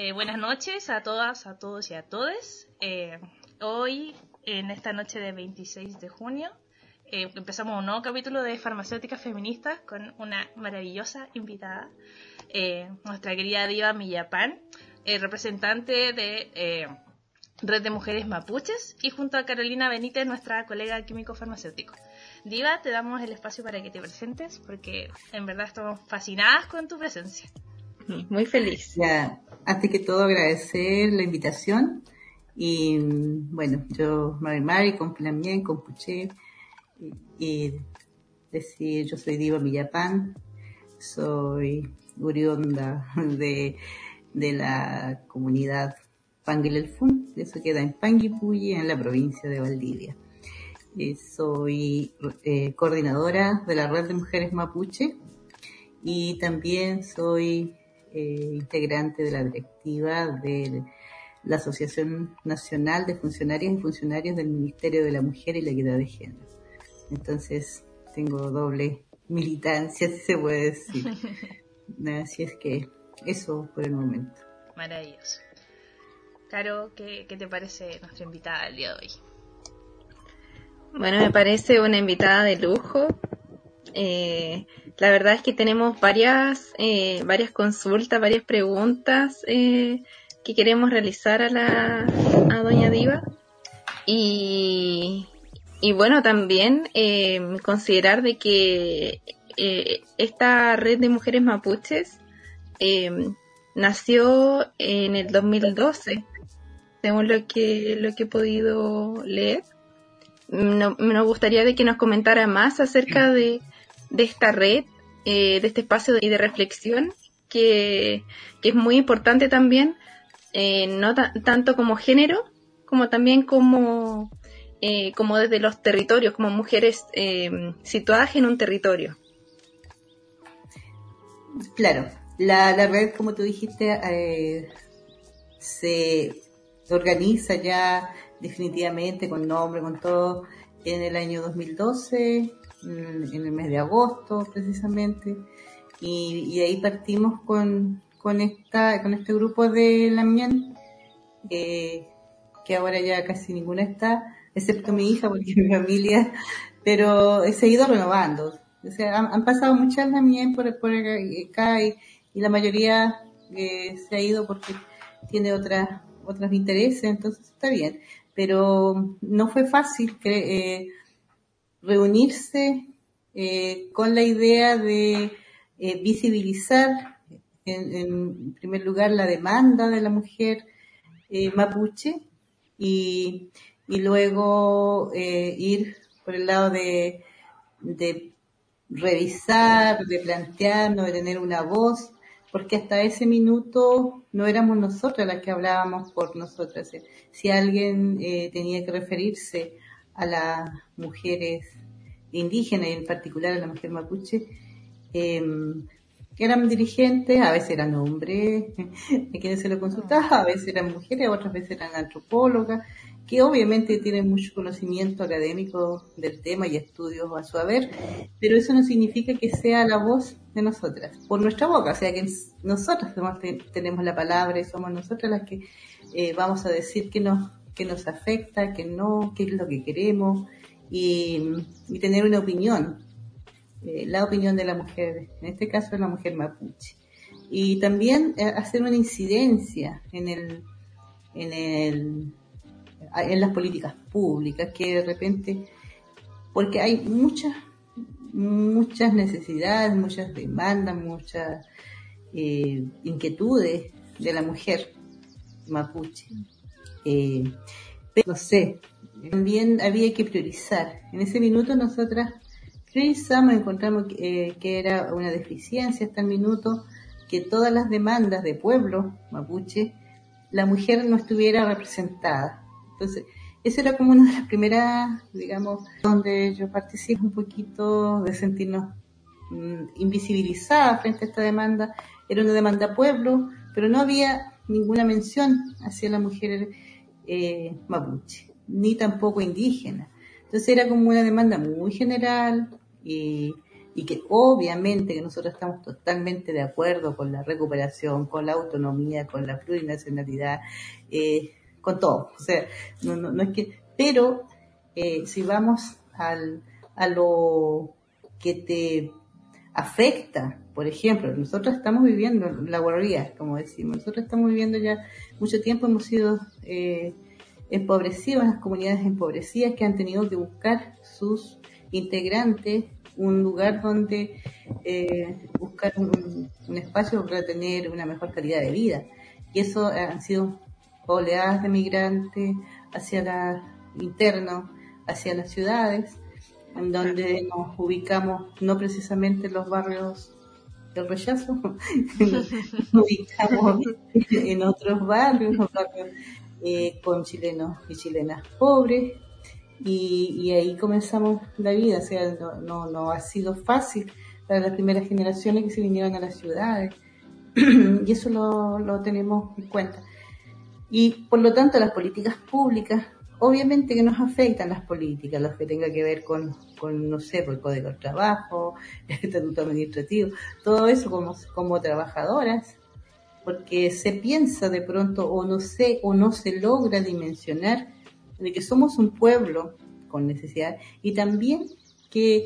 Eh, buenas noches a todas, a todos y a todes. Eh, hoy, en esta noche de 26 de junio, eh, empezamos un nuevo capítulo de Farmacéuticas Feministas con una maravillosa invitada, nuestra querida diva Millapán, representante de Red de Mujeres Mapuches, y junto a Carolina Benítez, nuestra colega químico farmacéutico. Diva, te damos el espacio para que te presentes, porque en verdad estamos fascinadas con tu presencia. Muy feliz. Ya, antes que todo agradecer la invitación y bueno, yo Mari Mari con Plamien, con Puché y, decir yo soy Diva Villapán, soy oriunda de, de la comunidad Panguilelfun, eso queda en Panguipulli, en la provincia de Valdivia. Eh, soy eh, coordinadora de la Red de Mujeres Mapuche y también soy integrante de la directiva de la Asociación Nacional de Funcionarias y Funcionarios del Ministerio de la Mujer y la Equidad de Género. Entonces, tengo doble militancia, si se puede decir. Así es que eso por el momento. Maravilloso. Caro, ¿qué, ¿qué, te parece nuestra invitada el día de hoy? Bueno, me parece una invitada de lujo. Eh, la verdad es que tenemos varias, eh, varias consultas, varias preguntas eh, que queremos realizar a la Doña Diva. Y, y bueno, también considerar de que esta red de mujeres mapuches nació en el 2012, según lo que, lo que he podido leer. No, nos gustaría de que nos comentara más acerca de de esta red, eh, de este espacio de, de reflexión, que, es muy importante también, eh, no tanto como género, como también como, eh, como desde los territorios, como mujeres situadas en un territorio. Claro, la, la red, como tú dijiste, se organiza ya definitivamente con nombre, con todo, en el año 2012 en el mes de agosto precisamente, y, ahí partimos con, con, esta, con este grupo de la eh, que ahora ya casi ninguna está, excepto mi hija, porque mi familia, pero se ha ido renovando. O sea, han, pasado muchas Lamien por, por acá y, la mayoría eh, se ha ido porque tiene otras otros intereses, entonces está bien. Pero no fue fácil eh, reunirse eh, con la idea de eh, visibilizar, en, primer lugar, la demanda de la mujer eh, mapuche y, luego ir por el lado de, de revisar, de plantearnos, de tener una voz, porque hasta ese minuto no éramos nosotras las que hablábamos por nosotras. Si alguien tenía que referirse a las mujeres indígenas y en particular a la mujer mapuche, em, eran dirigentes, a veces eran hombres, a quienes se lo consultaba, a veces eran mujeres, otras veces eran antropólogas, que obviamente tienen mucho conocimiento académico del tema y estudios a su haber, pero eso no significa que sea la voz de nosotras, por nuestra boca, o sea que nosotras tenemos la palabra y somos nosotras las que eh, vamos a decir que nos qué nos afecta, qué no, qué es lo que queremos y, tener una opinión, eh, la opinión de la mujer, en este caso de la mujer mapuche. Y también eh, hacer una incidencia en el, en el, en las políticas públicas que de repente, porque hay muchas, muchas necesidades, muchas demandas, muchas eh, inquietudes de la mujer mapuche. Eh, no sé, también había que priorizar. En ese minuto nosotras priorizamos, encontramos eh, que era una deficiencia hasta el minuto que todas las demandas de pueblo mapuche, la mujer no estuviera representada. Entonces, esa era como una de las primeras, digamos, donde yo participo un poquito de sentirnos mm, invisibilizadas frente a esta demanda. Era una demanda pueblo, pero no había ninguna mención hacia la mujer eh, mapuche, ni tampoco indígena. Entonces era como una demanda muy general y, y que obviamente que nosotros estamos totalmente de acuerdo con la recuperación, con la autonomía, con la plurinacionalidad, eh, con todo. O sea, no, es que, pero eh, si vamos al, a lo que te afecta, por ejemplo, nosotros estamos viviendo la guardería, como decimos, nosotros estamos viviendo ya mucho tiempo, hemos sido eh, empobrecidos, las comunidades empobrecidas que han tenido que buscar sus integrantes un lugar donde eh, buscar un, espacio para tener una mejor calidad de vida. Y eso han sido oleadas de migrantes hacia la interno, hacia las ciudades, en donde nos ubicamos no precisamente en los barrios del rechazo, nos ubicamos en otros barrios, barrios eh, con chilenos y chilenas pobres, y, ahí comenzamos la vida, o sea, no, no, ha sido fácil para las primeras generaciones que se vinieron a las ciudades, y eso lo, lo tenemos en cuenta. Y por lo tanto las políticas públicas, obviamente que nos afectan las políticas, las que tengan que ver con, con no sé, el Código del Trabajo, el Estatuto Administrativo, todo eso como, como trabajadoras, porque se piensa de pronto o no sé o no se logra dimensionar de que somos un pueblo con necesidad y también que,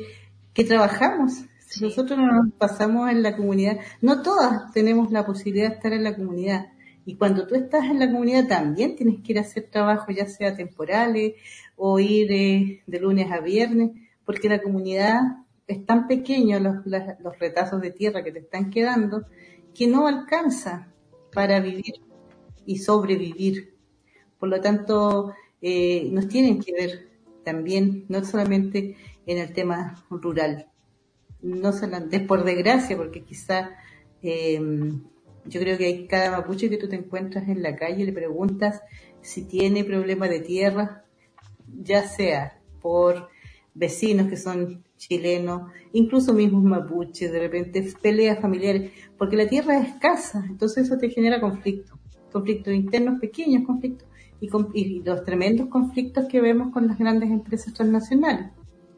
que trabajamos. Si nosotros nos pasamos en la comunidad, no todas tenemos la posibilidad de estar en la comunidad. Y cuando tú estás en la comunidad también tienes que ir a hacer trabajo, ya sea temporales o ir eh, de lunes a viernes, porque la comunidad es tan pequeño, los, los retazos de tierra que te están quedando, que no alcanza para vivir y sobrevivir. Por lo tanto, eh, nos tienen que ver también, no solamente en el tema rural, no solamente por desgracia, porque quizá em, yo creo que hay cada mapuche que tú te encuentras en la calle le preguntas si tiene problema de tierra, ya sea por vecinos que son chilenos, incluso mismos mapuches, de repente peleas familiares, porque la tierra es escasa, entonces eso te genera conflictos, conflictos internos pequeños, conflictos y, los tremendos conflictos que vemos con las grandes empresas transnacionales.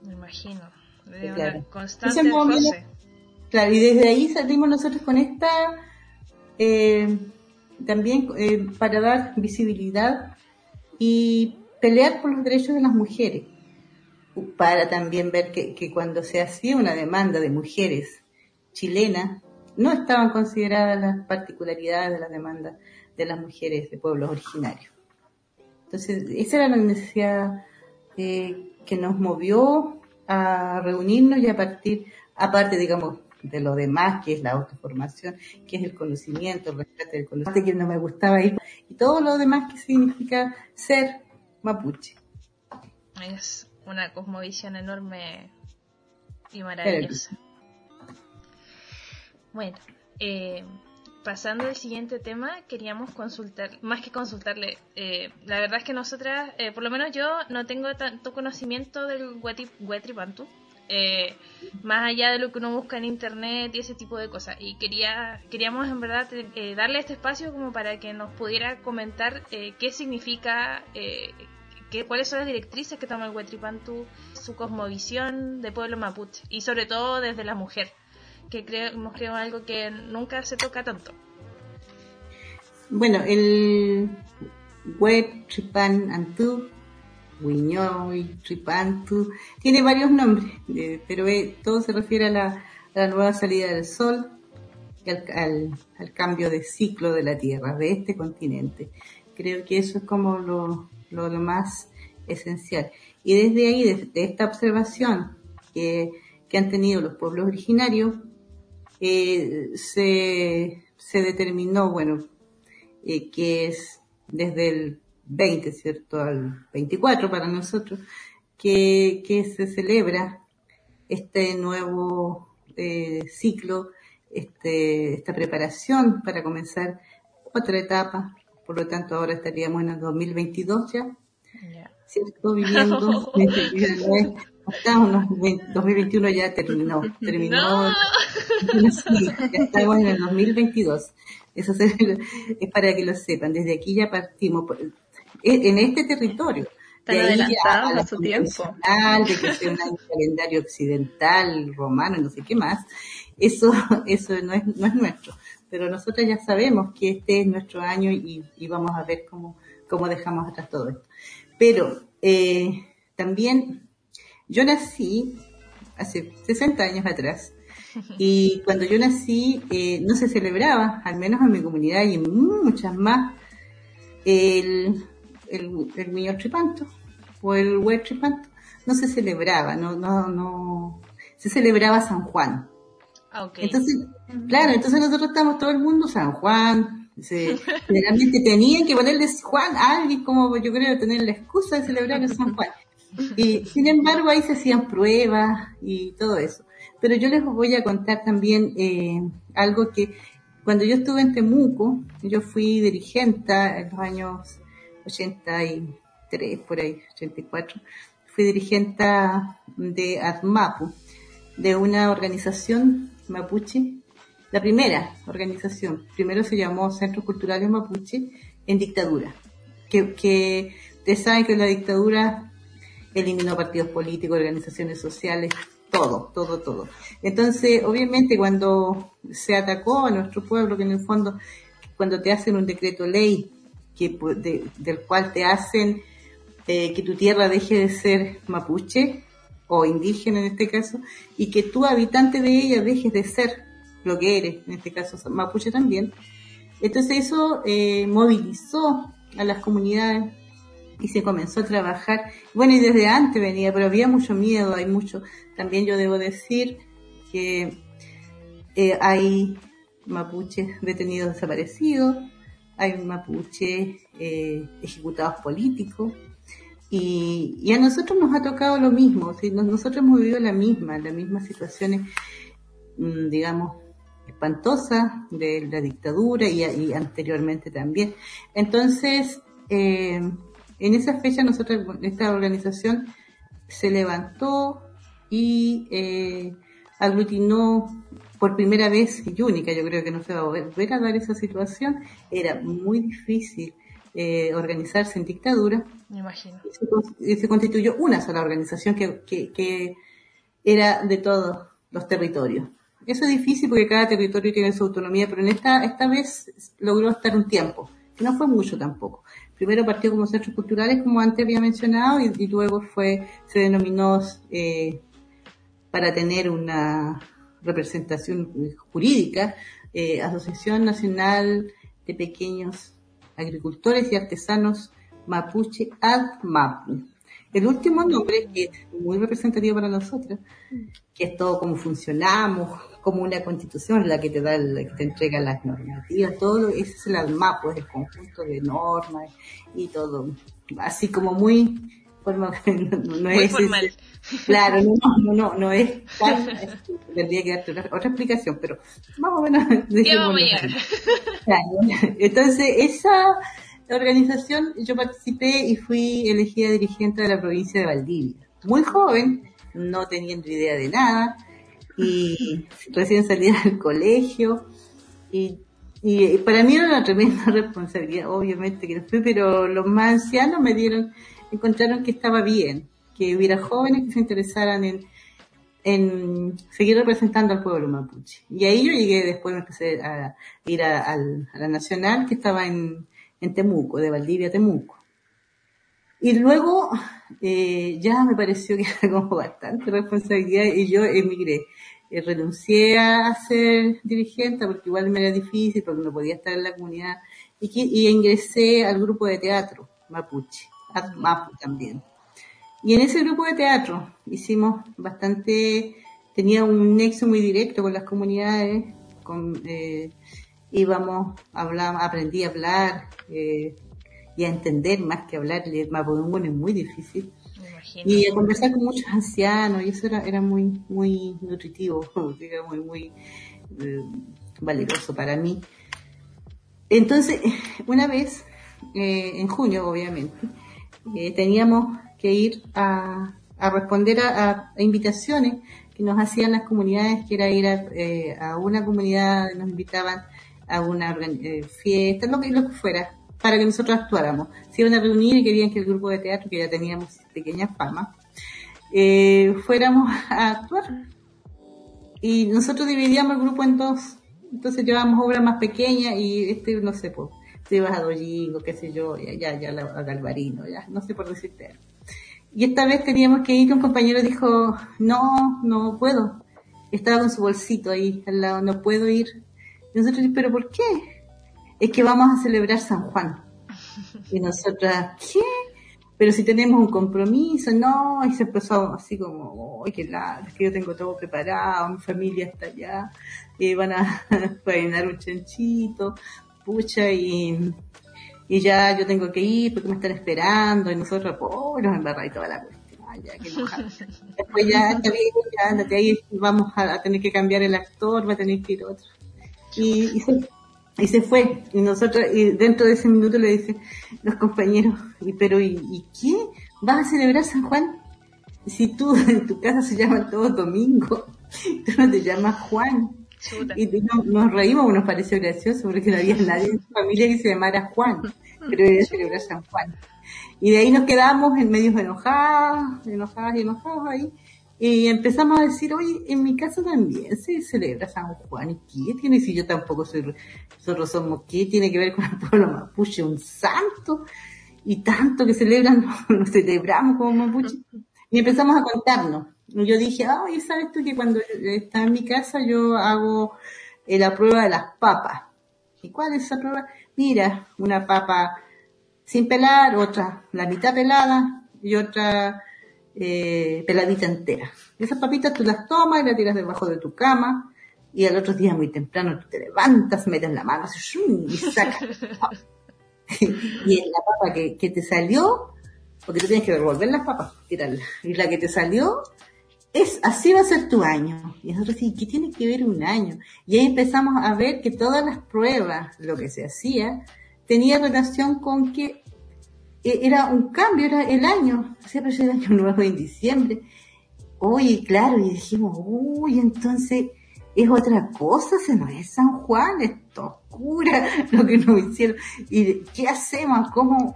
Me imagino. De claro. constante claro, y desde ahí salimos nosotros con esta, eh, también eh, para dar visibilidad y pelear por los derechos de las mujeres, para también ver que, cuando se hacía una demanda de mujeres chilenas, no estaban consideradas las particularidades de las demandas de las mujeres de pueblos originarios. Entonces, esa era la necesidad eh, que nos movió a reunirnos y a partir, aparte, digamos, de lo demás, que es la autoformación, que es el conocimiento, el rescate del conocimiento, que no me gustaba ir, y todo lo demás que significa ser mapuche. Una cosmovisión enorme y maravillosa. Bueno, eh, pasando al siguiente tema, queríamos consultar, más que consultarle, eh, la verdad es que nosotras, eh, por lo menos yo, no tengo tanto conocimiento del Wetripantu, eh, más allá de lo que uno busca en internet y ese tipo de cosas. Y quería, queríamos en verdad eh, darle este espacio como para que nos pudiera comentar qué significa, cuáles son las directrices que toma el Wetripantu, su cosmovisión de pueblo mapuche y sobre todo desde la mujer que creemos que algo que nunca se toca tanto. Bueno, el web Tripan Antú, Wiñoy, Tripantu, tiene varios nombres, eh, pero eh, todo se refiere a la, nueva salida del sol y al, cambio de ciclo de la Tierra, de este continente. Creo que eso es como lo, lo, más esencial. Y desde ahí, desde esta observación que, que han tenido los pueblos originarios, eh, se, se, determinó, bueno, eh, que es desde el 20, ¿cierto?, al 24 para nosotros, que, que se celebra este nuevo eh, ciclo, este, esta preparación para comenzar otra etapa. Por lo tanto, ahora estaríamos en el 2022 ya, ¿cierto? Viviendo. Estamos, 2021 ya terminó, terminó, ya estamos en el 2022. Eso es para que lo sepan, desde aquí ya partimos en este territorio. Están adelantados a su tiempo. De que sea un calendario occidental, romano, no sé qué más. Eso, eso no es, no es nuestro. Pero nosotros ya sabemos que este es nuestro año y, y vamos a ver cómo, cómo dejamos atrás todo esto. Pero eh, también yo nací hace 60 años atrás y cuando yo nací eh, no se celebraba, al menos en mi comunidad y en muchas más, el, el, el tripanto o el huer tripanto. No se celebraba, no, no, no, se celebraba San Juan. Ah. Entonces, claro, entonces nosotros estamos todo el mundo San Juan. Se, generalmente tenían que ponerle Juan a alguien como yo creo tener la excusa de celebrar el San Juan. Y sin embargo ahí se hacían pruebas y todo eso. Pero yo les voy a contar también eh, algo que cuando yo estuve en Temuco, yo fui dirigente en los años 83, por ahí, 84, fui dirigente de ADMAPU, de una organización mapuche, la primera organización, primero se llamó Centros Culturales Mapuche, en dictadura, que, que ustedes saben que la dictadura eliminó partidos políticos, organizaciones sociales, todo, todo, todo. Entonces, obviamente, cuando se atacó a nuestro pueblo, que en el fondo, cuando te hacen un decreto ley, que, del cual te hacen eh, que tu tierra deje de ser mapuche, o indígena en este caso, y que tú, habitante de ella, dejes de ser lo que eres, en este caso mapuche también. Entonces eso eh, movilizó a las comunidades y se comenzó a trabajar. Bueno, y desde antes venía, pero había mucho miedo, hay mucho. También yo debo decir que eh, hay mapuches detenidos desaparecidos, hay mapuches eh, ejecutados políticos, y, a nosotros nos ha tocado lo mismo, nosotros hemos vivido la misma, las mismas situaciones, mm, digamos, espantosas de la dictadura y, y anteriormente también. Entonces, eh, en esa fecha nosotros, esta organización se levantó y eh, aglutinó por primera vez y única, yo creo que no se va a volver a dar esa situación, era muy difícil eh, organizarse en dictadura. Me imagino. Y se, constituyó una sola organización que, que, que era de todos los territorios. Eso es difícil porque cada territorio tiene su autonomía, pero en esta, esta vez logró estar un tiempo, que no fue mucho tampoco primero partió como centros culturales, como antes había mencionado, y, luego fue, se denominó eh, para tener una representación jurídica, eh, Asociación Nacional de Pequeños Agricultores y Artesanos Mapuche ADMAPU. El último nombre, que es muy representativo para nosotros, que es todo cómo funcionamos, como una constitución, la que te da, la que te entrega las normativas, todo, ese es el ADMAPU, pues el conjunto de normas y todo. Así como muy, forma, no, es formal. claro, no, no, no, no es tan, tendría que darte otra, explicación, pero más o menos. vamos Claro, entonces, esa organización yo participé y fui elegida dirigente de la provincia de Valdivia. Muy joven, no teniendo idea de nada, y recién salí del colegio, y, y para mí era una tremenda responsabilidad, obviamente que no fui, pero los más ancianos me dieron, encontraron que estaba bien, que hubiera jóvenes que se interesaran en, en seguir representando al pueblo mapuche. Y ahí yo llegué, después me empecé a ir a, a la nacional, que estaba en, en Temuco, de Valdivia a Temuco. Y luego eh, ya me pareció que era como bastante responsabilidad y yo emigré. Eh, renuncié a ser dirigente porque igual me era difícil, porque no podía estar en la comunidad. Y, y ingresé al grupo de teatro Mapuche, Mapu también. Y en ese grupo de teatro hicimos bastante, tenía un nexo muy directo con las comunidades, con, eh, íbamos, hablar, aprendí a hablar eh, y a entender más que hablar. El mapudungun es muy difícil. Y a conversar con muchos ancianos, y eso era, era muy, muy nutritivo, digamos, muy eh, valeroso para mí. Entonces, una vez, eh, en junio, obviamente, eh, teníamos que ir a, a responder a, a, invitaciones que nos hacían las comunidades, que era ir a, eh, a una comunidad, nos invitaban a una eh, fiesta, lo que, fuera, para que nosotros actuáramos. Se iban a reunir y querían que el grupo de teatro, que ya teníamos pequeña fama, eh, fuéramos a actuar. Y nosotros dividíamos el grupo en dos. Entonces llevábamos obras más pequeñas y este, no sé, pues, te ibas a Doyingo, qué sé yo, ya, ya, ya a Galvarino, ya, no sé por decirte. Y esta vez teníamos que ir, un compañero dijo, no, no puedo. Estaba con su bolsito ahí al lado, no puedo ir. Y nosotros, pero ¿por qué? Es que vamos a celebrar San Juan. Y nosotras, ¿qué? Pero si tenemos un compromiso, no, y se empezó así como, ¡ay, qué largo! Es que yo tengo todo preparado, mi familia está allá, y van a peinar un chanchito, pucha, y, y ya yo tengo que ir porque me están esperando, y nosotros, oh, nos embarra y toda la cuestión, ya, qué Después ya, ya, andate ahí, vamos a, tener que cambiar el actor, va a tener que ir otro. Y, y se, y se fue. Y nosotros, y dentro de ese minuto le dicen los compañeros, y pero ¿y, ¿y qué? ¿Vas a celebrar San Juan? Si tú en tu casa se llama todo domingo, tú no te llamas Juan. Y nos, reímos, nos pareció gracioso porque no había nadie en su familia que se llamara Juan, pero iba a celebrar San Juan. Y de ahí nos quedamos en medios enojados, enojados y enojados ahí. Y empezamos a decir, oye, en mi casa también se celebra San Juan. ¿Y qué tiene? Si yo tampoco soy, nosotros somos, ¿qué tiene que ver con el pueblo mapuche? Un santo. Y tanto que celebran, lo celebramos como mapuche. Y empezamos a contarnos. Yo dije, oye, ¿sabes tú que cuando está en mi casa yo hago eh, la prueba de las papas? ¿Y cuál es esa prueba? Mira, una papa sin pelar, otra la mitad pelada y otra eh, peladita entera. Esas papitas tú las tomas y las tiras debajo de tu cama y al otro día muy temprano tú te levantas, metes la mano y sacas. y en la papa que, que te salió, porque tú tienes que devolver las papas, Y la que te salió, es, así va a ser tu año. Y nosotros sí, ¿qué tiene que ver un año? Y ahí empezamos a ver que todas las pruebas, lo que se hacía, tenía relación con que era un cambio, era el año, siempre es el año nuevo en diciembre. Oye, claro, y dijimos, uy, entonces es otra cosa, se nos es San Juan, es oscura lo que nos hicieron. ¿Y qué hacemos? ¿Cómo?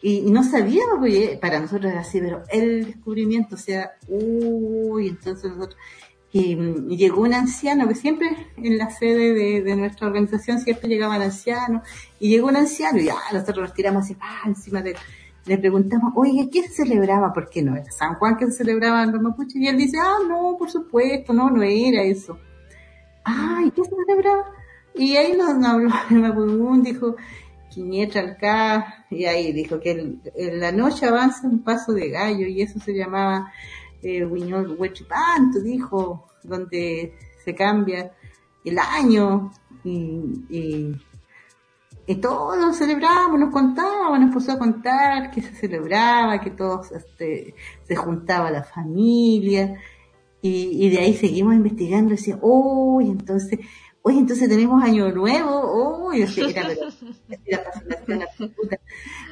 Y, no sabíamos, oye, para nosotros era así, pero el descubrimiento, o sea, uy, entonces nosotros, y, llegó un anciano que siempre en la sede de, nuestra organización siempre llegaban ancianos y llegó un anciano y ya nosotros nos tiramos así ah, encima de le preguntamos oye ¿qué se celebraba? porque no era San Juan se celebraba los mapuches y él dice ah no por supuesto no no era eso ay ¿qué se celebraba? y ahí nos, habló el Mapudungun dijo Quinietra acá y ahí dijo que en la noche avanza un paso de gallo y eso se llamaba eh, Huiñol dijo, donde se cambia el año y, y, y todos celebramos, nos contábamos, nos puso a contar que se celebraba, que todos este, se juntaba la familia y, y de ahí seguimos investigando decía, oh, entonces, oye, entonces tenemos año nuevo, oh, y era,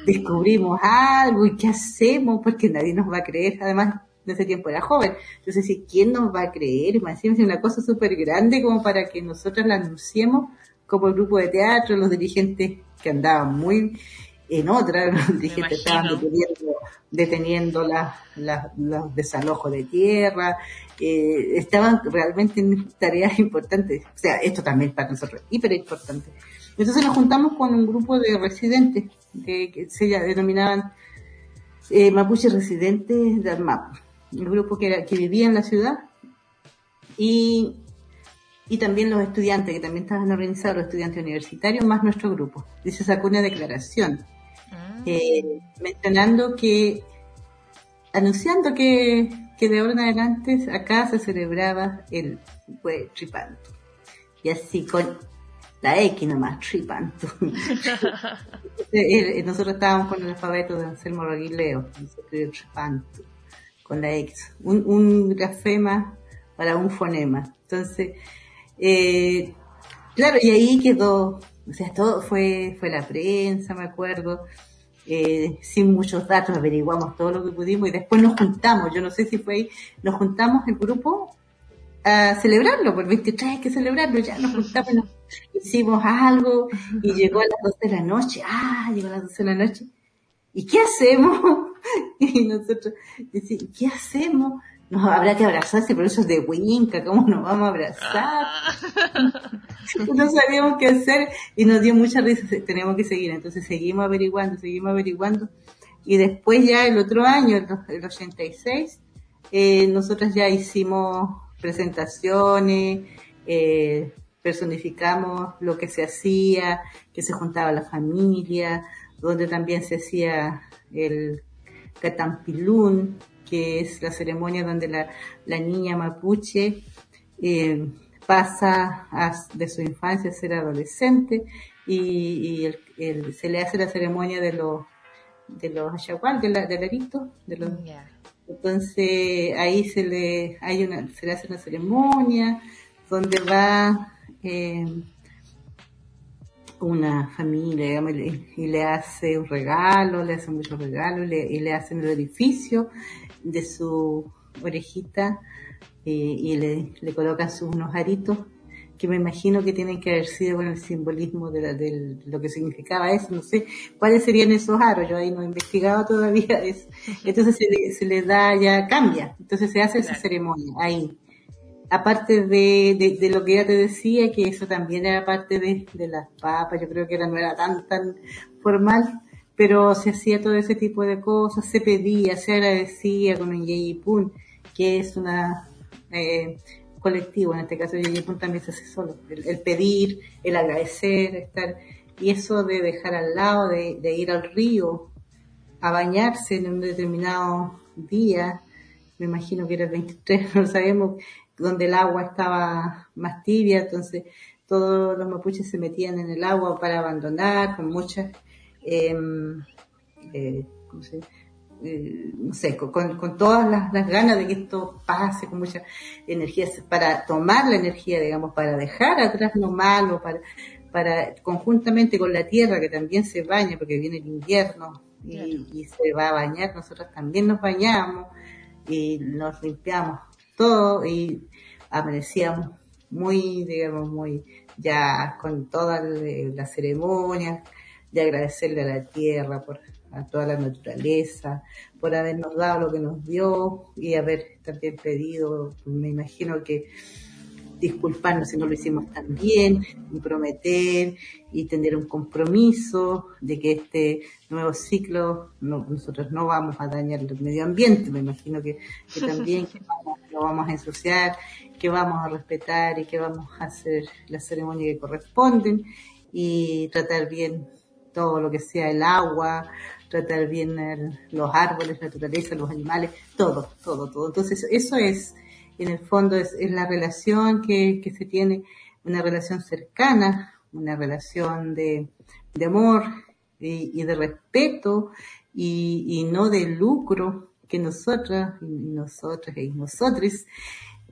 descubrimos algo y qué hacemos porque nadie nos va a creer, además en ese tiempo era joven. Entonces, ¿quién nos va a creer? Decía, una cosa súper grande como para que nosotros la anunciemos como el grupo de teatro, los dirigentes que andaban muy en otra, los dirigentes estaban deteniendo, deteniendo los desalojos de tierra, eh, estaban realmente en tareas importantes. O sea, esto también para nosotros, hiper importante. Entonces nos juntamos con un grupo de residentes que, se denominaban eh, Mapuche Residentes de Armapo el grupo que, que vivía en la ciudad, y, y también los estudiantes, que también estaban organizados, los estudiantes universitarios, más nuestro grupo. Dice sacó una declaración ah. eh, mencionando que, anunciando que, que de ahora en adelante acá se celebraba el Tripanto. Y así con la X nomás, Tripanto. Nosotros estábamos con el alfabeto de Anselmo Roguileo, Tripanto con la X, un, un grafema para un fonema. Entonces, eh, claro, y ahí quedó, o sea, todo fue, fue la prensa, me acuerdo, eh, sin muchos datos, averiguamos todo lo que pudimos y después nos juntamos, yo no sé si fue ahí, nos juntamos el grupo a celebrarlo, por 23 hay que celebrarlo, ya nos juntamos, hicimos algo y llegó a las 12 de la noche, ah, llegó a las 12 de la noche, ¿y qué hacemos? Y nosotros decimos, ¿qué hacemos? No, habrá que abrazarse, pero eso es de Winca, ¿cómo nos vamos a abrazar? no sabíamos qué hacer y nos dio mucha risa, tenemos que seguir, entonces seguimos averiguando, seguimos averiguando y después ya el otro año, el, 86, eh, nosotros ya hicimos presentaciones, eh, personificamos lo que se hacía, que se juntaba la familia, donde también se hacía el Catampilún, que es la ceremonia donde la, la niña mapuche eh, pasa de su infancia a ser adolescente y, se le hace la ceremonia de los de los ayahual, de la, del arito, de los, entonces ahí se le hay una se le hace una ceremonia donde va eh, una familia y le hace un regalo, le hace muchos regalos y le hacen el edificio de su orejita eh, y le, le colocan sus unos aritos que me imagino que tienen que haber sido con el simbolismo de, lo que significaba eso, no sé cuáles serían esos aros, yo ahí no he investigado todavía eso. Entonces se le, da, ya cambia, entonces se hace esa ceremonia ahí. Aparte de, de, lo que ya te decía, que eso también era parte de, de las papas, yo creo que era, no era tan, tan formal, pero se hacía todo ese tipo de cosas, se pedía, se agradecía con un Yeyipun, que es una, eh, colectivo, en este caso Yeyipun también se hace solo, el, pedir, el agradecer, estar, y eso de dejar al lado, de, ir al río a bañarse en un determinado día, me imagino que era el 23, no sabemos, donde el agua estaba más tibia, entonces todos los mapuches se metían en el agua para abandonar, con muchas, em, eh, ¿cómo se eh, no sé, con, todas las, ganas de que esto pase, con mucha energía, para tomar la energía, digamos, para dejar atrás lo malo, para, para conjuntamente con la tierra que también se baña, porque viene el invierno y, se va a bañar, nosotros también nos bañamos y nos limpiamos todo y amanecíamos muy, digamos, muy ya con toda la ceremonia de agradecerle a la tierra por a toda la naturaleza, por habernos dado lo que nos dio y haber también pedido, me imagino que disculparnos si no lo hicimos tan bien, y prometer y tener un compromiso de que este nuevo ciclo nosotros no vamos a dañar el medio ambiente, me imagino que, también lo vamos a ensuciar, que vamos a respetar y que vamos a hacer la ceremonia que corresponden y tratar bien todo lo que sea el agua, tratar bien los árboles, la naturaleza, los animales, todo, todo, todo. Entonces, eso es, en el fondo, es, la relación que, se tiene, una relación cercana, una relación de, amor y, de respeto y, no de lucro que nosotras y nosotras y nosotros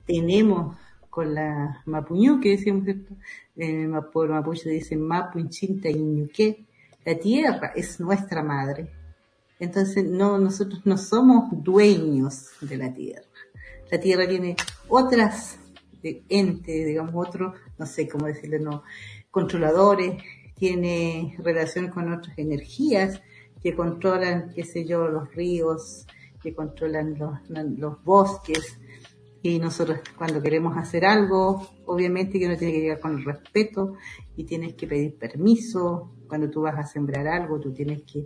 tenemos con la mapuñu que decíamos esto, eh, por mapuche dicen mapunchinta y ñuque, la tierra es nuestra madre. Entonces, no, nosotros no somos dueños de la tierra. La tierra tiene otras entes, digamos, otros, no sé cómo decirlo, no, controladores, tiene relación con otras energías que controlan, qué sé yo, los ríos, que controlan los, bosques, y nosotros cuando queremos hacer algo, obviamente que uno tiene que llegar con el respeto y tienes que pedir permiso. Cuando tú vas a sembrar algo, tú tienes que,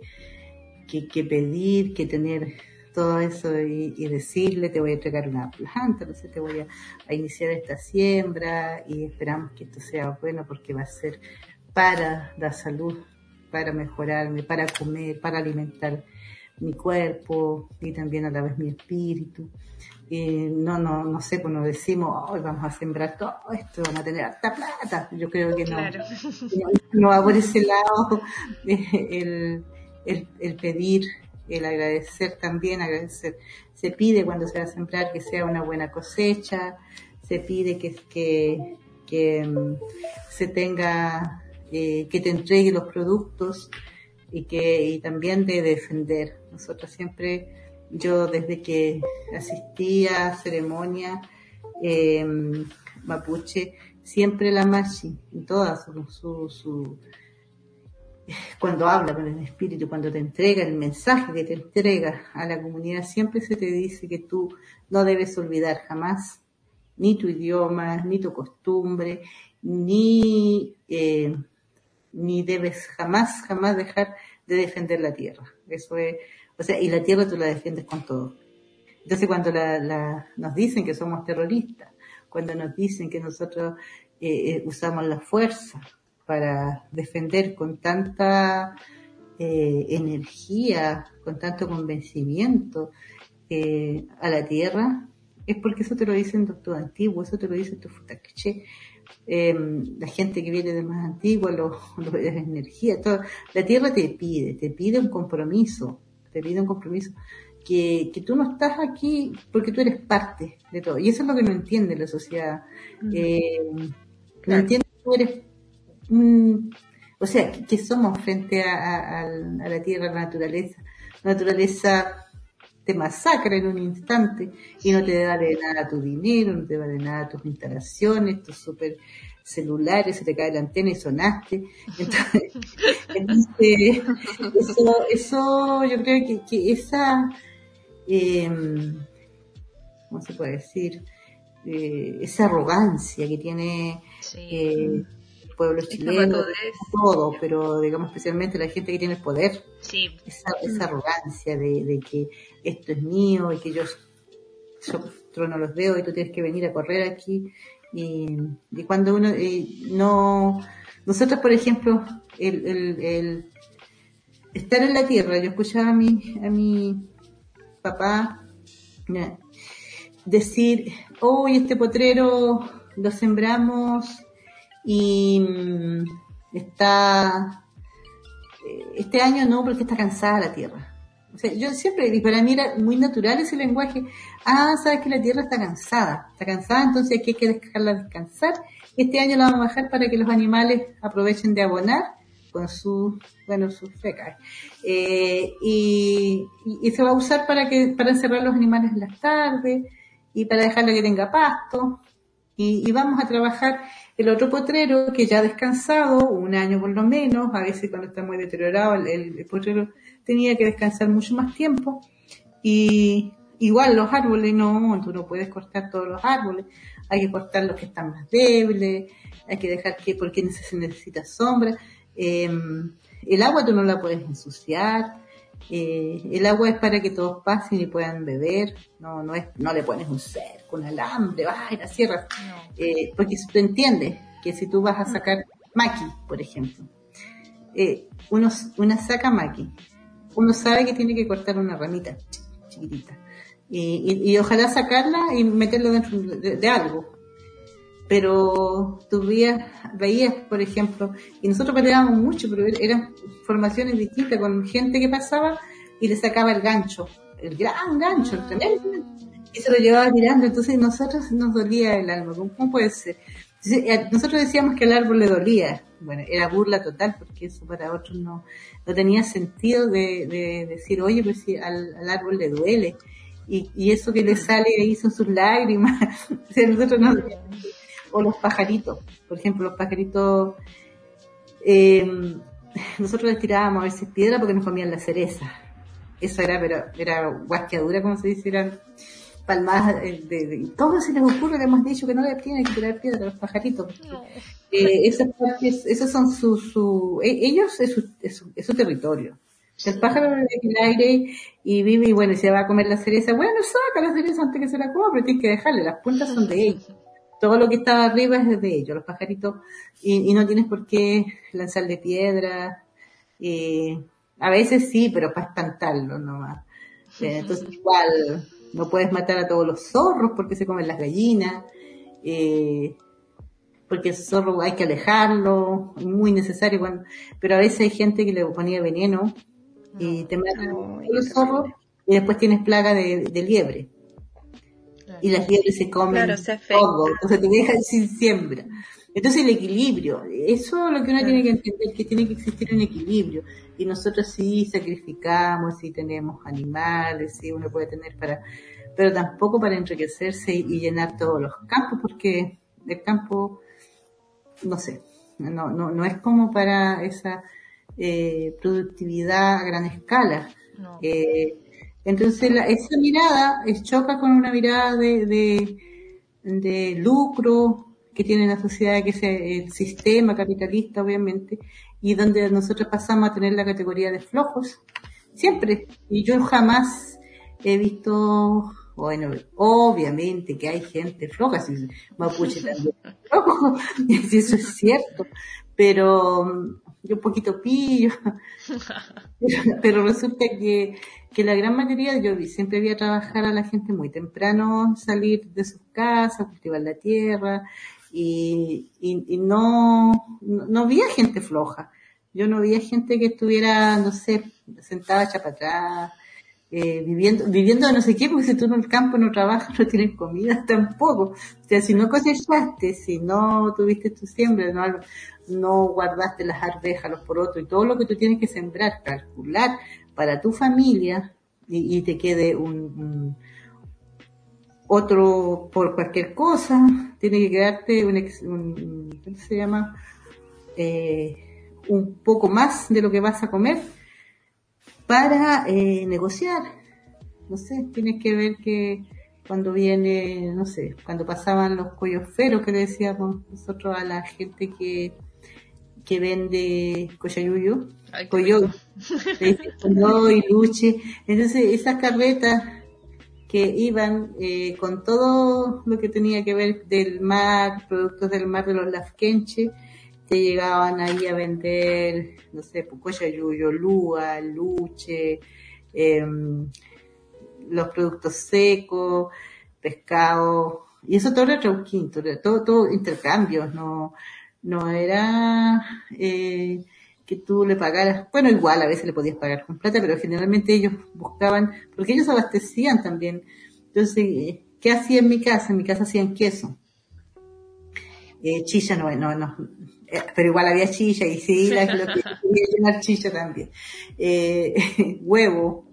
que, pedir, que tener todo eso y, decirle, te voy a entregar una planta, no sé, te voy a, iniciar esta siembra y esperamos que esto sea bueno porque va a ser para la salud, para mejorarme, para comer, para alimentar mi cuerpo y también a la vez mi espíritu no, no, no sé, cuando decimos, hoy vamos a sembrar todo esto, vamos a tener harta plata. Yo creo que no, no, va por ese lado el, el, pedir, el agradecer también, agradecer. Se pide cuando se va a sembrar que sea una buena cosecha, se pide que, que, que mm, se tenga, eh, que te entregue los productos y que y también de defender. Nosotros siempre yo desde que asistí a ceremonia eh, mapuche, siempre la machi, en toda su, su, cuando habla con el espíritu, cuando te entrega el mensaje que te entrega a la comunidad, siempre se te dice que tú no debes olvidar jamás ni tu idioma, ni tu costumbre, ni, eh, ni debes jamás, jamás dejar de defender la tierra. Eso es, o sea, y la tierra tú la defiendes con todo. Entonces cuando la, nos dicen que somos terroristas, cuando nos dicen que nosotros eh, eh, usamos la fuerza para defender con tanta eh, energía, con tanto convencimiento a la tierra, es porque eso te lo dicen doctor antiguo, eso te lo dicen tu futakeche, la gente que viene de más antiguo, los, los de energía, todo. la tierra te pide, te pide un compromiso, te pide un compromiso que, que tú no estás aquí porque tú eres parte de todo. Y eso es lo que no entiende la sociedad. Eh, no entiende que tú eres o sea, que somos frente a, la tierra, a la naturaleza. La naturaleza te masacra en un instante y no te vale nada tu dinero, no te vale nada tus instalaciones, tus super celulares, se te cae la antena y sonaste. Entonces, eso, eso yo creo que, que esa eh, ¿cómo se puede decir? Eh, esa arrogancia que tiene eh, pueblo chileno, todo, pero digamos especialmente la gente que tiene el poder, esa, esa, arrogancia de, que esto es mío y que yo, yo no los veo y tú tienes que venir a correr aquí. Y, y cuando uno no, nosotros por ejemplo, el, el, el, estar en la tierra, yo escuchaba a mi, a mi papá decir, hoy este potrero lo sembramos y mm, está, eh, este año no, porque está cansada la tierra. O sea, yo siempre, y para mí era muy natural ese lenguaje, ah, sabes que la tierra está cansada, está cansada, entonces aquí hay que dejarla descansar. Este año la vamos a bajar para que los animales aprovechen de abonar con su, bueno, sus fecas. Eh, y, y, se va a usar para que, para encerrar los animales en las tardes y para dejarle que tenga pasto. Y, y, vamos a trabajar el otro potrero que ya ha descansado, un año por lo menos, a veces cuando está muy deteriorado el, potrero tenía que descansar mucho más tiempo. Y igual los árboles, no, tú no puedes cortar todos los árboles, hay que cortar los que están más débiles, hay que dejar que, porque se necesita sombra. Em, el agua tú no la puedes ensuciar. Eh, el agua es para que todos pasen y puedan beber. No, no es, no le pones un cerco, un alambre, vas y la cierras. Eh, porque tú entiendes que si tú vas a sacar maqui, por ejemplo, eh, uno, una saca maqui, uno sabe que tiene que cortar una ramita chiquitita. Y, ojalá sacarla y meterlo dentro de algo pero tú veías, veías, por ejemplo, y nosotros peleábamos mucho, pero er-, eran formaciones distintas con gente que pasaba y le sacaba el gancho, el gran gancho, el tremendo, y se lo llevaba tirando, entonces nosotros nos dolía el alma, ¿cómo puede ser? Eh, nosotros decíamos que al árbol le dolía, bueno, era burla total, porque eso para otros no, tenía sentido de, decir, oye, pues si al, árbol le duele, y, y, eso que le sale ahí son sus lágrimas, nosotros no, o los pajaritos. Por ejemplo, los pajaritos, eh, nosotros les tirábamos a veces piedra porque nos comían la cereza. Eso era, pero era guasqueadura, como se dice, eran palmadas de, de, todo se les ocurre, le hemos dicho que no le tienen que tirar piedra a los pajaritos. Eh, esas esos son su, su e, ellos es su, es su, territorio. El pájaro vive en el aire y vive y bueno, y se va a comer la cereza. Bueno, saca la cereza antes que se la coma, pero tienes que dejarle, las puntas son de ellos todo lo que está arriba es de ellos, los pajaritos, y, no tienes por qué lanzarle piedra, a veces sí, pero para espantarlo nomás. Eh, entonces igual, no puedes matar a todos los zorros porque se comen las gallinas, eh, porque el zorro hay que alejarlo, es muy necesario, cuando, pero a veces hay gente que le ponía veneno y te matan los zorros y después tienes plaga de liebre y las liebres se comen todo, entonces te dejan sin siembra. Entonces el equilibrio, eso es lo que uno tiene que entender, que tiene que existir un equilibrio. Y nosotros sí sacrificamos, sí tenemos animales, sí uno puede tener para, pero tampoco para enriquecerse y, llenar todos los campos, porque el campo, no sé, no, no, no es como para esa eh, productividad a gran escala. Eh, entonces, esa mirada choca con una mirada de, de, de lucro que tiene la sociedad, que es el sistema capitalista, obviamente, y donde nosotros pasamos a tener la categoría de flojos, siempre. Y yo jamás he visto, bueno, obviamente que hay gente floja, si Mapuche también flojo, si eso es cierto, pero yo un poquito pillo, pero, resulta que, que la gran mayoría, yo siempre vi a trabajar a la gente muy temprano, salir de sus casas, cultivar la tierra, y, y, no, no, había gente floja. Yo no veía gente que estuviera, no sé, sentada hecha para atrás, eh, viviendo, viviendo no sé qué, porque si tú en el campo no trabajas, no tienes comida tampoco. O sea, si no cosechaste, si no tuviste tu siembra, no, no guardaste las arvejas, los porotos y todo lo que tú tienes que sembrar, calcular para tu familia y, te quede un, un otro por cualquier cosa, tiene que quedarte un, un ¿cómo se llama? Eh, un poco más de lo que vas a comer para eh, negociar. No sé, tienes que ver que cuando viene, no sé, cuando pasaban los cuellos feros que le decíamos nosotros a la gente que, que vende coyayuyo, coyo, y luche. Entonces, esas carretas que iban eh, con todo lo que tenía que ver del mar, productos del mar de los lafkenche, que llegaban ahí a vender, no sé, pucoya yuyo, lúa, luche, em, los productos secos, pescado, y eso todo era trauquinto, todo, todo intercambios, no, no era, eh, que tú le pagaras, bueno, igual a veces le podías pagar con plata, pero generalmente ellos buscaban, porque ellos abastecían también. Entonces, ¿qué hacía en mi casa? En mi casa hacían queso. Eh, chilla no, no, no, eh, pero igual había chilla y sí, la, lo que quería llenar chilla también. Eh, huevo,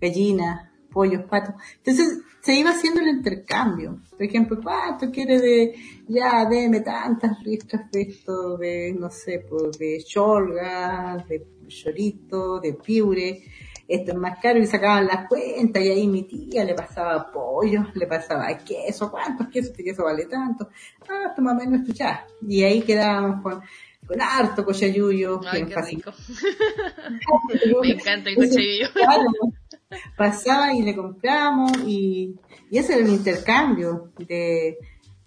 gallina, pollos, patos. Entonces, se iba haciendo el intercambio. Por ejemplo, ¿cuánto quiere de, ya, deme tantas ristras de esto, de, no sé, pues, de cholga, de chorito, de piure, esto es más caro y sacaban las cuentas y ahí mi tía le pasaba pollo, le pasaba queso, ¿cuántos quesos? Este queso vale tanto. Ah, toma menos ya. Y ahí quedábamos con, con harto cochayuyo. Ay, qué rico. Me encanta el cochayuyo pasaba y le compramos y, y ese era el intercambio de,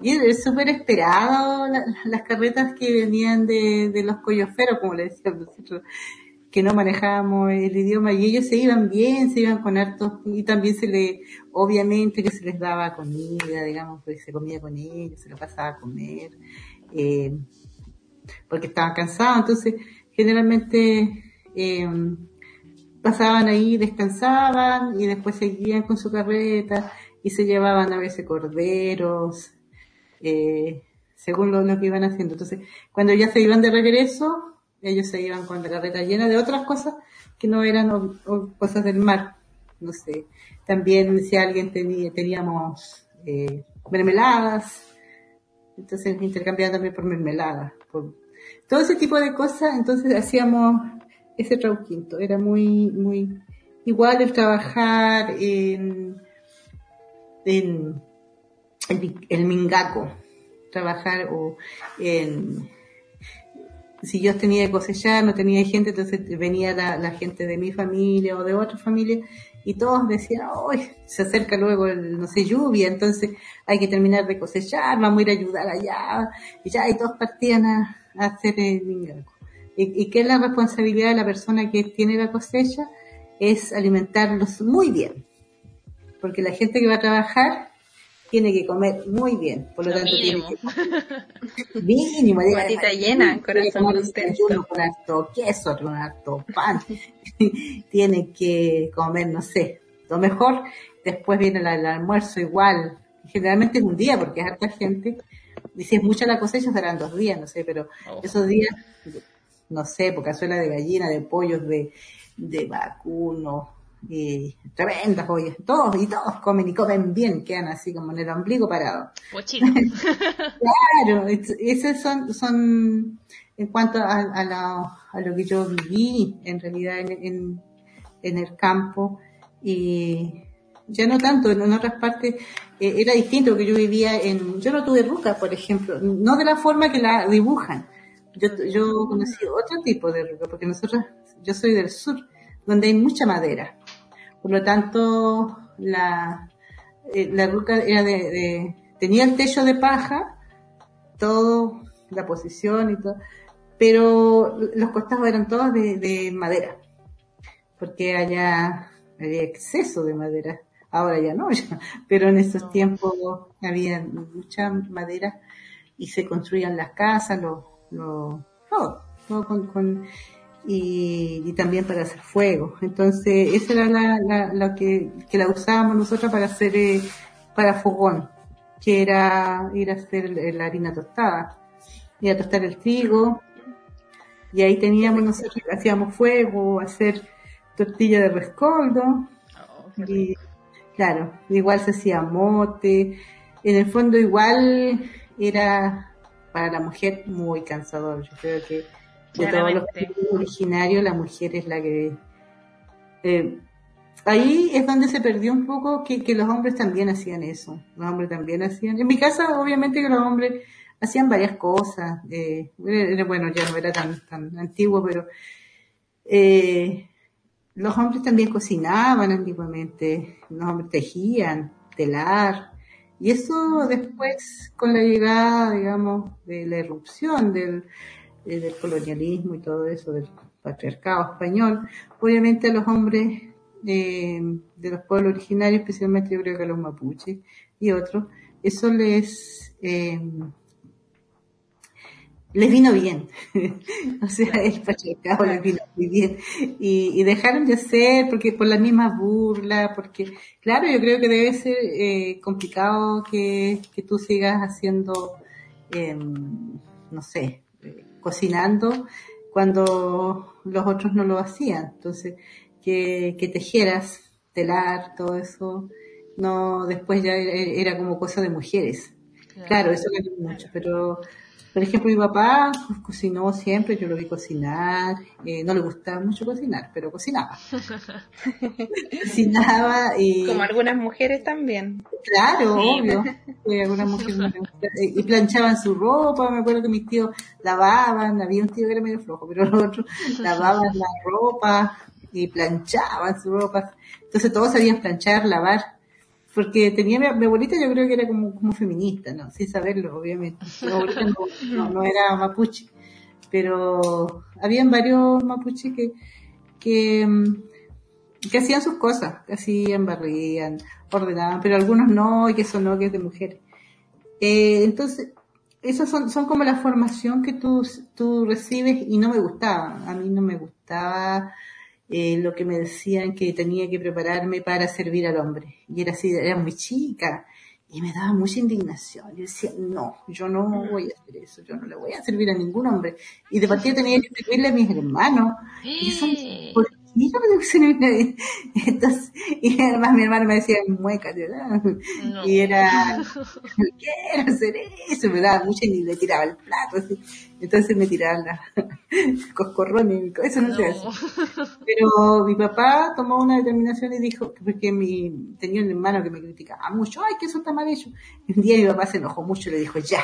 y es súper esperado las carretas que venían de, de los colloferos, como le decíamos nosotros, que no manejábamos el idioma y ellos se iban bien, se iban con hartos y también se le, obviamente que se les daba comida, digamos, porque se comía con ellos, se lo pasaba a comer, eh, porque estaban cansados, entonces generalmente eh, pasaban ahí, descansaban y después seguían con su carreta y se llevaban a veces corderos, eh, según lo, que iban haciendo. Entonces, cuando ya se iban de regreso, ellos se iban con la carreta llena de otras cosas que no eran cosas del mar. No sé. También si alguien tenía, teníamos eh, mermeladas, entonces intercambiaban también por mermeladas. Todo ese tipo de cosas, entonces hacíamos ese trauquinto. Era muy, muy igual el trabajar en, en, el mingaco, trabajar o en, si yo tenía que cosechar, no tenía gente, entonces venía la, gente de mi familia o de otra familia y todos decían, hoy se acerca luego el, no sé, lluvia, entonces hay que terminar de cosechar, vamos a ir a ayudar allá, y ya, y todos partían a, hacer el mingaco y, que es la responsabilidad de la persona que tiene la cosecha, es alimentarlos muy bien. Porque la gente que va a trabajar tiene que comer muy bien, por lo, tanto mínimo. tiene que mínimo, Matita llena, corazón uno con harto queso, con harto pan, tiene que comer, no sé, lo mejor, después viene el, almuerzo igual, generalmente es un día porque es harta gente, y si es mucha la cosecha serán dos días, no sé, pero oh. esos días no sé, por cazuela de gallina, de pollos, de, de vacuno, y tremendas ollas, todos y todos comen y comen bien, quedan así como en el ombligo parado. claro, esos son, son en cuanto a, a, lo que yo viví en realidad en, en, el campo y ya no tanto, en, otras partes eh, era distinto que yo vivía en, yo no tuve ruca, por ejemplo, no de la forma que la dibujan. Yo, yo conocí otro tipo de ruca, porque nosotros, yo soy del sur, donde hay mucha madera. Por lo tanto, la, eh, la ruca era de, tenía el techo de paja, todo, la posición y todo, pero los costados eran todos de, madera, porque allá había exceso de madera. Ahora ya no, pero en esos tiempos había mucha madera y se construían las casas, lo, lo, todo, todo con, con y, también para hacer fuego. Entonces, esa era la, la, que, que, la usábamos nosotros para hacer, eh, para fogón, que era ir a hacer la harina tostada, ir a tostar el trigo, y ahí teníamos nosotros, hacíamos fuego, hacer tortilla de rescoldo, oh, y claro, igual se hacía mote, en el fondo igual era para la mujer muy cansador, yo creo que de todos los originarios, la mujer es la que... Eh, ahí es donde se perdió un poco que, los hombres también hacían eso. Los hombres también hacían... En mi casa, obviamente que los hombres hacían varias cosas. Eh, bueno, ya no era tan, tan antiguo, pero... Eh, los hombres también cocinaban antiguamente, los hombres tejían, telar, y eso después, con la llegada, digamos, de la erupción del, eh, del colonialismo y todo eso, del patriarcado español, obviamente a los hombres eh, de los pueblos originarios, especialmente yo creo que los mapuches y otros, eso les eh, les vino bien, o sea, el patriarcado les vino muy bien. Y, dejaron de hacer porque por la misma burla, porque claro, yo creo que debe ser complicado que, que tú sigas haciendo, no sé, cocinando cuando los otros no lo hacían. Entonces, que, que tejieras, telar, todo eso, no, después ya era, como cosa de mujeres. Claro, eso cambió mucho, pero por ejemplo, mi papá cocinó siempre, yo lo vi cocinar, eh, no le gustaba mucho cocinar, pero cocinaba. cocinaba y... Como algunas mujeres también. Claro, obvio. algunas mujeres eh, y planchaban su ropa, me acuerdo que mis tíos lavaban, había un tío que era medio flojo, pero los otros lavaban la ropa y planchaban su ropa. Entonces todos sabían planchar, lavar porque tenía mi, abuelita yo creo que era como, como feminista, ¿no? Sin saberlo, obviamente. Mi abuelita no, era mapuche, pero habían varios mapuches que, que, mm, que hacían sus cosas, que hacían, barrían, ordenaban, pero algunos no, y que eso no, que es de mujeres. Eh, entonces, esas son, son como la formación que tú, tú recibes y no me gustaba. A mí no me gustaba eh, lo que me decían que tenía que prepararme para servir al hombre. Y era así, era muy chica. Y me daba mucha indignación. Yo decía, no, yo no voy a hacer eso, yo no le voy a servir a ningún hombre. Y de partida tenía que servirle a mis hermanos. Y eso, ¿por y yo me Entonces, y además mi hermano me decía, mueca, ¿verdad? Y era, quiero hacer eso, me daba mucha y le tiraba el plato, así. Entonces me tiraban la coscorrones, eso no, se hace. Pero mi papá tomó una determinación y dijo, porque mi, tenía un hermano que me criticaba mucho, ay, que eso está mal hecho. Y un día mi papá se enojó mucho y le dijo, ya,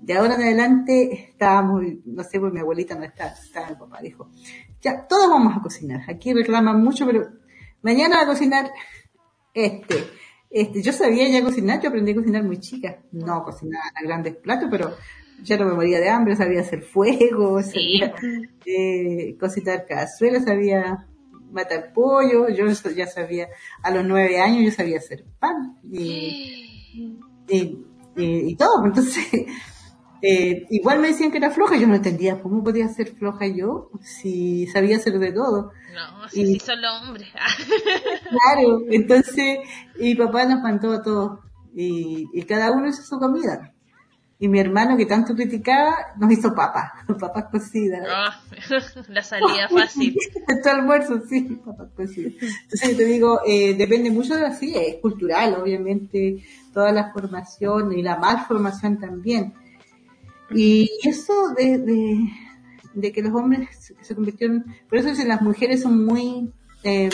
de ahora en adelante estábamos, no sé, pues mi abuelita no está, estaba mi papá, dijo, ya, todos vamos a cocinar. Aquí reclaman mucho, pero mañana a cocinar este. Este, yo sabía ya cocinar, yo aprendí a cocinar muy chica. No cocinaba a grandes platos, pero ya no me moría de hambre, sabía hacer fuego, sabía eh, cocinar cazuelas, sabía matar pollo, yo ya sabía, a los nueve años yo sabía hacer pan y, y, y todo. Entonces, eh, igual me decían que era floja, yo no entendía cómo podía ser floja yo si sabía hacer de todo. No, si, y, son los hombres. claro, entonces mi papá nos mandó a todos y, y, cada uno hizo su comida. Y mi hermano que tanto criticaba nos hizo papas, papas cocidas. Ah, la salida fácil. Este almuerzo, sí, papas cocidas. Entonces te digo, eh, depende mucho de así, es cultural, obviamente, toda la formación y la malformación también. Y eso de, de, de que los hombres se convirtieron, por eso dicen las mujeres son muy, eh,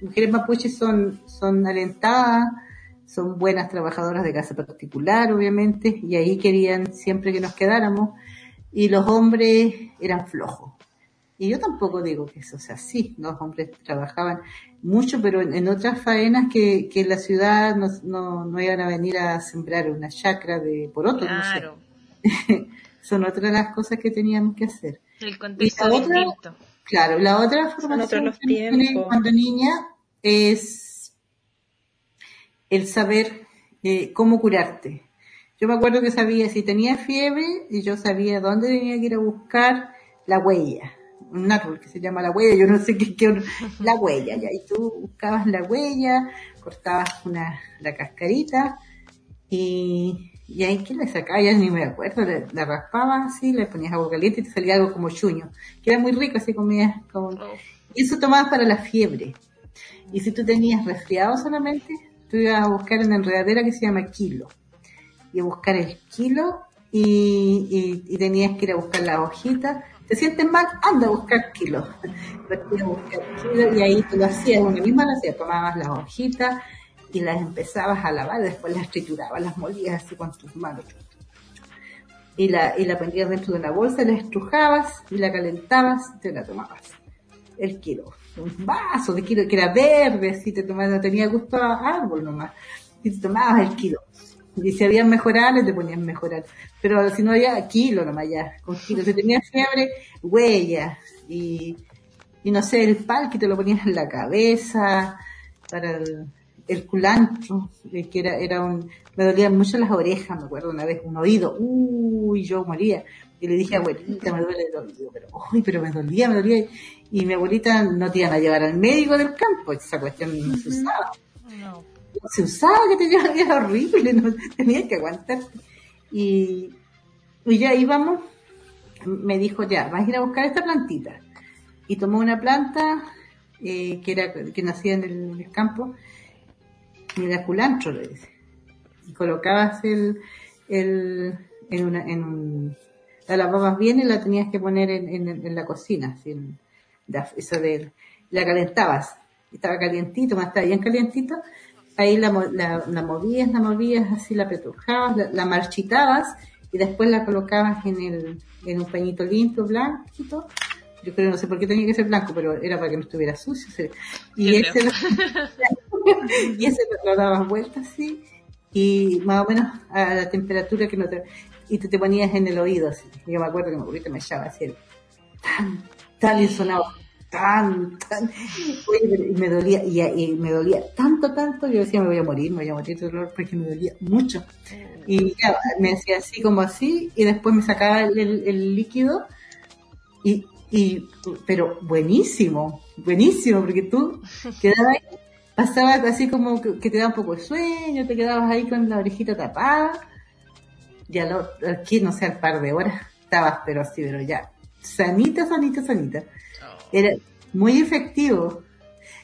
mujeres mapuches son, son alentadas, son buenas trabajadoras de casa particular, obviamente, y ahí querían siempre que nos quedáramos, y los hombres eran flojos. Y yo tampoco digo que eso sea así, los hombres trabajaban mucho, pero en, otras faenas que, que en la ciudad no, no, no, iban a venir a sembrar una chacra de por otro. Claro. Son otras de las cosas que teníamos que hacer. El contexto distinto. Claro, la otra formación que cuando niña es el saber eh, cómo curarte. Yo me acuerdo que sabía si tenía fiebre y yo sabía dónde tenía que ir a buscar la huella. Un árbol que se llama la huella, yo no sé qué, qué la huella, ya. Y tú buscabas la huella, cortabas una, la cascarita y y ahí que le sacaba, ya ni me acuerdo, la, raspaba así, le ponías agua caliente y te salía algo como chuño, que era muy rico, así comías como... Oh. Y eso tomabas para la fiebre. Y si tú tenías resfriado solamente, tú ibas a buscar una enredadera que se llama kilo. Y a buscar el kilo y, y, tenías que ir a buscar la hojita. ¿Te sientes mal? Anda a buscar kilo. y ahí tú lo hacías, una misma lo tomabas la hojita y las empezabas a lavar, después las triturabas, las molías así con tus manos. Y la, y la ponías dentro de una bolsa, la estrujabas y la calentabas y te la tomabas. El kilo. Un vaso de kilo que era verde, así te tomabas, tenía gusto árbol nomás. Y te tomabas el kilo. Y si había mejorar, te ponían mejorar. Pero si no había kilo nomás ya, con kilo. Si tenías fiebre, huella. Y, y no sé, el pal que te lo ponías en la cabeza, para el, el culantro, eh, que era, era un, me dolían mucho las orejas, me acuerdo una vez, un oído, uy, yo moría. Y le dije, abuelita, me duele el oído, pero, uy, pero me dolía, me dolía. Y mi abuelita no te iban a llevar al médico del campo, esa cuestión no se usaba. No. Se usaba que te llevaban, era horrible, no tenías que aguantar. Y, y ya íbamos, me dijo, ya, vas a ir a buscar esta plantita. Y tomó una planta eh, que era que nacía en el campo Mira, culantro le dice. Y colocabas el, el, en una, en un, la lavabas bien y la tenías que poner en, en, la cocina, así, eso de, la calentabas. Estaba calientito, más estaba bien calientito, ahí la, la, la, movías, la movías, así la petujabas, la, marchitabas y después la colocabas en el, en un pañito limpio, blanquito, yo creo, no sé por qué tenía que ser blanco, pero era para que no estuviera sucio. Y ese, lo, y ese lo dabas vueltas así, y más o menos a la temperatura que no te, y tú te ponías en el oído así. Yo me acuerdo que abuelita me echaba así, tan y sonaba tan, tan, y me dolía, y, me dolía tanto, tanto, yo decía me voy a morir, me voy a morir de dolor porque me dolía mucho. Y ya, me hacía así como así, y después me sacaba el, líquido, y y, pero buenísimo, buenísimo, porque tú quedabas ahí, pasabas así como que, te daba un poco de sueño, te quedabas ahí con la orejita tapada, ya lo, aquí no sé, al par de horas estabas, pero así, pero ya, sanita, sanita, sanita. Oh. Era muy efectivo.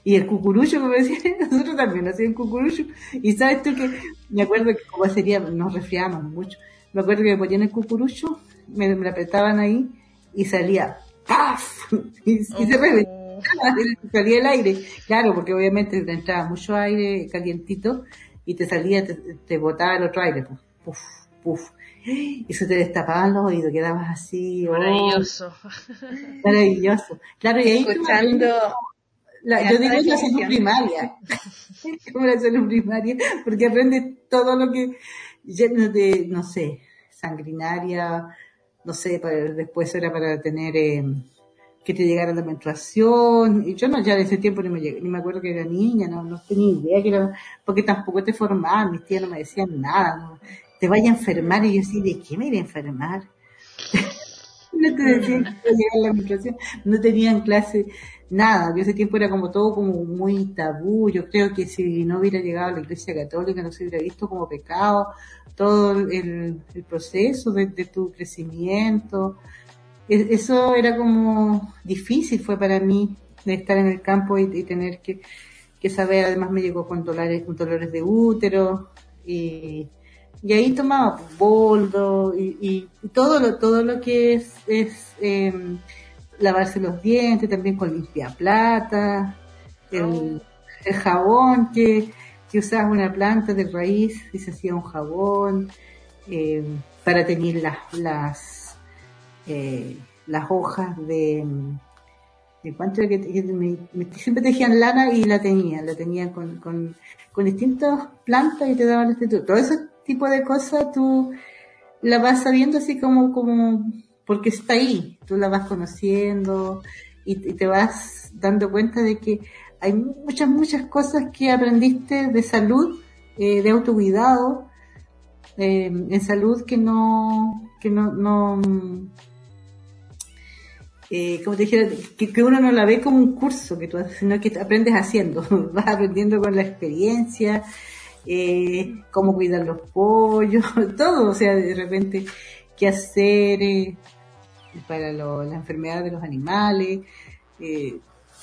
Y el cucurucho, como decía, nosotros también hacíamos cucurucho. Y sabes tú que, me acuerdo que como sería, nos resfriábamos mucho. Me acuerdo que me ponían el cucurucho, me, me apretaban ahí y salía ¡paf! Y, se reventaba, salía el aire. Claro, porque obviamente te entraba mucho aire calientito y te salía, te, botaba el otro aire, puf, puf, Y se te destapaban los oídos, quedabas así. Oh. Maravilloso. maravilloso. Claro, y ahí escuchando. La, yo digo la salud primaria. como la salud primaria, porque aprendes todo lo que lleno de, no sé, sanguinaria, no sé, para, después era para tener eh, que te llegara la menstruación, y yo no, ya de ese tiempo ni me, ni me acuerdo que era niña, no, no tenía idea que era, porque tampoco te formaban, mis tías no me decían nada, te vaya a enfermar, y yo así, ¿de qué me iba a enfermar? no te decían que llegar la menstruación, no tenían clase, nada, yo ese tiempo era como todo como muy tabú, yo creo que si no hubiera llegado a la iglesia católica no se hubiera visto como pecado, todo el, proceso de, tu crecimiento. E, eso era como difícil fue para mí de estar en el campo y, y tener que, que, saber, además me llegó con dolores, con dolores de útero y, y ahí tomaba boldo y, y, todo lo, todo lo que es, es eh, lavarse los dientes, también con limpia plata, el, oh. el jabón que, que usaba una planta de raíz y se hacía un jabón eh, para tener las las eh, las hojas de de cuánto que, que me, me, siempre tejían lana y la tenía la tenía con, con, con distintas plantas y te daban este todo ese tipo de cosas tú la vas sabiendo así como como porque está ahí tú la vas conociendo y, te vas dando cuenta de que hay muchas, muchas cosas que aprendiste de salud, eh, de autocuidado, eh, en salud que no, que no, no eh, como te dijera, que, que, uno no la ve como un curso que tú haces, sino que aprendes haciendo, vas aprendiendo con la experiencia, eh, cómo cuidar los pollos, todo, o sea, de repente qué hacer eh, para lo, la enfermedad de los animales, eh,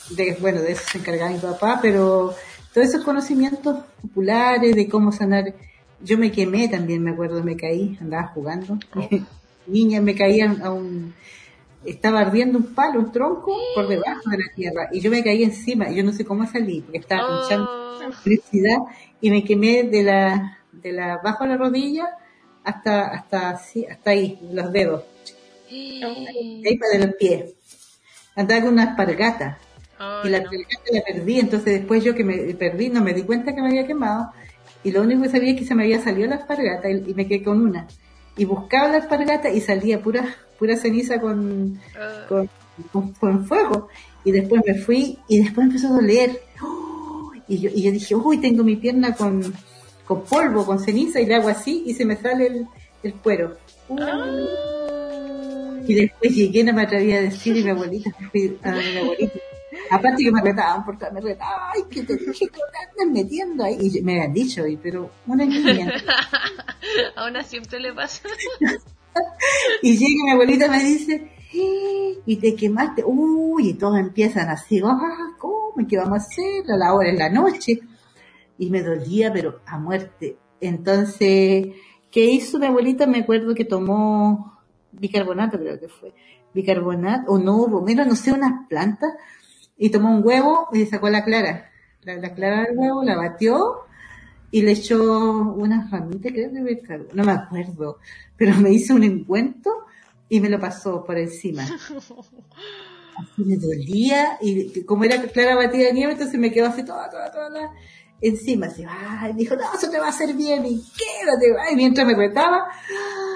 de, bueno, de eso se encargaba mi papá, pero todos esos conocimientos populares de cómo sanar, yo me quemé también, me acuerdo, me caí, andaba jugando, oh. niña me caía a un, estaba ardiendo un palo, un tronco por debajo de la tierra y yo me caí encima y yo no sé cómo salí porque estaba escuchando oh. electricidad y me quemé de la, de la, bajo la rodilla hasta, hasta, sí, hasta ahí, los dedos. Ahí para los pies. Andaba con una espargata y la, no. la perdí, entonces después yo que me perdí no me di cuenta que me había quemado y lo único que sabía es que se me había salido la espargata y, y me quedé con una. Y buscaba la espargata y salía pura, pura ceniza con, uh. con, con, con, fuego. Y después me fui y después empezó a doler. ¡Oh! Y, yo, y yo dije, uy, tengo mi pierna con, con polvo, con ceniza y le hago así y se me sale el, el cuero. Uh. Y después llegué, no me atreví a decir y mi abuelita, fui a mi abuelita Aparte que me retaban, porque me retaban, ay, que te dije que te andas metiendo ahí. Y me habían dicho, pero una niña. a una siempre le pasa. y llega mi abuelita y me dice, eh, y te quemaste, uy, y todos empiezan así, ah, ¿cómo? ¿Qué vamos a hacer? A la hora en la noche. Y me dolía, pero a muerte. Entonces, ¿qué hizo mi abuelita? Me acuerdo que tomó bicarbonato, creo que fue. Bicarbonato, o no, mira, no sé, unas plantas y tomó un huevo y sacó la clara. La, la clara del huevo la batió y le echó unas ramitas, creo que no me acuerdo, pero me hizo un encuentro y me lo pasó por encima. Así me dolía y como era clara batida de nieve, entonces me quedó así toda, toda, toda la, encima. Así, ay, dijo, no, eso te va a hacer bien y quédate, ay, mientras me retaba,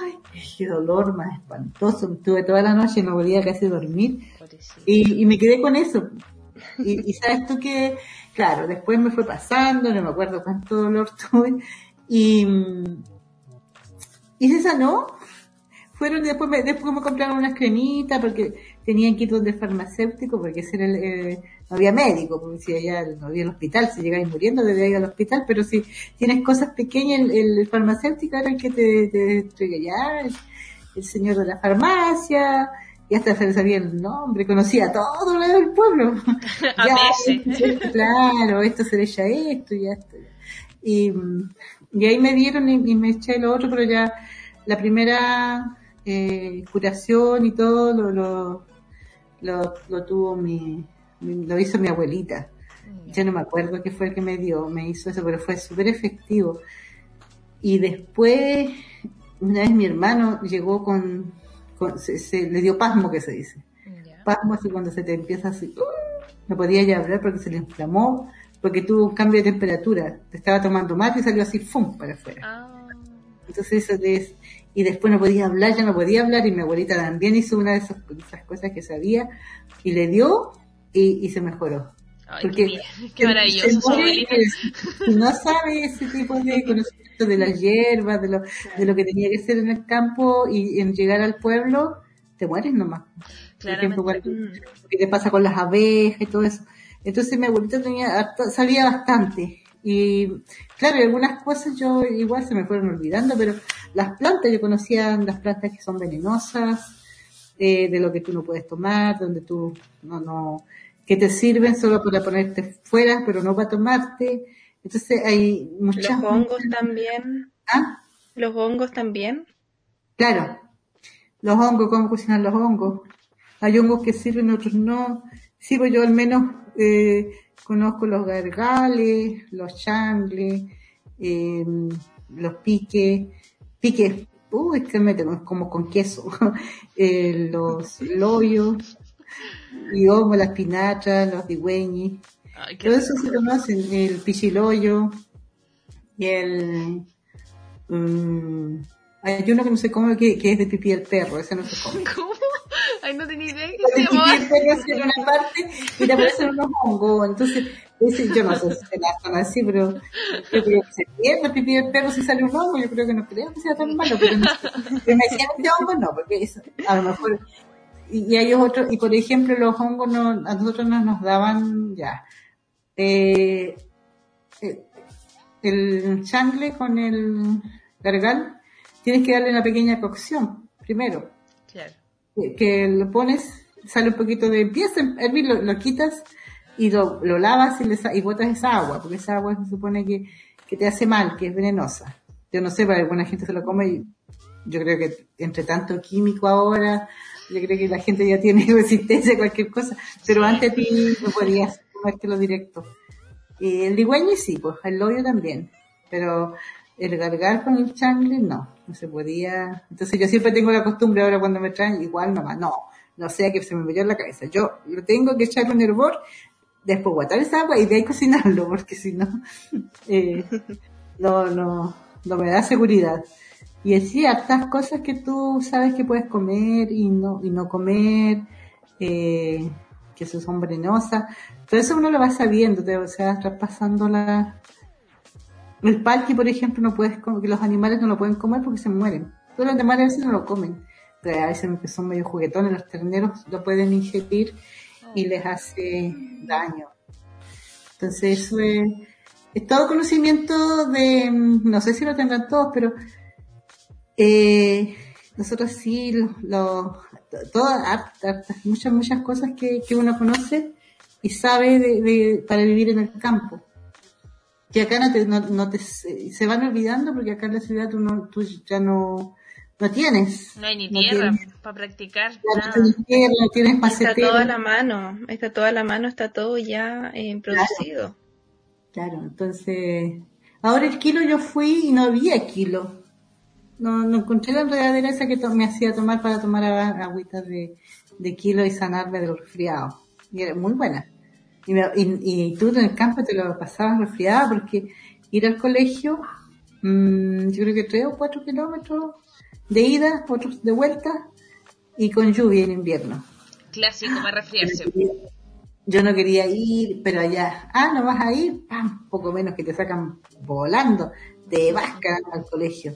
ay, qué dolor más espantoso. Estuve toda la noche y no volvía casi dormir y, y me quedé con eso. Y, y, sabes tú que, claro, después me fue pasando, no me acuerdo cuánto dolor tuve, y, y se sanó. Fueron, después me, después me compraron unas cremitas porque tenían que ir donde el farmacéutico, porque ese era el, eh, no había médico, porque si allá no había el hospital, si llegáis muriendo debía ir al hospital, pero si tienes cosas pequeñas, el, el farmacéutico era el que te, te ya, el señor de la farmacia, y hasta se sabía el nombre, conocía todo lo del pueblo. A ya, claro, esto se le echa esto y esto. Y, y ahí me dieron y, y, me eché lo otro, pero ya la primera eh, curación y todo lo, lo, lo, lo tuvo mi, mi, lo hizo mi abuelita. Mm. Ya no me acuerdo qué fue el que me dio, me hizo eso, pero fue súper efectivo. Y después, una vez mi hermano llegó con, se, se, le dio pasmo que se dice. Yeah. Pasmo es cuando se te empieza así, ¡uh! no podía ya hablar porque se le inflamó, porque tuvo un cambio de temperatura. Estaba tomando mate y salió así, ¡fum! para afuera. Ah. Entonces eso es, y después no podía hablar, ya no podía hablar, y mi abuelita también hizo una de esas, esas cosas que sabía, y le dio, y, y se mejoró. Ay, porque qué maravilloso si no sabe ese tipo de conocimiento de las hierbas, de lo, de lo que tenía que ser en el campo y en llegar al pueblo, te mueres nomás. Por ejemplo, ¿qué te pasa con las abejas y todo eso? Entonces mi abuelita tenía, sabía bastante Y claro, algunas cosas yo igual se me fueron olvidando, pero las plantas, yo conocía las plantas que son venenosas, eh, de lo que tú no puedes tomar, donde tú no, no, que te sirven solo para ponerte fuera, pero no para tomarte. Entonces hay muchas... Los hongos también. ¿Ah? Los hongos también. Claro. Los hongos, cómo cocinar los hongos. Hay hongos que sirven, otros no. Sí, pues yo al menos eh, conozco los gargales, los changles, eh, los piques, piques, uy, que me como con queso, eh, los loyos, y como las pinachas, los digüeños. Todo eso se conocen, el pichiloyo y el... Um, hay uno que no sé cómo, que, que es de pipí del perro, ese no sé cómo. ¿Cómo? Ay, no tenía idea que se llamaba. El perro en una parte y te aparecen unos hongos, entonces ese, yo no sé si se la son así, pero yo creo que se pierde el pipí del perro si sale un hongo, yo creo que no creo que sea tan malo, pero, no, pero me decían este hongo no, porque eso, a lo mejor y, y hay otros, y por ejemplo los hongos no, a nosotros no nos daban ya. Eh, eh, el changle con el gargal tienes que darle una pequeña cocción primero. Claro. que, que lo pones sale un poquito de empieza a hervir lo, lo quitas y lo, lo lavas y, le, y botas esa agua porque esa agua se supone que, que te hace mal que es venenosa. Yo no sé para alguna gente se lo come y yo creo que entre tanto químico ahora yo creo que la gente ya tiene resistencia a cualquier cosa, pero antes a ti no podías comértelo directo. Y el digüeño sí, pues el loyo también, pero el gargar con el changle no, no se podía. Entonces yo siempre tengo la costumbre ahora cuando me traen, igual nomás, no, no sea que se me metió en la cabeza. Yo lo tengo que echar un hervor, después guardar esa agua y de ahí cocinarlo, porque si no, eh, no, no, no me da seguridad. Y así hartas cosas que tú sabes que puedes comer y no, y no comer, eh, que eso son venenosas. Todo eso uno lo va sabiendo, te, o sea, traspasando la... El palqui, por ejemplo, no puedes comer, los animales no lo pueden comer porque se mueren. Todos los demás a veces no lo comen. Pero a veces son medio juguetones, los terneros lo pueden ingerir y les hace daño. Entonces eso es, es todo conocimiento de, mm, no sé si lo tendrán todos, pero eh, nosotros sí, lo, lo- todas, hartas, muchas, muchas cosas que, que uno conoce y sabe de, de- para vivir en el campo. Que acá no te, no, no te, se van olvidando porque acá en la ciudad tú, no, tú ya no, no tienes. No hay ni No tierra tienes- para practicar. ya no nada. tienes tierra, no tienes Está macetero. todo a la mano, está todo a la mano, está todo ya eh, producido. Claro, entonces, ahora el kilo yo fui y no había kilo. No, no encontré la enredadera esa que me hacía tomar para tomar agüitas de, de kilo y sanarme de los resfriados. Y era muy buena. Y, me- y, y tú en el campo te lo pasabas resfriada porque ir al colegio, mm, yo creo que tres o cuatro kilómetros de ida, otros de vuelta, y con lluvia en invierno. Clásico para resfriarse. Yo no quería ir, pero allá, ah, no vas a ir, pam, poco menos que te sacan volando, te vas al colegio.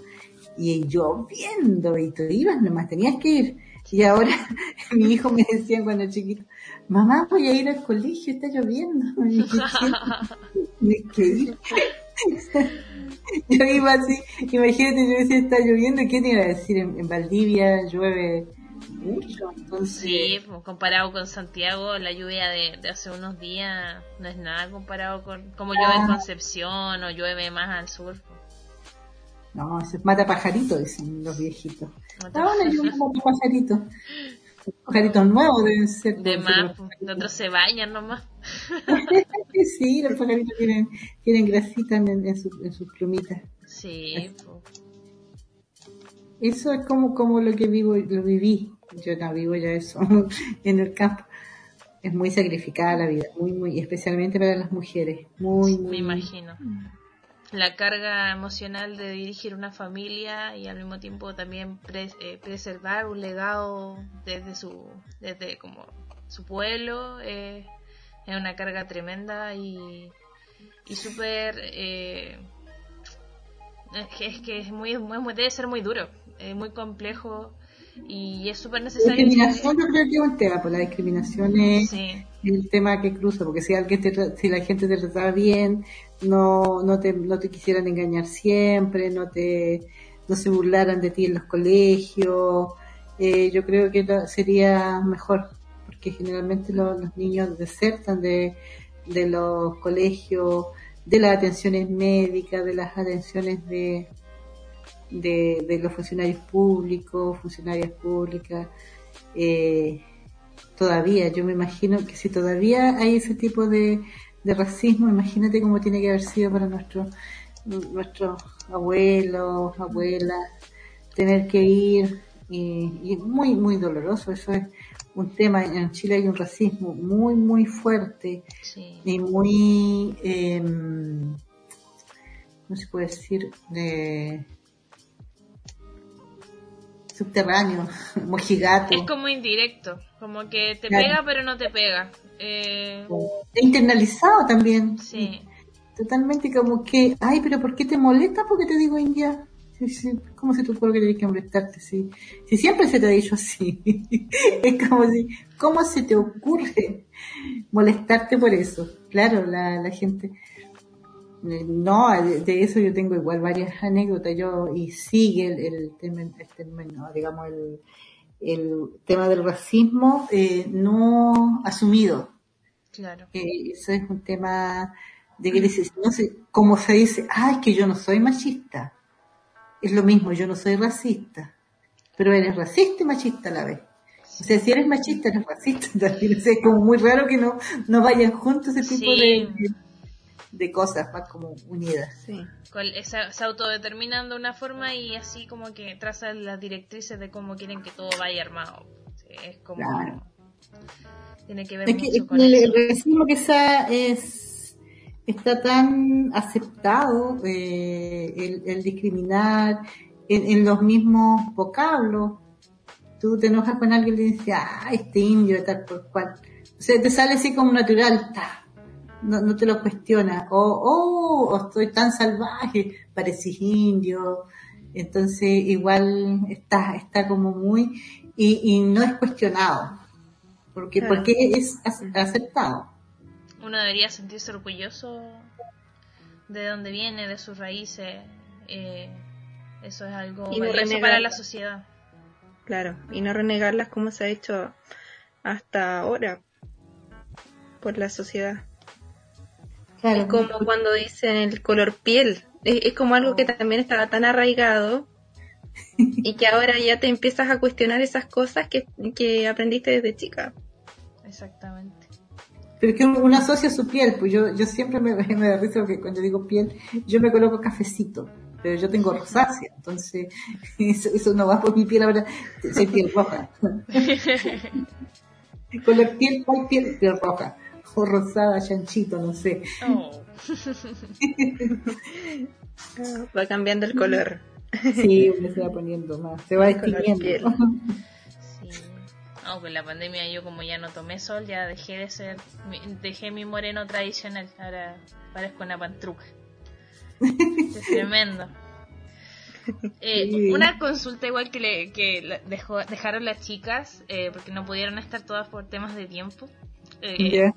Y lloviendo, y tú ibas nomás, tenías que ir. Y ahora mi hijo me decía cuando chiquito, mamá, voy a ir al colegio, está lloviendo. Y dije, "Sí, tienes que ir. Yo iba así, imagínate, yo decía, está lloviendo, ¿qué te iba a decir? En, en Valdivia llueve mucho, entonces... Sí, pues, comparado con Santiago, la lluvia de, de hace unos días no es nada comparado con como llueve en Concepción o llueve más al sur. pues. No, eso es mata pajarito, dicen los viejitos. Mata Ah, bueno, yo mata pajarito. Pajaritos nuevos deben ser. De más, los pues, se bañan nomás. Sí, los pajaritos tienen, tienen grasita en, en, su- en sus plumitas. Sí, pues. Eso es como, como lo que vivo, lo viví. Yo no vivo ya eso en el campo. Es muy sacrificada la vida, muy, muy, especialmente para las mujeres. Muy, muy. me imagino. La carga emocional de dirigir una familia y al mismo tiempo también eh, preservar un legado desde su, desde como su pueblo, eh, es una carga tremenda y, y súper, eh, es que, es que es muy- muy- debe ser muy duro, es muy complejo Y es súper La necesario. discriminación yo creo que es un tema, pues la discriminación es Sí, el tema que cruza, porque si alguien te, si la gente te trataba bien, no, no te, no te quisieran engañar siempre, no te, no se burlaran de ti en los colegios, eh, yo creo que sería mejor, porque generalmente lo- los niños desertan de, de los colegios, de las atenciones médicas, de las atenciones de, de, de los funcionarios públicos, funcionarias públicas, eh, todavía, yo me imagino que si todavía hay ese tipo de, de racismo, imagínate cómo tiene que haber sido para nuestros nuestros abuelos, abuelas, tener que ir y, y muy, muy doloroso, eso es un tema, en Chile hay un racismo muy, muy fuerte sí. y muy, eh, ¿cómo se puede decir? De subterráneo, mojigato. Es como indirecto, como que te Claro. pega pero no te pega. Eh, internalizado también. sí, Totalmente como que, ay, pero ¿por qué te molesta? Porque te digo india. Sí, sí, ¿Cómo se te ocurre que tienes que molestarte? Si, si siempre se te ha dicho así. es como si, ¿cómo se te ocurre molestarte por eso? Claro, la, la gente. No, de, de eso yo tengo igual varias anécdotas. Yo, y sigue el, el tema, el tema, no, digamos, el, el tema del racismo eh, no asumido. claro. Eh, eso es un tema de que dices, no sé, como se dice, ah, es que yo no soy machista. Es lo mismo, yo no soy racista. Pero eres racista y machista a la vez. O sea, si eres machista, eres racista también. O sea, es como muy raro que no, no vayan juntos ese tipo Sí. de, de, cosas, más como unidas. Sí. Se, se autodeterminan de una forma y así como que trazan las directrices de cómo quieren que todo vaya armado. Sí, es como... Claro. Tiene que ver Es que mucho con el, eso. el racismo quizá es, está tan aceptado, eh, el, el discriminar en, en los mismos vocablos. Tú te enojas con alguien y le dices, ah, este indio, tal por cual. O sea, te sale así como natural, ta. No, no te lo cuestionas. O, oh, oh, estoy tan salvaje, pareces indio. Entonces, igual está, está como muy, y, y no es cuestionado. Porque, Claro. porque es ac- aceptado. Uno debería sentirse orgulloso de dónde viene, de sus raíces. eh, eso es algo Y no para la sociedad. Claro, y no renegarlas como se ha hecho hasta ahora por la sociedad. Claro. Es como cuando dicen el color piel. Es, es como algo que también estaba tan arraigado y que ahora ya te empiezas a cuestionar esas cosas que, que aprendiste desde chica. Exactamente. Pero es que uno asocia su piel, pues yo, yo siempre me, me da risa porque cuando digo piel, yo me coloco cafecito, pero yo tengo rosácea, entonces eso, eso no va por mi piel ahora, soy piel roja. Con la piel, ¿cuál piel? Piel roja, o rosada, chanchito, no sé. Oh. Va cambiando el color. Sí, uno se va poniendo más, se va distinguiendo. Sí. No, con la pandemia yo como ya no tomé sol, ya dejé de ser, mi- dejé mi moreno tradicional, ahora parezco una pantruca. Es tremendo. Eh, Sí. Una consulta igual que, le, que dejó, dejaron las chicas, eh, porque no pudieron estar todas por temas de tiempo. Eh, Ya.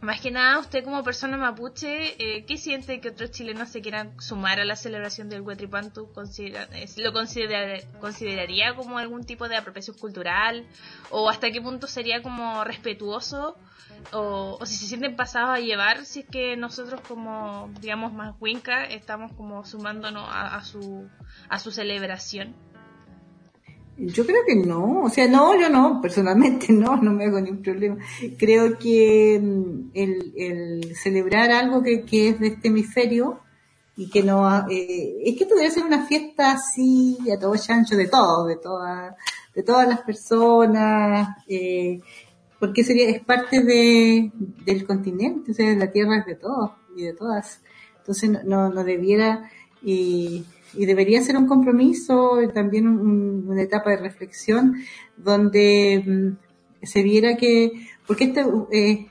Más que nada, usted como persona mapuche, eh, ¿qué siente que otros chilenos se quieran sumar a la celebración del Huetripantu? Considera- eh, ¿Lo considerar- consideraría como algún tipo de apropiación cultural? ¿O hasta qué punto sería como respetuoso? O, si se sienten pasados a llevar, si es que nosotros como, digamos, más Winca, estamos como sumándonos a, a su, a su celebración. Yo creo que no, o sea, no, yo no, personalmente no, no me hago ningún problema. Creo que mm, el, el celebrar algo que, que es de este hemisferio y que no, eh, es que podría ser una fiesta así a todo chancho de todo, de todas, de todas las personas, eh, porque sería, es parte de, del continente, o sea, la tierra es de todos y de todas. Entonces no, no, no debiera, y, y debería ser un compromiso, también un- una etapa de reflexión donde mm, se viera que, porque este, eh,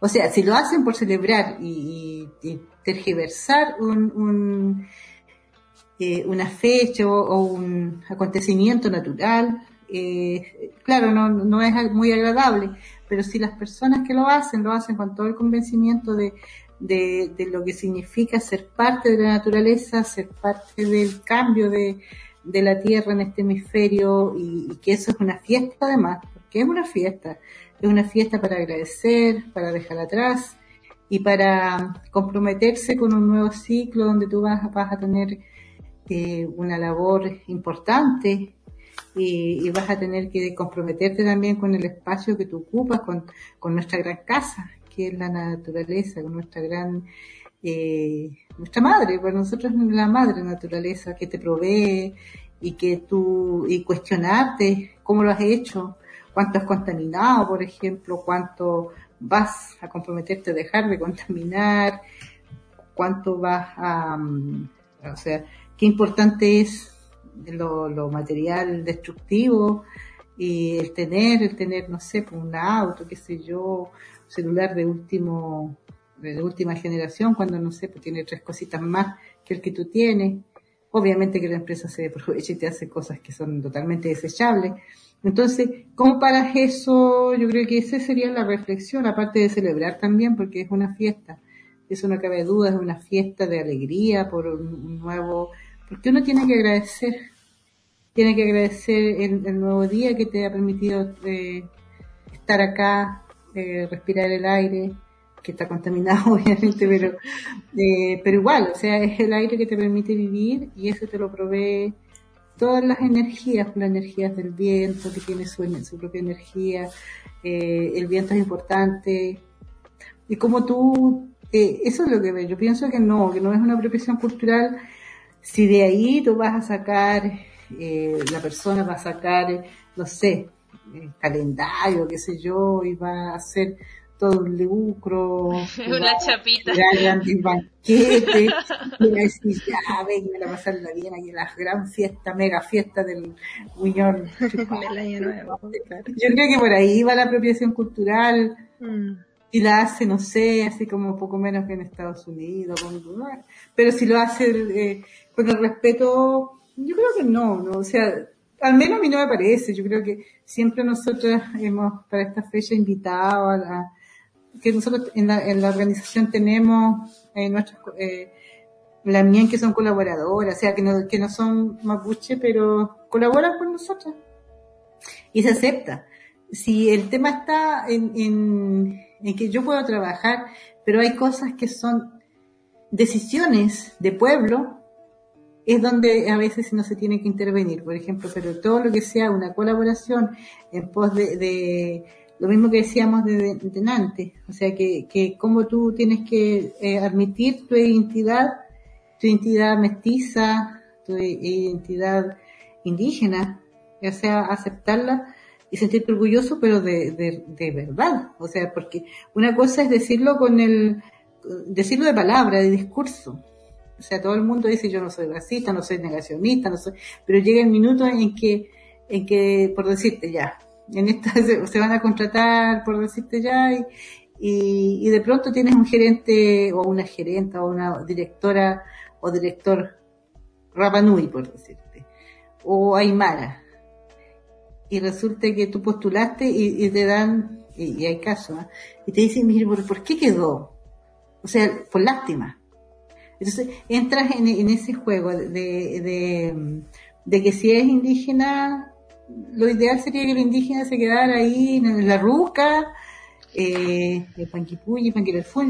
o sea, si lo hacen por celebrar y, y- tergiversar un, eh, una fecha o, o un acontecimiento natural, eh, claro, no, no es muy agradable, pero si las personas que lo hacen, lo hacen con todo el convencimiento de, de, de, lo que significa ser parte de la naturaleza, ser parte del cambio de, de la Tierra en este hemisferio y, que eso es una fiesta además, porque es una fiesta, es una fiesta para agradecer, para dejar atrás y para comprometerse con un nuevo ciclo donde tú vas, vas a tener eh, una labor importante y, y, vas a tener que comprometerte también con el espacio que tú ocupas, con, con nuestra gran casa, que es la naturaleza, nuestra gran, eh, nuestra madre, para nosotros es la madre naturaleza que te provee y que tú, y cuestionarte cómo lo has hecho, cuánto has contaminado, por ejemplo, cuánto vas a comprometerte a dejar de contaminar, cuánto vas a, um, o sea, qué importante es lo, lo, material destructivo y el tener, el tener, no sé, pues, un auto, qué sé yo, celular de último, de última generación, cuando no sé, pues tiene tres cositas más que el que tú tienes. Obviamente que la empresa se aprovecha y te hace cosas que son totalmente desechables. Entonces, ¿cómo paras eso? Yo creo que esa sería la reflexión, aparte de celebrar también, porque es una fiesta. Eso no cabe duda, es una fiesta de alegría por un nuevo, porque uno tiene que agradecer, tiene que agradecer el, el nuevo día que te ha permitido eh, estar acá, respirar el aire, que está contaminado obviamente, pero, eh, pero igual, o sea, es el aire que te permite vivir y eso te lo provee todas las energías, las energías del viento, que tiene su, su propia energía, eh, el viento es importante, y como tú, eh, eso es lo que veo, yo pienso que no, que no es una apropiación cultural, si de ahí tú vas a sacar, la persona va a sacar, no sé, calendario, qué sé yo, va a hacer todo un lucro, una chapita, grandes banquetes, y a decir, ya, vengan a pasarla bien aquí en la gran fiesta, mega fiesta del Muñón. del año nuevo. Yo creo que por ahí va la apropiación cultural, mm. y la hace, no sé, así como un poco menos que en Estados Unidos, pero si lo hace eh, con el respeto, yo creo que no, no, o sea, al menos a mí no me parece, yo creo que siempre nosotros hemos para esta fecha invitado a la, que nosotros en la, en la organización tenemos eh, nuestras, eh, las MIEN que son colaboradoras, o sea, que no, que no son mapuche, pero colaboran con nosotros. Y se acepta. Si el tema está en, en, en que yo puedo trabajar, pero hay cosas que son decisiones de pueblo, es donde a veces no se tiene que intervenir, por ejemplo, pero todo lo que sea una colaboración en pos de, lo mismo que decíamos de, antes, o sea, que, que como tú tienes que eh, admitir tu identidad, tu identidad mestiza, tu identidad indígena, o sea, aceptarla y sentirte orgulloso, pero de, de, de verdad, o sea, porque una cosa es decirlo con el, decirlo de palabra, de discurso, o sea, todo el mundo dice yo no soy racista, no soy negacionista, no soy, pero llega el minuto en que, en que, por decirte ya, en esta se, van a contratar por decirte ya y, y, de pronto tienes un gerente o una gerenta o una directora o director Rapanui por decirte o Aymara y resulta que tú postulaste y, te dan y, hay casos ¿eh? y te dicen mire ¿por, ¿por qué quedó? o sea por lástima entonces entras en, ese juego de, de, de que si es indígena lo ideal sería que los indígenas se quedaran ahí en la ruca, eh, el panquipuy,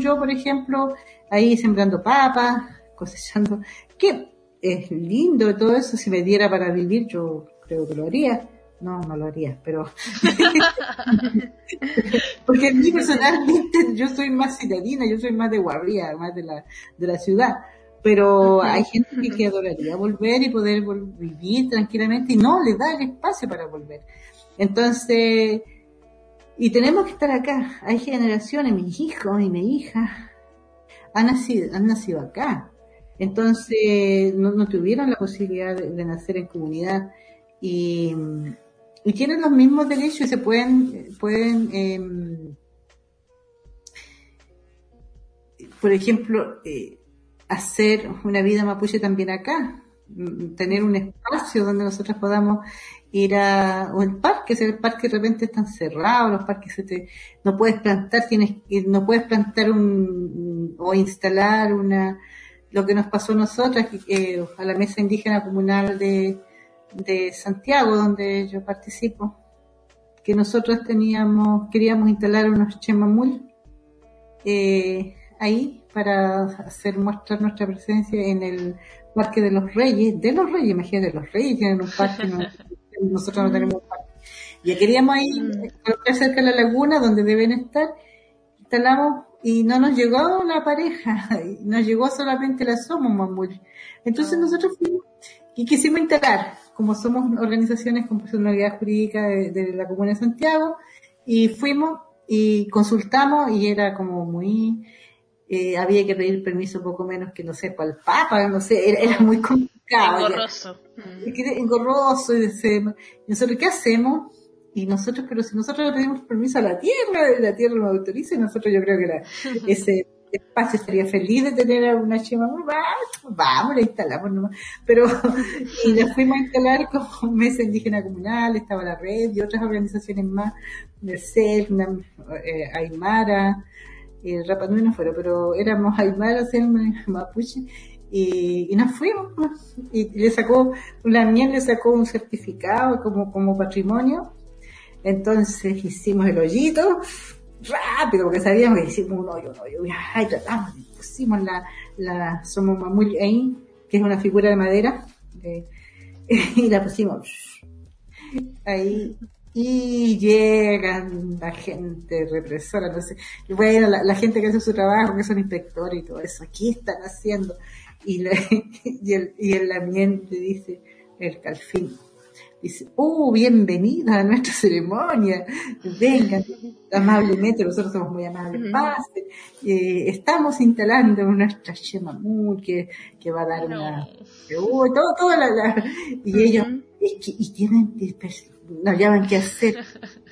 yo por ejemplo, ahí sembrando papas, cosechando, que es lindo todo eso, si me diera para vivir yo creo que lo haría. No, no lo haría, pero... Porque a mí personalmente yo soy más citadina, yo soy más de guardia, más de la, de la ciudad pero hay gente que, que adoraría volver y poder vivir tranquilamente y no le da el espacio para volver. Entonces, y tenemos que estar acá. Hay generaciones, mis hijos y mi hija han nacido, han nacido acá. Entonces, no, no tuvieron la posibilidad de, de, nacer en comunidad y, y tienen los mismos derechos y se pueden, pueden, eh, por ejemplo, eh, hacer una vida mapuche también acá, tener un espacio donde nosotros podamos ir a, o el parque, si el parque de repente están cerrados, los parques se te, no puedes plantar, tienes, no puedes plantar un, o instalar una, lo que nos pasó a nosotras, eh, a la mesa indígena comunal de, de Santiago, donde yo participo, que nosotros teníamos, queríamos instalar unos chemamul, eh, ahí para hacer mostrar nuestra presencia en el Parque de los Reyes, de los Reyes, imagínate, de los Reyes tienen un parque, nosotros no tenemos un parque. Ya queríamos ahí, mm. cerca de la laguna donde deben estar, instalamos y no nos llegó la pareja, nos llegó solamente la Somos Mamul. Entonces ah. nosotros fuimos y quisimos instalar, como somos organizaciones con personalidad jurídica de, la Comuna de Santiago, y fuimos y consultamos y era como muy, eh, había que pedir permiso poco menos que no sé, para el Papa, no sé, era, muy complicado. Engorroso. Engorroso y decimos, nosotros qué hacemos? Y nosotros, pero si nosotros le pedimos permiso a la tierra, la tierra nos autoriza, y nosotros yo creo que la, ese espacio estaría feliz de tener una chema, vamos, la instalamos nomás. Pero, y la fuimos a instalar como Mesa Indígena Comunal, estaba la red y otras organizaciones más, Merced, eh, Aymara, eh, Rapa Nui no fueron, pero éramos Aymara, Mapuche, y, y, nos fuimos, pues. y le sacó, la miel le sacó un certificado como, como patrimonio, entonces hicimos el hoyito, rápido, porque sabíamos que hicimos un hoyo, un hoyo, y tratamos, pusimos la, la somos ahí, que es una figura de madera, y la pusimos ahí, y llegan la gente represora, no sé, bueno, la, gente que hace su trabajo, que son inspectores y todo eso, aquí están haciendo, y, y, el, y el ambiente dice, el calfín, dice, ¡uh, bienvenida a nuestra ceremonia! Vengan, amablemente, nosotros somos muy amables. Eh, estamos instalando nuestra Shemamur que, que va a dar una... Uh, todo, todo la, y ellos, es que, y tienen, no llaman qué hacer.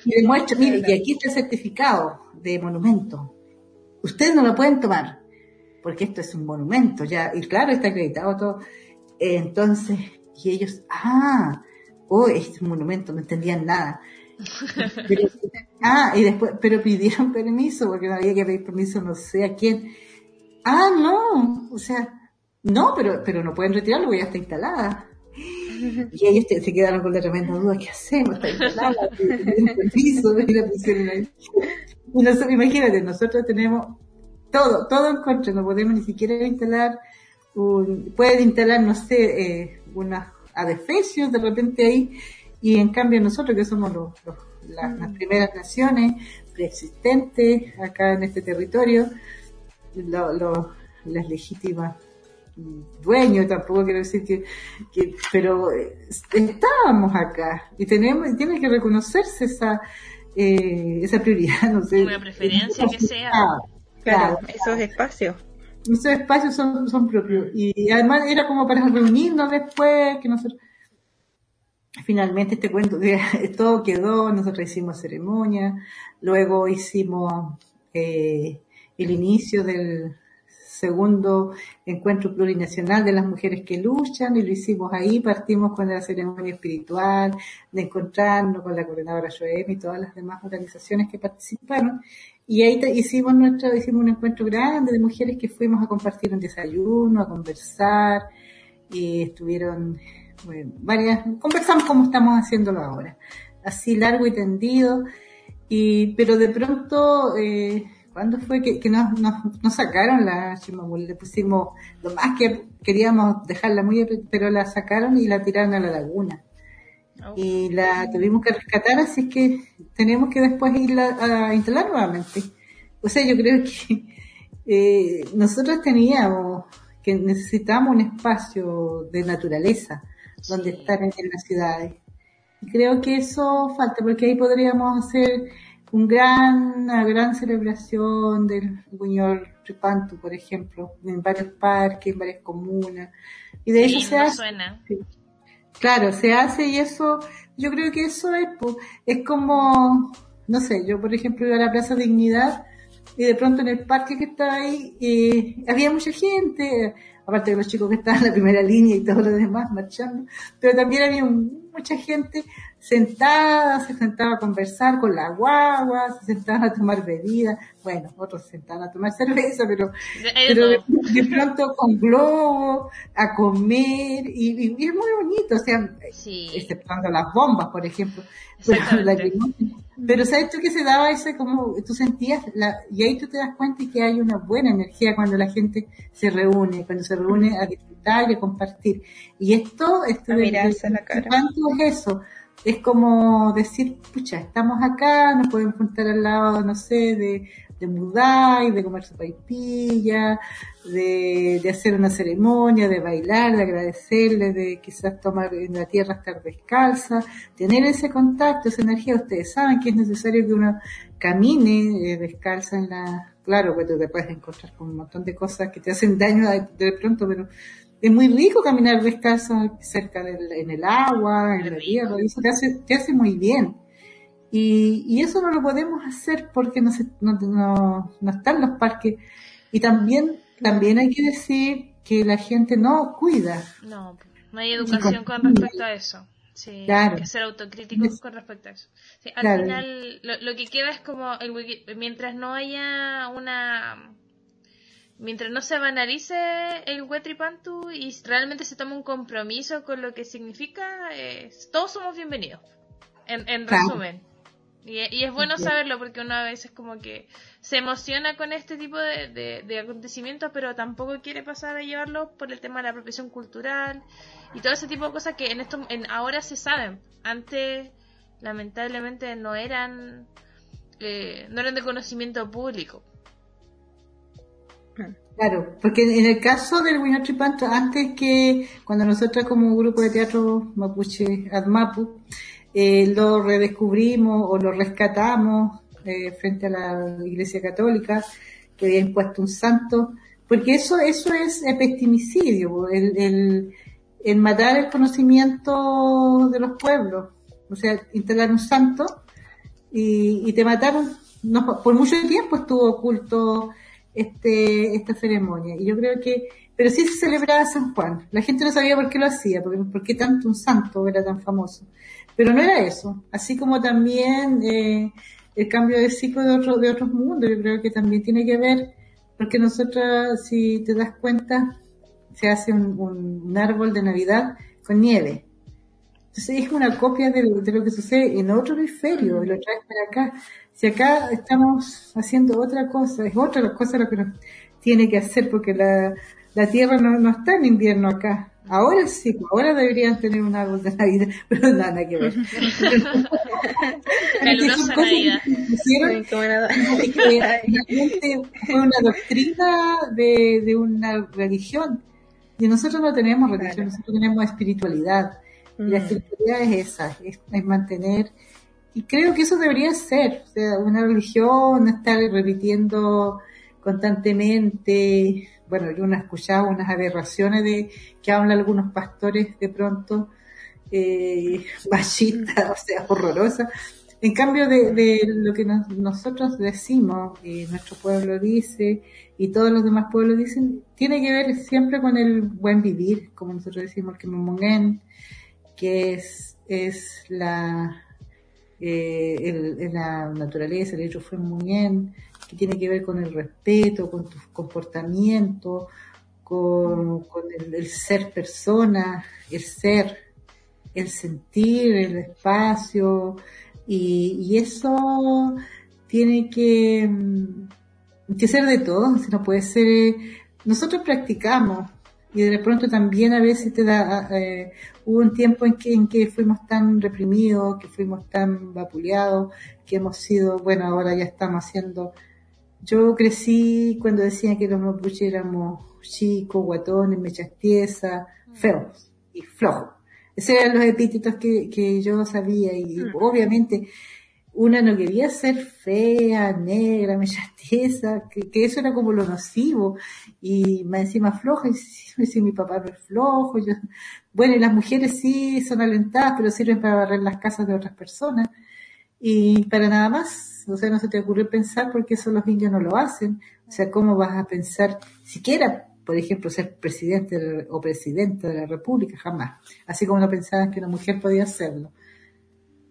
Y demuestran, mire, y aquí está el certificado de monumento. Ustedes no lo pueden tomar, porque esto es un monumento, ya, y claro, está acreditado todo. Entonces, y ellos, ah, oh, este monumento, no entendían nada. Pero, ah, y después, pero pidieron permiso, porque no había que pedir permiso no sé a quién. Ah, no, o sea, no, pero, pero no pueden retirarlo ya está instalada. Y ellos se quedaron con la tremenda duda, ¿qué hacemos? Está instalada, permiso. Y nosotros, imagínate, nosotros tenemos todo, todo en contra, no podemos ni siquiera instalar un, pueden instalar, no sé, eh, unas adefesios de repente ahí, y en cambio nosotros que somos los, las, mm. primeras naciones preexistentes acá en este territorio, las legítimas dueños, tampoco quiero decir que, que pero eh, estábamos acá y tenemos, tiene que reconocerse esa, eh, esa prioridad, no sé. Una preferencia que sea. Claro, esos espacios esos espacios son, son propios. Y además era como para reunirnos después, que nosotros... Finalmente este cuento, todo quedó, nosotros hicimos ceremonia, luego hicimos eh, el inicio del segundo encuentro plurinacional de las mujeres que luchan y lo hicimos ahí, partimos con la ceremonia espiritual, de encontrarnos con la coordinadora Joem y todas las demás organizaciones que participaron y ahí hicimos nuestra, hicimos un encuentro grande de mujeres que fuimos a compartir un desayuno, a conversar, y estuvieron varias, conversamos como estamos haciéndolo ahora, así largo y tendido, y, pero de pronto, eh, ¿cuándo fue que, que nos, nos, sacaron la chimamul? Le pusimos, lo más que queríamos dejarla muy, pero la sacaron y la tiraron a la laguna y la tuvimos que rescatar, así que tenemos que después irla a instalar nuevamente. O sea, yo creo que eh, nosotros teníamos que necesitamos un espacio de naturaleza donde estar en, las ciudades. Y creo que eso falta, porque ahí podríamos hacer un gran, una gran celebración del Buñol Tripantu, por ejemplo, en varios parques, en varias comunas. Y de eso se hace. Claro, se hace y eso, yo creo que eso es, es como, no sé, yo por ejemplo iba a la Plaza Dignidad y de pronto en el parque que estaba ahí eh, había mucha gente, aparte de los chicos que estaban en la primera línea y todos los demás marchando, pero también había mucha gente sentada, se sentaba a conversar con la guagua, se sentaba a tomar bebida, bueno, otros se sentaban a tomar cerveza, pero, pero de, pronto con globo, a comer, y, y, es muy bonito, o sea, sí. exceptuando las bombas, por ejemplo, pero, ¿sabes tú que se daba ese como, tú sentías, la, y ahí tú te das cuenta que hay una buena energía cuando la gente se reúne, cuando se reúne a disfrutar y a compartir. Y esto, esto de, la cara. es eso? Es como decir, pucha, estamos acá, nos podemos juntar al lado, no sé, de, de mudar, de comer su paipilla, de, de hacer una ceremonia, de bailar, de agradecerle, de quizás tomar en la tierra estar descalza, tener ese contacto, esa energía. Ustedes saben que es necesario que uno camine eh, descalza en la, claro, que te puedes encontrar con un montón de cosas que te hacen daño de pronto, pero es muy rico caminar descalzo cerca del, en el agua, en la tierra, eso te hace, te hace muy bien. Y, y eso no lo podemos hacer porque no, se, no, no, no están los parques. Y también, también hay que decir que la gente no cuida. No, no hay educación con respecto a eso. Sí, hay que ser autocríticos con respecto a eso. al final, lo, lo, que queda es como, el, mientras no haya una mientras no se banalice el Wetripantu y realmente se tome un compromiso con lo que significa, eh, todos somos bienvenidos. En, en resumen. Y, y, es bueno saberlo porque uno a veces como que se emociona con este tipo de, de, acontecimientos, pero tampoco quiere pasar a llevarlo por el tema de la apropiación cultural y todo ese tipo de cosas que en esto en, ahora se saben. Antes, lamentablemente, no eran, eh, no eran de conocimiento público. Claro, porque en el caso del Tripanto, antes que cuando nosotros como grupo de teatro mapuche Admapu, eh, lo redescubrimos o lo rescatamos eh, frente a la Iglesia Católica, que había impuesto un santo, porque eso, eso es epestimicidio, el, el, el matar el conocimiento de los pueblos, o sea, instalar un santo y, y te mataron, no, por mucho tiempo estuvo oculto este, esta ceremonia. Y yo creo que, pero sí se celebraba San Juan. La gente no sabía por qué lo hacía, porque, por qué tanto un santo era tan famoso. Pero no era eso. Así como también eh, el cambio de ciclo de, otro, de otros mundos, yo creo que también tiene que ver, porque nosotros, si te das cuenta, se hace un, un, árbol de Navidad con nieve. Entonces es una copia de, lo que sucede en otro hemisferio, y lo traes para acá. Si acá estamos haciendo otra cosa, es otra cosa lo que nos tiene que hacer, porque la, la Tierra no, no está en invierno acá. Ahora sí, ahora deberían tener un árbol de Navidad, pero nada que ver. Calurosa Navidad. fue una doctrina de, de una religión. Y nosotros no tenemos religión, nosotros tenemos espiritualidad. Y la mm. espiritualidad es esa, es, es mantener y creo que eso debería ser, o sea, una religión, estar repitiendo constantemente, bueno, yo no he escuchado unas aberraciones de que hablan algunos pastores de pronto, eh, machistas, o sea, horrorosas. En cambio de, lo que nosotros decimos, y nuestro pueblo dice, y todos los demás pueblos dicen, tiene que ver siempre con el buen vivir, como nosotros decimos, que Memungen, que es, es la, eh, la naturaleza, el hecho fue muy bien, que tiene que ver con el respeto, con tu comportamiento, con, el, ser persona, el ser, el sentir, el espacio, y, eso tiene que, que ser de todo, si no puede ser, nosotros practicamos, y de pronto también a veces te da, eh, hubo un tiempo en que, en que fuimos tan reprimidos, que fuimos tan vapuleados, que hemos sido, bueno, ahora ya estamos haciendo, yo crecí cuando decían que los mapuches éramos chicos, guatones, mechas tiesas, feos y flojos. Esos eran los epítetos que, que yo sabía y mm. obviamente una no quería ser fea, negra, mechastiza, que, que eso era como lo nocivo, y me encima floja, y si, mi papá no es flojo, yo, bueno, y las mujeres sí son alentadas, pero sirven para barrer las casas de otras personas, y para nada más, o sea, no se te ocurre pensar porque eso los indios no lo hacen, o sea, ¿cómo vas a pensar siquiera, por ejemplo, ser presidente o presidenta de la república? Jamás, así como no pensaban que una mujer podía hacerlo.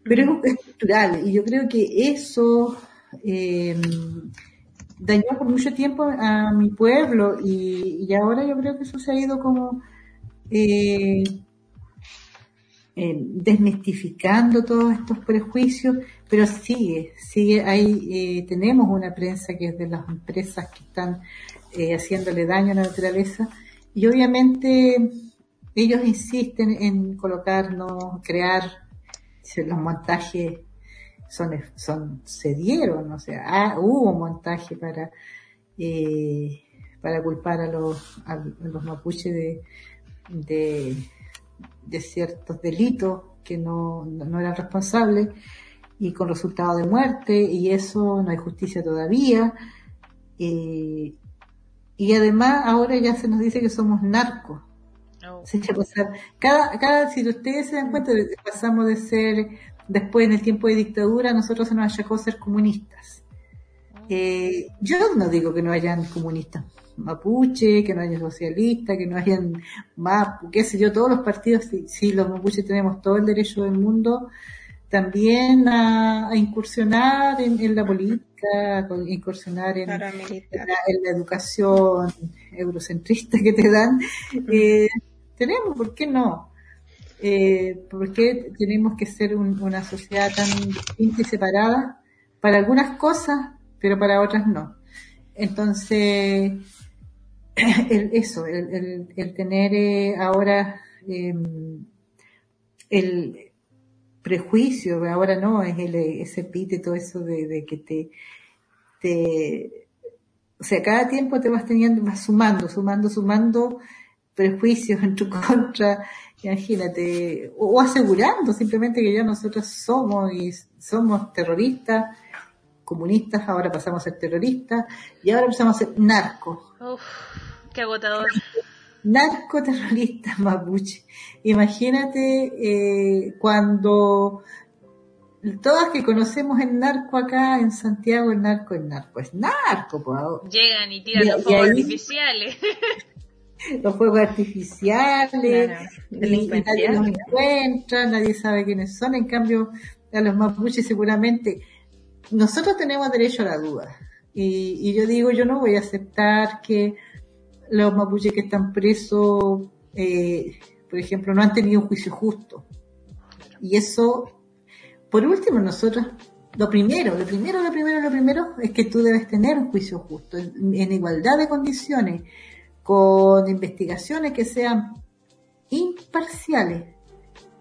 Pero es cultural y yo creo que eso eh, dañó por mucho tiempo a mi pueblo y, ahora yo creo que eso se ha ido como eh, eh, desmistificando todos estos prejuicios, pero sigue, sigue, ahí tenemos una prensa que es de las empresas que están haciéndole daño a la naturaleza y obviamente ellos insisten en colocarnos, crear los montajes son, son se dieron, o sea, ah, hubo montaje para eh, para culpar a los, a, los mapuches de, de, ciertos delitos que no, no, eran responsables y con resultado de muerte y eso no hay justicia todavía. Eh, y además ahora ya se nos dice que somos narcos cada, cada, si ustedes se dan cuenta, pasamos de ser después en el tiempo de dictadura nosotros se nos achacó ser comunistas. Eh, yo no digo que no hayan comunistas mapuche, que no hayan socialistas, que no hayan mapu, qué sé yo, todos los partidos, sí, los mapuches tenemos todo el derecho del mundo también a, incursionar en, la política, a incursionar en, la, educación eurocentrista que te dan. Eh, tenemos, ¿por qué no? eh, ¿por qué tenemos que ser una sociedad tan distinta separada? Para algunas cosas, pero para otras no. Entonces, el, eso, el, el, tener eh, ahora em, el prejuicio, ahora no, es el, ese todo eso de, de que te, te, o sea, cada tiempo te vas teniendo, vas sumando, sumando, sumando prejuicios en tu contra, imagínate, o, asegurando simplemente que ya nosotros somos y somos terroristas, comunistas, ahora pasamos a ser terroristas y ahora pasamos a ser narcos. Uf, qué agotador. Narcoterroristas mapuche. Imagínate eh, cuando todas que conocemos el narco acá en Santiago, el narco, el narco es narco. Llegan y tiran los fuegos artificiales. los fuegos artificiales, nadie los encuentra, nadie sabe quiénes son, en cambio a los mapuches seguramente nosotros tenemos derecho a la duda. Y, yo digo, yo no voy a aceptar que los mapuches que están presos, eh, por ejemplo, no han tenido un juicio justo. Y eso, por último, nosotros, lo primero, lo primero, lo primero, lo primero es que tú debes tener un juicio justo, en igualdad de condiciones con investigaciones que sean imparciales.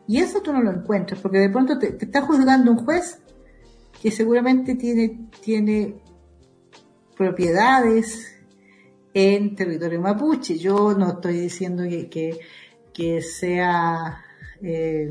Y eso tú no lo encuentras, porque de pronto te, está juzgando un juez que seguramente tiene, tiene propiedades en territorio mapuche. Yo no estoy diciendo que, que, sea eh,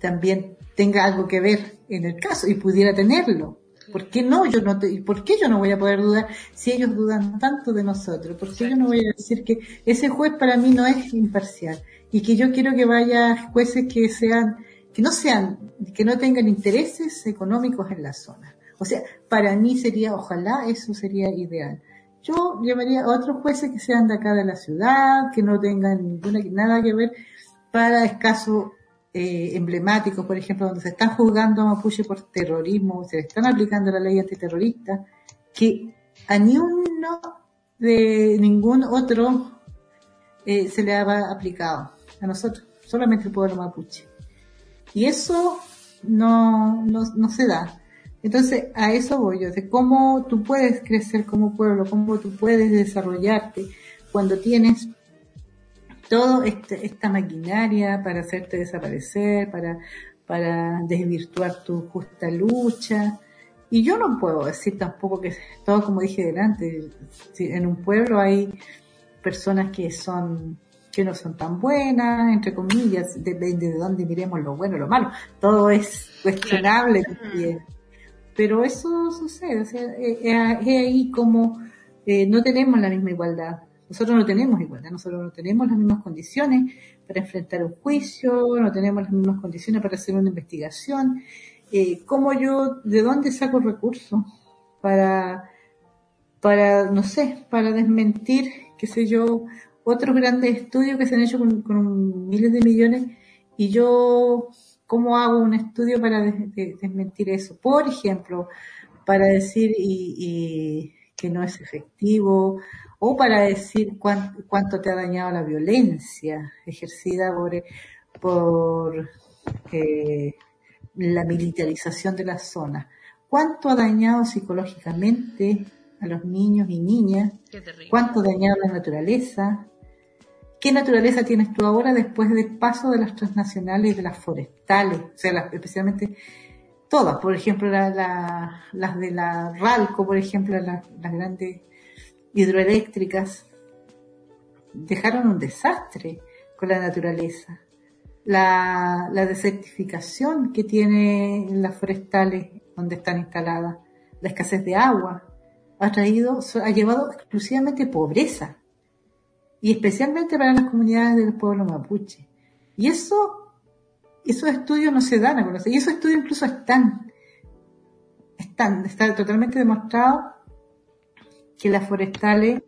también tenga algo que ver en el caso y pudiera tenerlo. ¿Por qué no? Yo no ¿Por qué yo no voy a poder dudar si ellos dudan tanto de nosotros? ¿Por qué yo no voy a decir que ese juez para mí no es imparcial? Y que yo quiero que vaya jueces que sean, que no sean, que no tengan intereses económicos en la zona. O sea, para mí sería, ojalá eso sería ideal. Yo llamaría a otros jueces que sean de acá de la ciudad, que no tengan ninguna, nada que ver para escaso eh, emblemáticos, por ejemplo, donde se están juzgando a Mapuche por terrorismo, se le están aplicando la ley antiterrorista, que a ni uno de ningún otro eh, se le ha aplicado, a nosotros, solamente el pueblo mapuche. Y eso no, no, no se da. Entonces, a eso voy yo, de cómo tú puedes crecer como pueblo, cómo tú puedes desarrollarte cuando tienes todo este, esta maquinaria para hacerte desaparecer, para, para desvirtuar tu justa lucha. Y yo no puedo decir tampoco que todo como dije delante, en un pueblo hay personas que son que no son tan buenas, entre comillas, depende de dónde miremos lo bueno o lo malo, todo es cuestionable Pero eso sucede, o sea, es, ahí como eh, no tenemos la misma igualdad. Nosotros no tenemos igualdad, nosotros no tenemos las mismas condiciones para enfrentar un juicio, no tenemos las mismas condiciones para hacer una investigación. Eh, ¿Cómo yo, de dónde saco recursos para, para, no sé, para desmentir, qué sé yo, otros grandes estudios que se han hecho con, miles de millones y yo ¿cómo hago un estudio para desmentir eso? Por ejemplo, para decir y, que no es efectivo o para decir cuánto, te ha dañado la violencia ejercida por, por eh, la militarización de la zona. ¿Cuánto ha dañado psicológicamente a los niños y niñas? ¿Cuánto ha dañado la naturaleza? ¿Qué naturaleza tienes tú ahora después del paso de las transnacionales y de las forestales? O sea, especialmente todas, por ejemplo, las de la RALCO, por ejemplo, las grandes hidroeléctricas, dejaron un desastre con la naturaleza. La, desertificación que tienen las forestales donde están instaladas, la escasez de agua, ha traído, ha llevado exclusivamente pobreza. Y especialmente para las comunidades del pueblo mapuche. Y eso, esos estudios no se dan a conocer. Y esos estudios incluso están, están, está totalmente demostrado que las forestales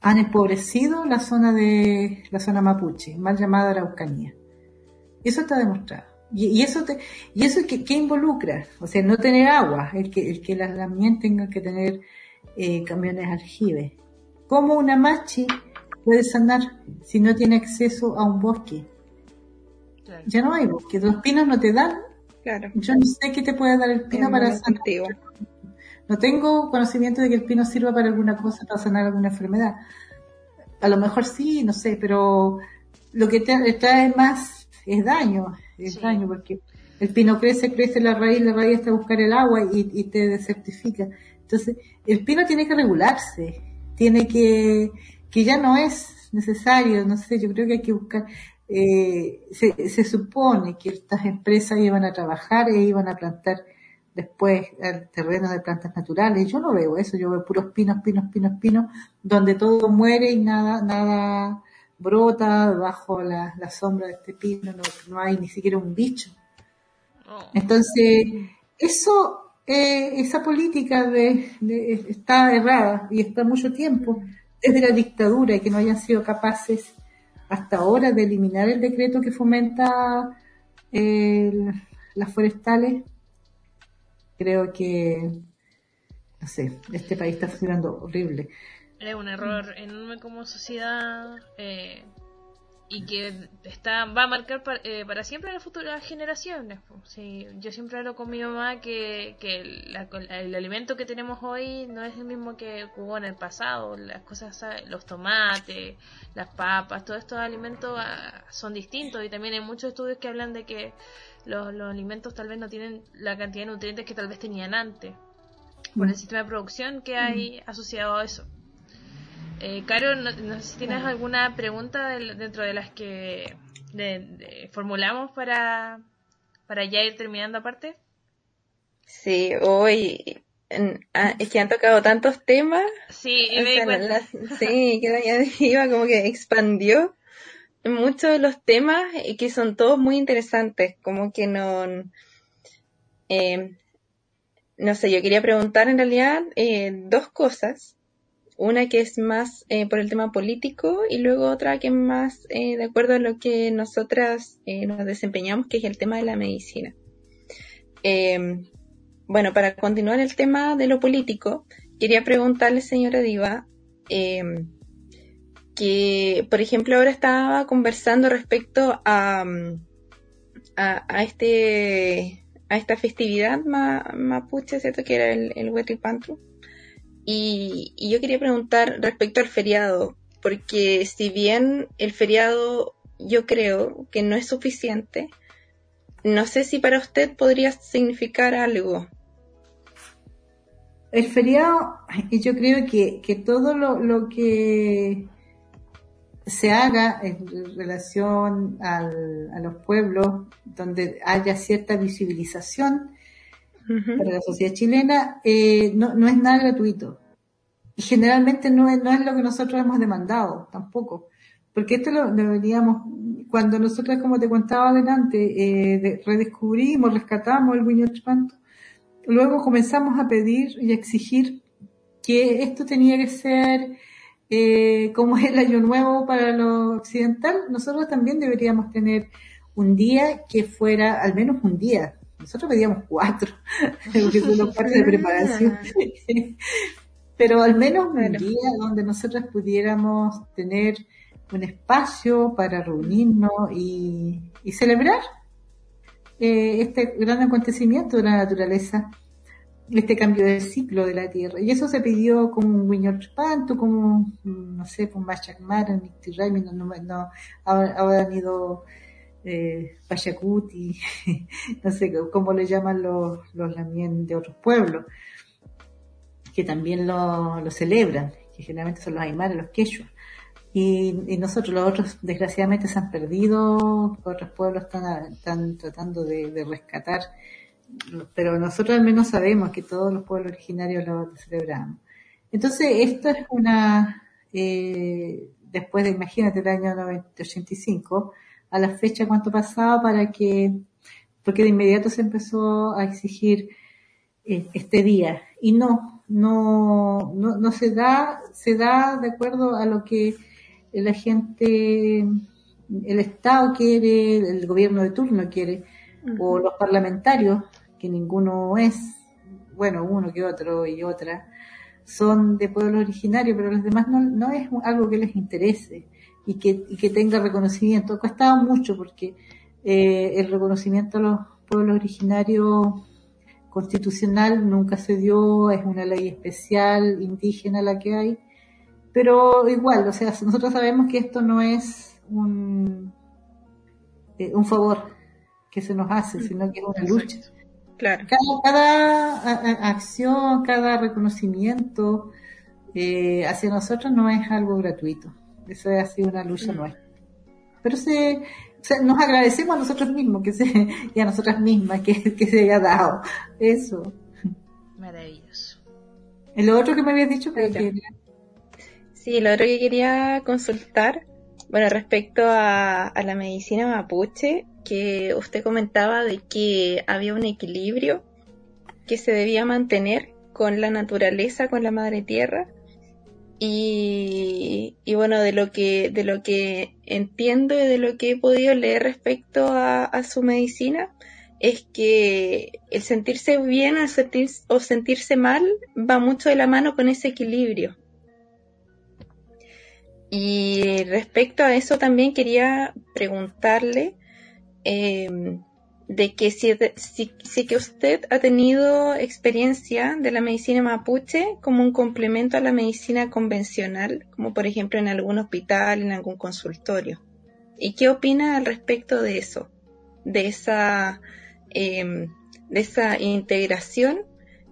han empobrecido la zona de la zona mapuche, mal llamada Araucanía. Eso está demostrado. Y, eso te, y eso ¿qué, involucra? O sea, no tener agua, el que, el que las también tengan que tener eh, camiones aljibes. ¿Cómo una machi puede sanar si no tiene acceso a un bosque? Ya no hay bosque, los pinos no te dan. Claro. Yo no sé qué te puede dar el pino para sanar. No tengo conocimiento de que el pino sirva para alguna cosa, para sanar alguna enfermedad. A lo mejor sí, no sé, pero lo que te trae más es daño, es daño, porque el pino crece, crece la raíz, la raíz hasta buscar el agua y, y te desertifica. Entonces, el pino tiene que regularse, tiene que, que ya no es necesario, no sé, yo creo que hay que buscar, eh, se, se supone que estas empresas iban a trabajar e iban a plantar después el terreno de plantas naturales. Yo no veo eso, yo veo puros pinos, pinos, pinos, pinos, donde todo muere y nada, nada brota bajo la, sombra de este pino, no, hay ni siquiera un bicho. Entonces, eso, eh, esa política de, está errada y está mucho tiempo desde la dictadura y que no hayan sido capaces hasta ahora de eliminar el decreto que fomenta las forestales creo que, no sé, este país está funcionando horrible. Es un error enorme como sociedad eh, y que está va a marcar eh, para, siempre las futuras generaciones. Sí, yo siempre hablo con mi mamá que, que el alimento que tenemos hoy no es el mismo que hubo en el pasado. Las cosas, los tomates, las papas, todos estos alimentos ah, son distintos y también hay muchos estudios que hablan de que los, los alimentos tal vez no tienen la cantidad de nutrientes que tal vez tenían antes, por el mm. sistema de producción que hay mm. asociado a eso. Eh, Caro, no, sé si tienes alguna pregunta dentro de las que formulamos para, para ya ir terminando aparte. Sí, hoy ah, es que han tocado tantos temas. Sí, sí, que iba como que expandió muchos de los temas que son todos muy interesantes, como que no, eh, no sé, yo quería preguntar en realidad eh, dos cosas. Una que es más eh, por el tema político y luego otra que es más de acuerdo a lo que nosotras nos desempeñamos, que es el tema de la medicina. bueno, para continuar el tema de lo político, quería preguntarle, señora Diva, que, por ejemplo, ahora estaba conversando respecto a, a, este a esta festividad mapuche, ¿cierto? Que era el, el Huetripantu. Y, y yo quería preguntar respecto al feriado, porque si bien el feriado yo creo que no es suficiente, no sé si para usted podría significar algo. El feriado, yo creo que, que todo lo, lo que se haga en relación al, a los pueblos donde haya cierta visibilización para la sociedad chilena, eh, no, no es nada gratuito. Y generalmente no es, no es lo que nosotros hemos demandado tampoco. Porque esto lo deberíamos, cuando nosotros, como te contaba adelante, eh, redescubrimos, rescatamos el Guiño luego comenzamos a pedir y a exigir que esto tenía que ser eh, como es el año nuevo para lo occidental, nosotros también deberíamos tener un día que fuera al menos un día. Nosotros pedíamos cuatro, porque son los partes de preparación. Pero al menos un día donde nosotros pudiéramos tener un espacio para reunirnos y, celebrar eh, este gran acontecimiento de la naturaleza, este cambio de ciclo de la Tierra. Y eso se pidió como un Wiñor Espanto, como, no sé, un Machak Mara, no, no, no, ahora han ido eh, Pachacuti, no sé cómo le llaman los, los de otros pueblos, que también lo, lo celebran, que generalmente son los aymaras, los quechua. Y, nosotros, los otros, desgraciadamente, se han perdido, otros pueblos están, están tratando de, rescatar, pero nosotros al menos sabemos que todos los pueblos originarios lo, celebramos. Entonces, esto es una, eh, después de, imagínate, el año 85, a la fecha cuánto pasaba para que, porque de inmediato se empezó a exigir eh, este día. Y no, no, no, no se da, se da de acuerdo a lo que la gente, el Estado quiere, el gobierno de turno quiere, o los parlamentarios, que ninguno es, bueno, uno que otro y otra, son de pueblo originario, pero los demás no, no es algo que les interese y que, y que tenga reconocimiento. Costaba mucho porque eh, el reconocimiento a los pueblos originarios constitucional nunca se dio, es una ley especial indígena la que hay, pero igual, o sea, nosotros sabemos que esto no es un, eh, un favor que se nos hace, sino que es una lucha. Claro. Cada, cada acción, cada reconocimiento eh, hacia nosotros no es algo gratuito. Eso ha sido una lucha mm. nuestra. Pero se, nos agradecemos a nosotros mismos que se, y a nosotras mismas que, que se haya dado. Eso. Maravilloso. Lo otro que me habías dicho que Sí, lo otro que quería consultar, bueno, respecto a, a la medicina mapuche, que usted comentaba de que había un equilibrio que se debía mantener con la naturaleza, con la madre tierra, y, bueno, de lo que, de lo que entiendo y de lo que he podido leer respecto a, su medicina, es que el sentirse bien o, o sentirse mal va mucho de la mano con ese equilibrio. Y respecto a eso también quería preguntarle eh, de que si, si, que usted ha tenido experiencia de la medicina mapuche como un complemento a la medicina convencional, como por ejemplo en algún hospital, en algún consultorio. ¿Y qué opina al respecto de eso? De esa, em, de esa integración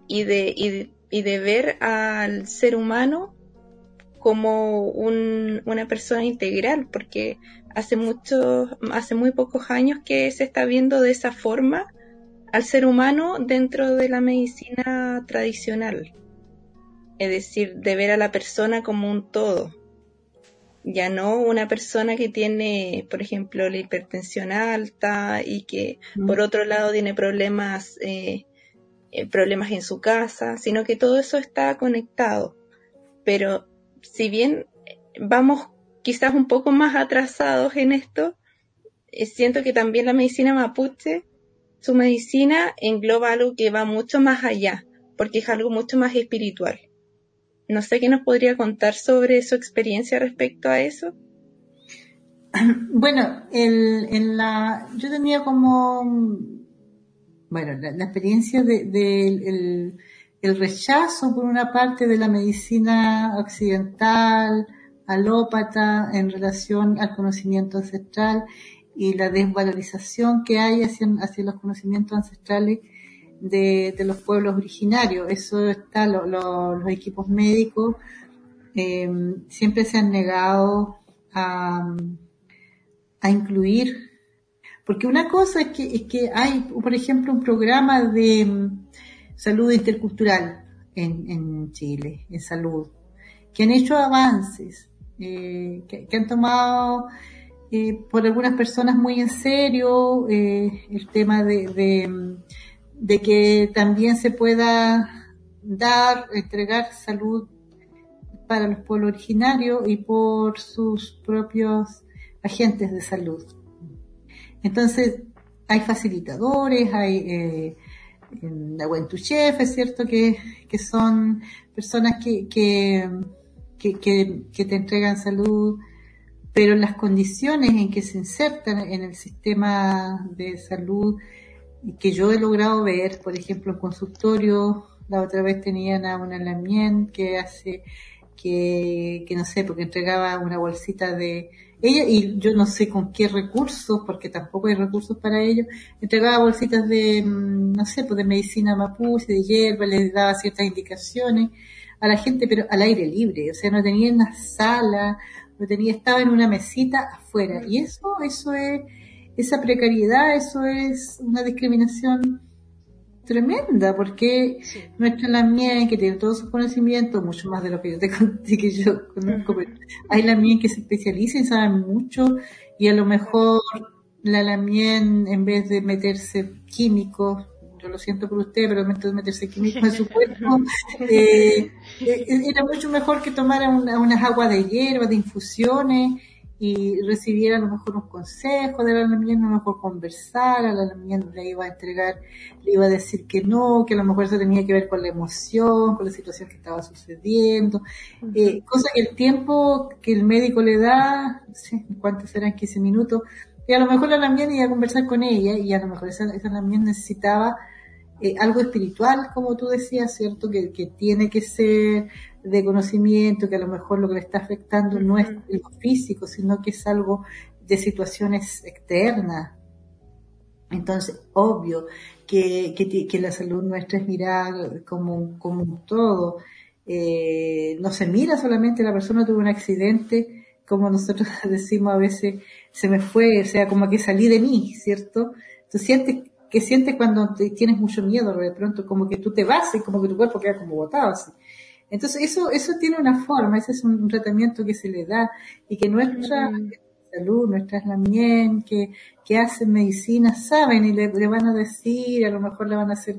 y de, y, y de ver al ser humano como un, una persona integral, porque hace mucho, hace muy pocos años que se está viendo de esa forma al ser humano dentro de la medicina tradicional. Es decir, de ver a la persona como un todo. Ya no una persona que tiene, por ejemplo, la hipertensión alta y que mm. por otro lado tiene problemas, eh, eh, problemas en su casa, sino que todo eso está conectado. Pero si bien vamos quizás un poco más atrasados en esto, eh, siento que también la medicina mapuche, su medicina engloba algo que va mucho más allá, porque es algo mucho más espiritual. No sé qué nos podría contar sobre su experiencia respecto a eso. Bueno, yo tenía como, bueno, la, experiencia de, el, el, rechazo por una parte de la medicina occidental, alópata en relación al conocimiento ancestral y la desvalorización que hay hacia, hacia los conocimientos ancestrales de, los pueblos originarios. Eso está, los equipos médicos eh, siempre se han negado a, a incluir, porque una cosa es que, es que hay, por ejemplo, un programa de mm, salud intercultural en, en Chile, en salud, que han hecho avances, que, han tomado eh, por algunas personas muy en serio eh, el tema de, de, que también se pueda dar, entregar salud para los pueblos originarios y por sus propios agentes de salud. Entonces, hay facilitadores, hay eh, la Chef, es cierto que, que son personas que, que, que, que, te entregan salud, pero las condiciones en que se insertan en el sistema de salud que yo he logrado ver, por ejemplo, en consultorio, la otra vez tenían a una Lamien que hace, que, que no sé, porque entregaba una bolsita de, ella, y yo no sé con qué recursos, porque tampoco hay recursos para ello, entregaba bolsitas de, mm, no sé, pues de medicina mapuche, de hierba, le daba ciertas indicaciones a la gente, pero al aire libre, o sea, no tenía una sala, no tenía, estaba en una mesita afuera, y eso, eso es, esa precariedad, eso es una discriminación tremenda, porque nuestra la mía que tiene todos sus conocimientos, mucho más de lo que yo te conté, que yo conozco, pero hay la mía que se especializa y sabe mucho, y a lo mejor la lamien, en vez de meterse químicos, yo lo siento por usted, pero meterse químicos en su cuerpo, eh, eh, era mucho mejor que tomara unas aguas de hierba, de infusiones, y recibiera a lo mejor un consejo de la Lamien, a lo mejor conversar, a la Lamien le iba a entregar, le iba a decir que no, que a lo mejor eso tenía que ver con la emoción, con la situación que estaba sucediendo, eh, cosa que el tiempo que el médico le da, no sé cuántos serán 15 minutos, y a lo mejor la Lamien iba a conversar con ella y a lo mejor esa, esa necesitaba eh, algo espiritual, como tú decías, ¿cierto? Que, que tiene que ser de conocimiento, que a lo mejor lo que le está afectando no es lo físico, sino que es algo de situaciones externas. Entonces, obvio que, que, la salud nuestra es mirar como, como un todo. Eh, no se mira solamente la persona tuvo un accidente, como nosotros decimos a veces, se me fue, o sea, como que salí de mí, ¿cierto? Tú sientes, que sientes cuando tienes mucho miedo, de pronto como que tú te vas y como que tu cuerpo queda como botado así. Entonces, eso, eso tiene una forma, ese es un tratamiento que se le da y que nuestra salud, nuestras lamien, que, que hacen medicina, saben y le, van a decir, a lo mejor le van a hacer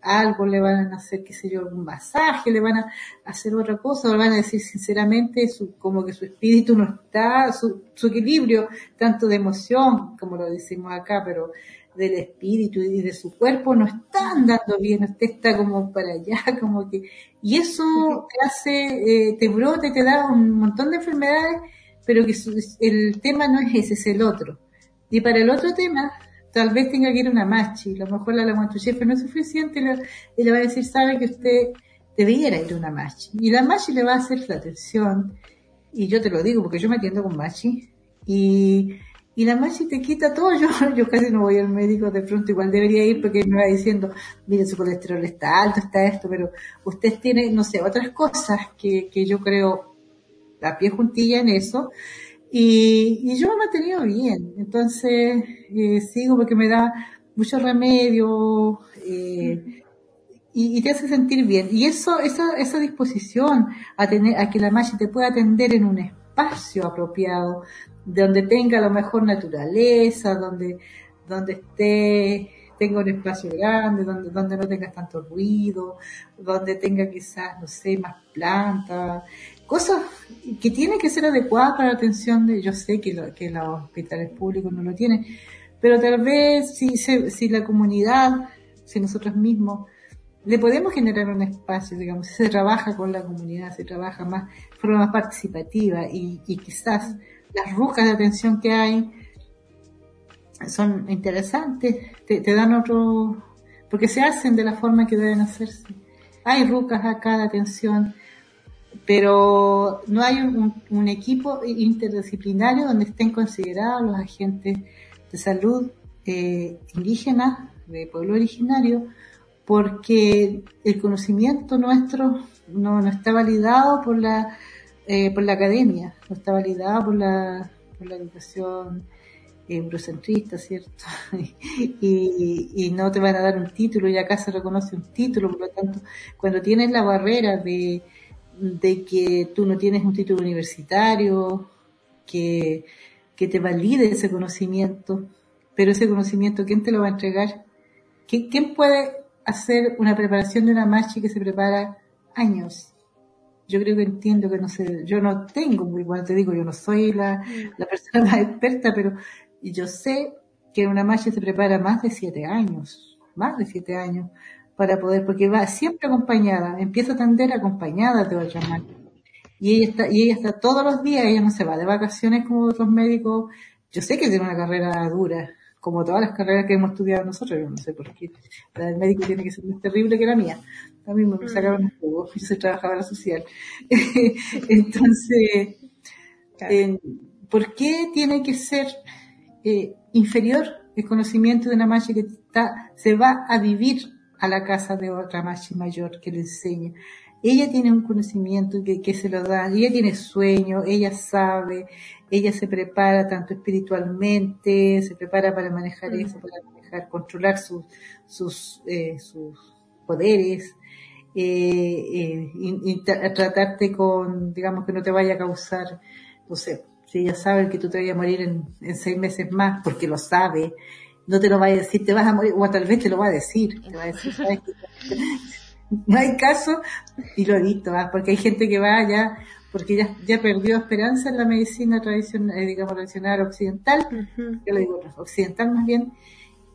algo, le van a hacer, qué sé yo, un masaje, le van a hacer otra cosa, o le van a decir sinceramente su, como que su espíritu no está, su, su equilibrio, tanto de emoción, como lo decimos acá, pero del espíritu y de su cuerpo no está andando bien, usted está como para allá, como que, y eso te hace, eh, te brota y te da un montón de enfermedades, pero que el tema no es ese, es el otro. Y para el otro tema, tal vez tenga que ir una machi, a lo mejor la jefe no es suficiente y le, va a decir, sabe que usted debiera ir a una machi. Y la machi le va a hacer la atención, y yo te lo digo porque yo me atiendo con machi, y y la machi te quita todo. Yo, yo casi no voy al médico, de pronto igual debería ir porque me va diciendo, mire, su colesterol está alto, está esto, pero usted tiene, no sé, otras cosas que, que yo creo a pie juntilla en eso. Y, y yo me he mantenido bien. Entonces, eh, sigo porque me da mucho remedio, eh, y, te hace sentir bien. Y eso, esa, esa disposición a tener, a que la machi te pueda atender en un espacio apropiado, donde tenga la mejor naturaleza, donde, donde esté, tenga un espacio grande, donde, donde no tenga tanto ruido, donde tenga quizás, no sé, más plantas, cosas que tienen que ser adecuadas para la atención de, yo sé que, que los hospitales públicos no lo tienen, pero tal vez si, si la comunidad, si nosotros mismos, le podemos generar un espacio, digamos, se trabaja con la comunidad, se trabaja más, forma más participativa y quizás las rucas de atención que hay son interesantes, te, dan otro, porque se hacen de la forma que deben hacerse. Hay rucas acá de atención, pero no hay un, equipo interdisciplinario donde estén considerados los agentes de salud eh, indígenas, de pueblo originario, porque el conocimiento nuestro no, no está validado por la eh, por la academia, no está validada por la, por la educación eurocentrista, ¿cierto? y, y, no te van a dar un título y acá se reconoce un título, por lo tanto, cuando tienes la barrera de, de que tú no tienes un título universitario, que, que te valide ese conocimiento, pero ese conocimiento, ¿quién te lo va a entregar? ¿Quién puede hacer una preparación de una marcha que se prepara años? Yo creo que entiendo que no sé, yo no tengo, igual te digo, yo no soy la, mm. la persona más experta, pero yo sé que una machi se prepara más de siete años, más de siete años, para poder, porque va siempre acompañada, empieza a atender acompañada de otra machi. Y ella está, y ella está todos los días, ella no se va de vacaciones como otros médicos. Yo sé que tiene una carrera dura, como todas las carreras que hemos estudiado nosotros, yo no sé por qué. La del médico tiene que ser más terrible que la mía. A mí me sacaron un jugo, yo soy trabajadora social. Entonces, eh, ¿por qué tiene que ser eh, inferior el conocimiento de una machi que está, se va a vivir a la casa de otra machi mayor que le enseña? Ella tiene un conocimiento que, que se lo da, ella tiene sueño, ella sabe, ella se prepara tanto espiritualmente, se prepara para manejar eso, para manejar, controlar sus, sus, eh, sus poderes, eh, eh, y, y tra- tratarte con, digamos, que no te vaya a causar, no sé, si ella sabe que tú te vayas a morir en, en seis meses más, porque lo sabe, no te lo va a decir, te vas a morir, o tal vez te lo va a decir, te va a decir, ¿sabes? no hay caso, y lo he visto, ¿ah? porque hay gente que va ya, porque ya, ya perdió esperanza en la medicina tradicional, eh, digamos, tradicional occidental, Ujú. yo le digo occidental más bien,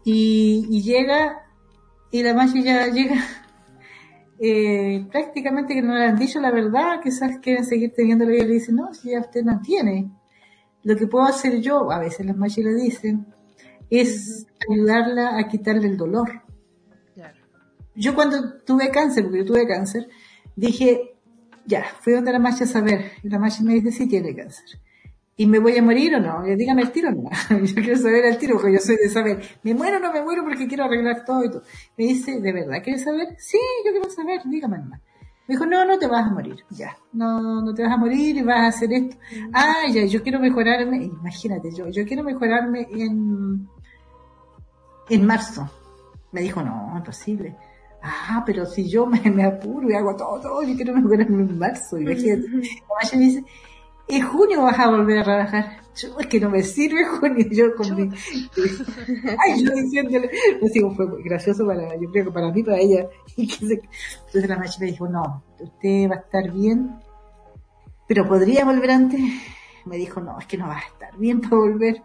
y, y llega, y la magia ya llega, eh, prácticamente que no le han dicho la verdad, quizás quieren seguir teniéndolo y le dice, no, si ya usted no tiene. Lo que puedo hacer yo, a veces las magias le dicen, es ayudarla a quitarle el dolor. Yo cuando tuve cáncer, porque yo tuve cáncer, dije, ya, fui donde la magia a saber, y la magia me dice, sí tiene cáncer. ¿Y me voy a morir o no? Y dígame el tiro o no. Yo quiero saber el tiro, porque yo soy de saber, ¿me muero o no me muero? Porque quiero arreglar todo y todo. Me dice, ¿de verdad quieres saber? Sí, yo quiero saber, dígame nomás. Me dijo, no, no te vas a morir, ya. No, no te vas a morir y vas a hacer esto. Ah, ya, yo quiero mejorarme, imagínate, yo, yo quiero mejorarme en, en marzo. Me dijo, no, imposible. Ah, pero si yo me, me apuro y hago todo, todo, yo quiero mejorarme en marzo. Imagínate. La me dice, en junio vas a volver a trabajar. Yo, es que no me sirve junio. Yo con mi, ay, yo diciéndole, no sé, fue muy gracioso para, yo creo que para mí, para ella. Y que se- entonces la Maya me dijo, no, usted va a estar bien, pero podría volver antes. Me dijo, no, es que no va a estar bien para volver.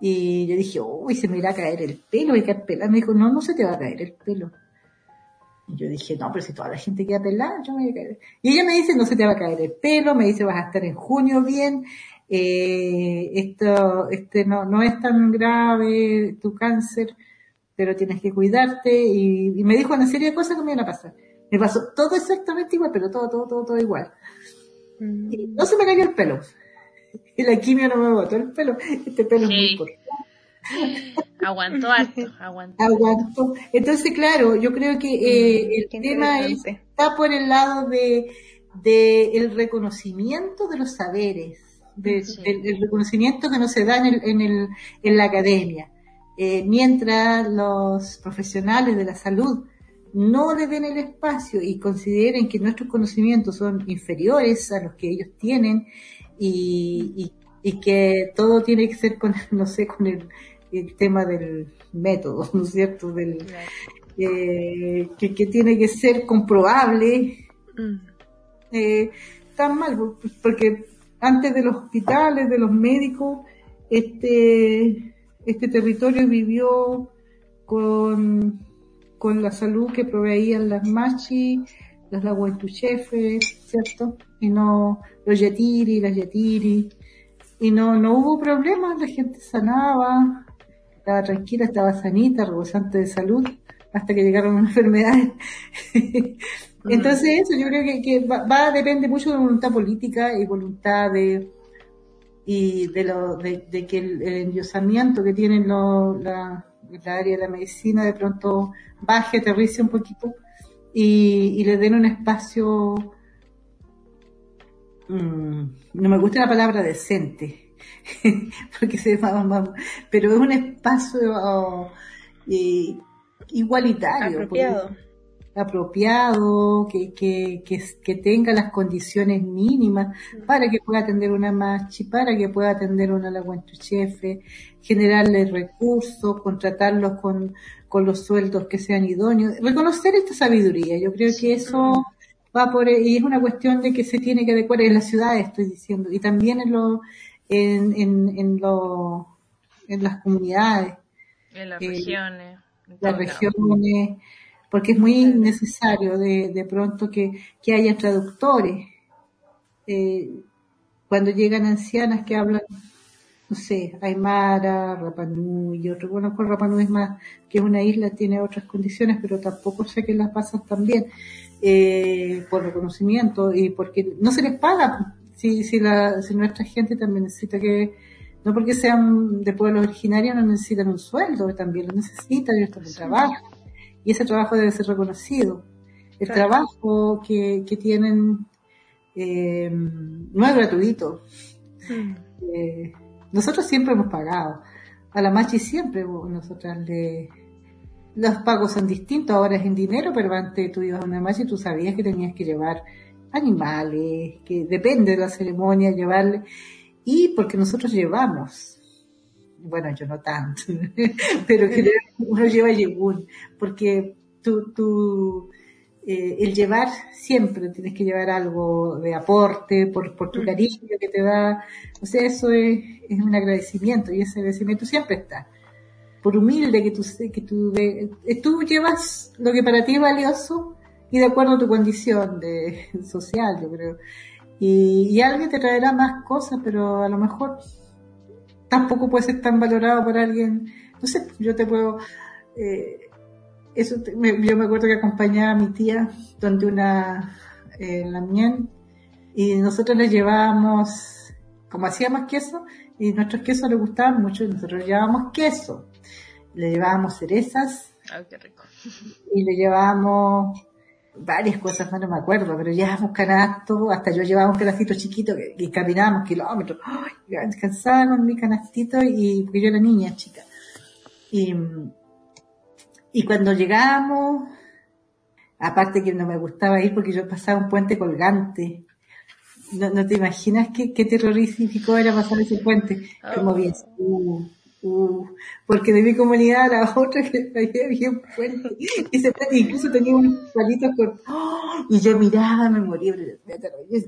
Y yo dije, uy, se me irá a caer el pelo, voy a. Me dijo, no, no se te va a caer el pelo. Y yo dije, no, pero si toda la gente queda pelada, yo me voy a caer. Y ella me dice, no se te va a caer el pelo, me dice, vas a estar en junio bien, eh, esto, este no, no es tan grave tu cáncer, pero tienes que cuidarte. Y, y me dijo una serie de cosas que me iban a pasar. Me pasó todo exactamente igual, pero todo, todo, todo, todo igual. Mm. Y no se me cayó el pelo. Y la quimio no me botó el pelo. Este pelo es muy corto. Aguantó harto, aguantó. Aguanto. Entonces, claro, yo creo que eh, el Qué tema es, está por el lado de, de el reconocimiento de los saberes, de- Sí. del, del reconocimiento que no se da en, el, en, el, en la academia. Eh, mientras los profesionales de la salud no le den el espacio y consideren que nuestros conocimientos son inferiores a los que ellos tienen y, y, y que todo tiene que ser con, no sé, con el, el tema del método, ¿no es cierto? Del, Claro. eh, que, que tiene que ser comprobable, Mm. eh, tan mal, pues, porque antes de los hospitales, de los médicos, este, este territorio vivió con, con la salud que proveían las machi, las laguentuchefes, ¿cierto? Y no los yetiri, las yetiri, y no, no hubo problemas, la gente sanaba, estaba tranquila, estaba sanita, rebosante de salud, hasta que llegaron enfermedades. Entonces eso yo creo que, que va, va- depende mucho de voluntad política y voluntad de y de lo de, de que el, el endiosamiento que tienen lo- la, la área de la medicina de pronto baje, aterrice un poquito y, y le den un espacio mm, no me gusta la palabra decente porque se va- pero es un espacio eh, igualitario Apropiado. apropiado, que, que, que, que tenga las condiciones mínimas para que pueda atender una machi, para que pueda atender una laguantuchefe, generarle recursos, contratarlos con, con los sueldos que sean idóneos, reconocer esta sabiduría. Yo creo que eso va por, y es una cuestión de que se tiene que adecuar en las ciudades, estoy diciendo, y también en lo, en, en, en lo, en las comunidades En las eh, regiones. en las regiones, porque es muy necesario de, de pronto que, que haya traductores. Eh, cuando llegan ancianas que hablan, no sé, Aymara, Rapanui y otro, bueno, con Rapanui es más, que es una isla, tiene otras condiciones, pero tampoco sé que las pasan tan bien, eh, por reconocimiento y porque no se les paga, si, si, la, si nuestra gente también necesita que, no porque sean de pueblos originarios no necesitan un sueldo, también lo necesitan, ellos también trabajan, y ese trabajo debe ser reconocido. El Claro. trabajo que, que tienen eh, no es gratuito. Eh, nosotros siempre hemos pagado. A la Machi siempre nosotras le... Los pagos son distintos, ahora es en dinero, pero antes tú ibas a una Machi y tú sabías que tenías que llevar animales, que depende de la ceremonia, llevarle. Y porque nosotros llevamos, bueno, yo no tanto, pero que uno lleva yegún, porque tú, tú eh, el llevar siempre tienes que llevar algo de aporte por, por tu cariño que te da, o sea, eso es, es un agradecimiento y ese agradecimiento siempre está. Por humilde que tú, que tú, eh, tú llevas lo que para ti es valioso y de acuerdo a tu condición de, social, yo creo. Y, y alguien te traerá más cosas, pero a lo mejor tampoco puede ser tan valorado por alguien. No sé, yo te puedo, eh, eso te- me- yo me acuerdo que acompañaba a mi tía donde una eh, la mien y nosotros le llevábamos como hacíamos queso y nuestros quesos les gustaban mucho y nosotros le llevábamos queso le llevábamos cerezas Ay, qué rico. y le llevábamos varias cosas más no me acuerdo pero llevábamos canastos hasta yo llevaba un canastito chiquito que caminábamos kilómetros ¡Ay! descansaba con mi canastito y porque yo era niña chica y y cuando llegamos, aparte que no me gustaba ir porque yo pasaba un puente colgante. No, no te imaginas qué, qué terrorífico era pasar ese puente. Como bien, uh, porque de mi comunidad a la otra que había, un puente. Y puente incluso tenía unos palitos con... ¡Oh! Y yo miraba, me moría.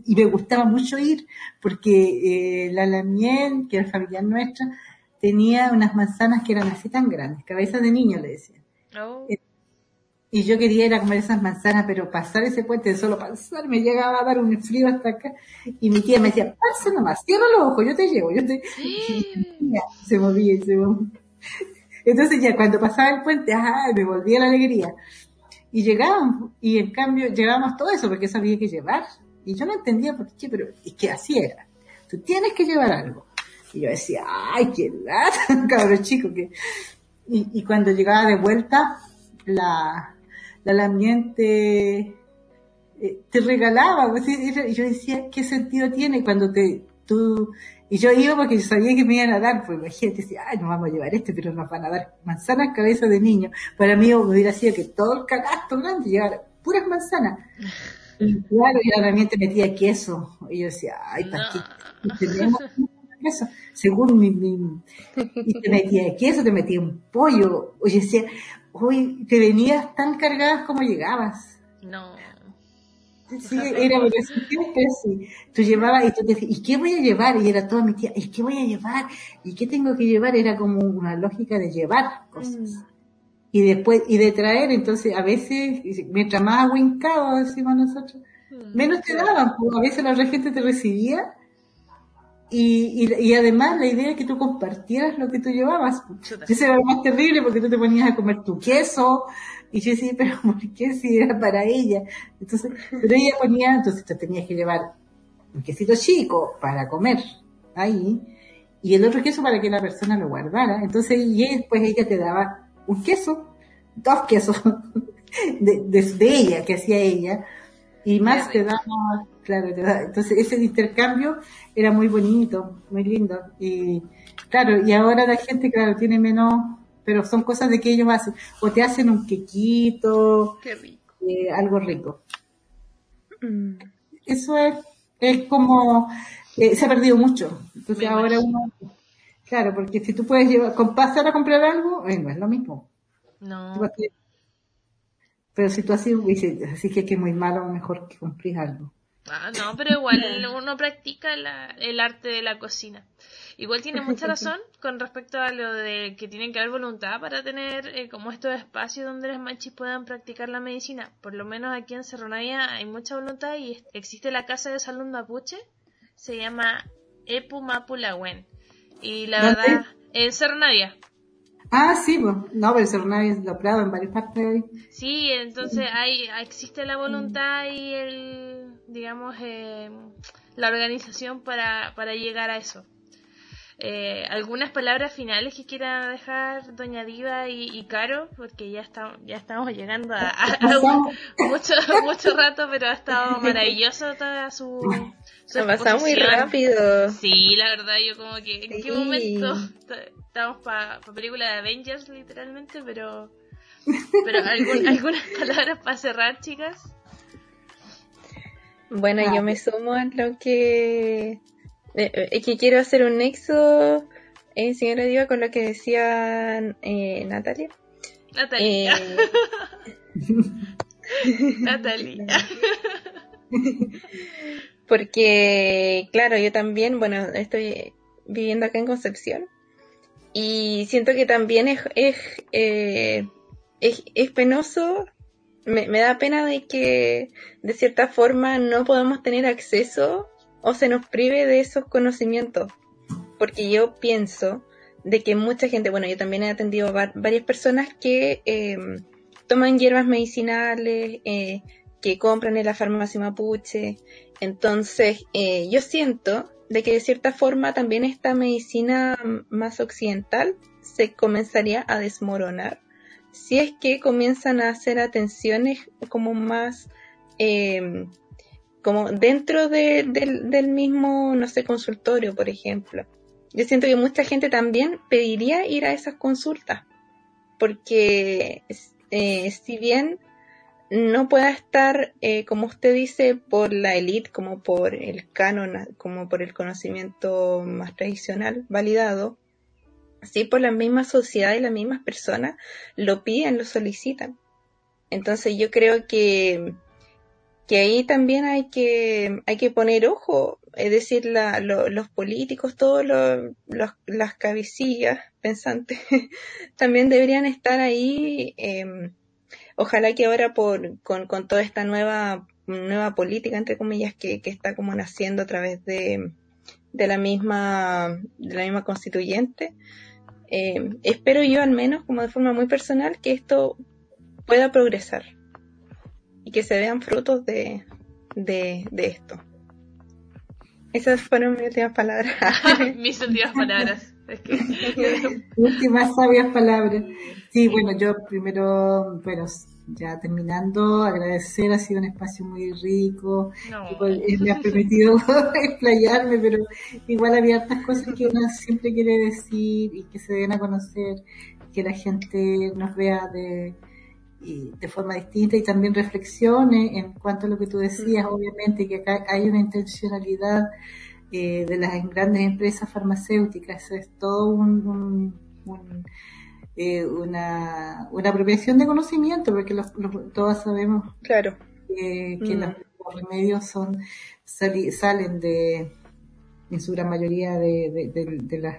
Y me gustaba mucho ir porque eh, la Lamien, que era familiar nuestra, tenía unas manzanas que eran así tan grandes, cabezas de niño le decían. Oh, Y yo quería ir a comer esas manzanas, pero pasar ese puente, solo pasar, me llegaba a dar un frío hasta acá. Y mi tía me decía, pasa nomás, cierra los ojos, yo te llevo, yo te... Y se movía y se movía. Entonces ya cuando pasaba el puente, ¡ay! me volvía la alegría. Y llegábamos, y en cambio llevábamos todo eso porque eso había que llevar. Y yo no entendía por qué, pero es que así era. Tú tienes que llevar algo. Y yo decía, ¡ay, qué lata! Cabrón chico que... Y, y cuando llegaba de vuelta, la, la lamiente eh, te regalaba, pues, y y yo decía, ¿qué sentido tiene cuando te, tú, y yo iba porque yo sabía que me iban a dar, pues imagínate, decía, ay, nos vamos a llevar este, pero nos van a dar manzanas cabeza de niño. Para mí hubiera sido que todo el canasto grande llevara puras manzanas. Y claro, y la lamiente metía queso, y yo decía, ay, ¿para qué? Y tenemos queso, según mi, mi- y te metía queso, te metía un pollo, oye, decía, hoy te venías tan cargadas como llegabas. no. Sí, era porque siempre así. Tú llevabas y tú te decías, ¿y qué voy a llevar? Y era toda mi tía, ¿y qué voy a llevar? ¿Y qué tengo que llevar? Era como una lógica de llevar cosas. Y después, y de traer, entonces a veces, mientras más ahuincado decimos nosotros, menos te daban, pues, a veces la otra gente te recibía y, y, y además la idea es que tú compartieras lo que tú llevabas. Eso era lo más terrible porque tú te ponías a comer tu queso y yo decía, pero ¿por qué si era para ella? Entonces, pero ella ponía, entonces tú tenías que llevar un quesito chico para comer ahí y el otro queso para que la persona lo guardara. Entonces, y después ella te daba un queso, dos quesos de, de, de ella, que hacía ella, y más te daba, claro, entonces ese intercambio era muy bonito, muy lindo. Y claro, y ahora la gente, claro, tiene menos, pero son cosas de que ellos hacen, o te hacen un quequito, Qué rico. eh, algo rico. Mm. Eso es, es como, eh, se ha perdido mucho. Entonces Me ahora imagino. uno, claro, porque si tú puedes llevar, con pasar a comprar algo, eh, no es lo mismo. No. Pero si tú así dices, así que es que es muy malo, mejor que compres algo. Ah, no, pero igual uno practica el arte de la cocina. Igual tiene mucha razón con respecto a lo de que tienen que haber voluntad para tener eh, como estos espacios donde las manchis puedan practicar la medicina. Por lo menos aquí en Cerro Navia hay mucha voluntad y existe la casa de salud mapuche, se llama Epu Mapulahuen. Y la verdad, en Cerro Navia. Ah, sí, pues, no, pero Cerro Navia es logrado en varias partes. Sí, entonces hay, existe la voluntad y el, digamos, eh, la organización para, para llegar a eso. Eh, ¿Algunas palabras finales que quiera dejar Doña Diva y, Caro? Porque ya, está, ya estamos llegando a, mucho, mucho rato, pero ha estado maravilloso toda su, su ha muy rápido. Sí, la verdad, yo como que en qué momento estamos para pa película de Avengers, literalmente, pero, pero algunas palabras para cerrar, chicas. Bueno, yo me sumo a lo que eh, eh, que quiero hacer un nexo, eh, señora Diva, con lo que decía eh, Natalia. Natalia. Natalia. Porque, claro, yo también, bueno, estoy viviendo acá en Concepción y siento que también es, es, es, es penoso, me, da pena de que de cierta forma no podamos tener acceso o se nos prive de esos conocimientos. Porque yo pienso de que mucha gente, bueno, yo también he atendido a varias personas que em, toman hierbas medicinales, eh, que compran en la farmacia mapuche. Entonces, eh, yo siento de que de cierta forma también esta medicina más occidental se comenzaría a desmoronar si es que comienzan a hacer atenciones como más eh, como dentro del mismo, no sé, consultorio, por ejemplo. Yo siento que mucha gente también pediría ir a esas consultas, porque eh, si bien no pueda estar, eh, como usted dice, por la élite, como por el canon, como por el conocimiento más tradicional validado, sí por la misma sociedad y las mismas personas lo piden, lo solicitan. Entonces yo creo que que ahí también hay que, hay que poner ojo, es decir, los políticos, todos los, las cabecillas pensantes, también deberían estar ahí. Eh, ojalá que ahora por, con, con toda esta nueva, nueva política, entre comillas, que, que está como naciendo a través de, de la misma, de la misma constituyente, eh, espero yo al menos, como de forma muy personal, que esto pueda progresar y que se vean frutos de, de, esto. Esas fueron mis últimas palabras. mis últimas palabras. últimas sabias palabras. Sí, bueno, yo primero, bueno, ya terminando, agradecer, ha sido un espacio muy rico, eh, me ha permitido explayarme, pero igual había hartas cosas que uno siempre quiere decir y que se den a conocer, que la gente nos vea de, y de forma distinta y también reflexiones en cuanto a lo que tú decías, obviamente que acá hay una intencionalidad eh, de las grandes empresas farmacéuticas, eso es todo un, eh, una, una apropiación de conocimiento, porque los, todos sabemos claro. que mm. los, remedios son salen de en su gran mayoría de, de, de las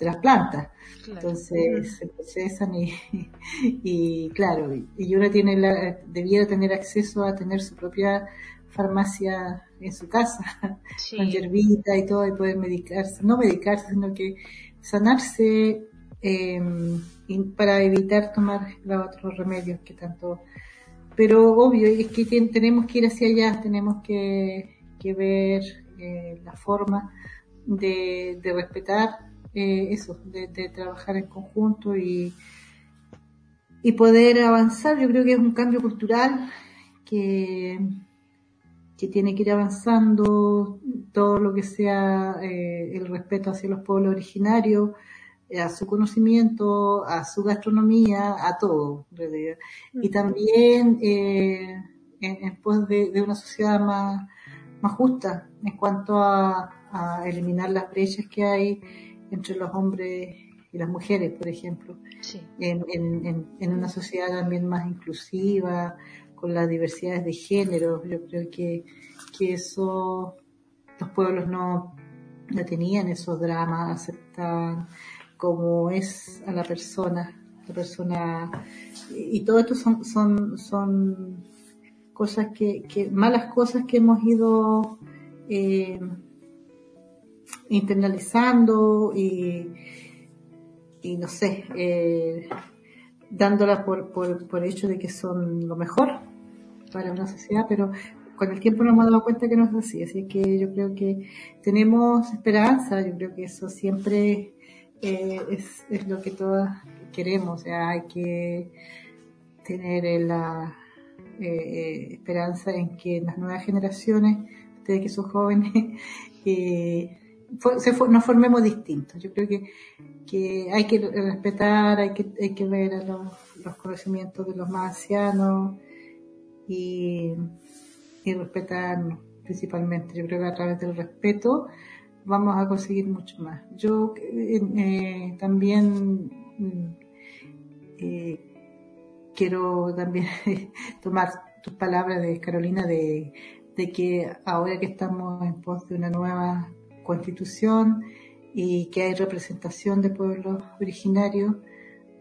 de las plantas. Entonces se procesan y, y claro, y uno tiene la, debiera tener acceso a tener su propia farmacia en su casa, con hierbita y todo, y poder medicarse, no medicarse, sino que sanarse eh, para evitar tomar los otros remedios que tanto... Pero obvio, es que tenemos que ir hacia allá, tenemos que, que ver eh, la forma de, de respetar eh, eso, de, trabajar en conjunto y, y poder avanzar. Yo creo que es un cambio cultural que, que tiene que ir avanzando todo lo que sea eh, el respeto hacia los pueblos originarios, a su conocimiento, a su gastronomía, a todo, Y también eh, en, pos de, una sociedad más, más justa en cuanto a, a eliminar las brechas que hay entre los hombres y las mujeres, por ejemplo, en, en, en, una sociedad también más inclusiva, con las diversidades de género. Yo creo que, que eso los pueblos no, no tenían esos dramas, aceptaban como es a la persona, la persona, y todo esto son, cosas que, que malas cosas que hemos ido eh, internalizando y, no sé, eh, dándolas por, por, por hecho de que son lo mejor para una sociedad, pero con el tiempo nos hemos dado cuenta que no es así, así que yo creo que tenemos esperanza, yo creo que eso siempre eh, es, es, lo que todas queremos, o sea, hay que tener la eh, eh, esperanza en que las nuevas generaciones, ustedes que son jóvenes, eh, nos formemos distintos. Yo creo que, que hay que respetar, hay que, hay que ver a los, los conocimientos de los más ancianos y, y respetarnos principalmente. Yo creo que a través del respeto vamos a conseguir mucho más. Yo eh, también eh, quiero también tomar tus palabras de Carolina de, que ahora que estamos en pos de una nueva constitución y que hay representación de pueblos originarios,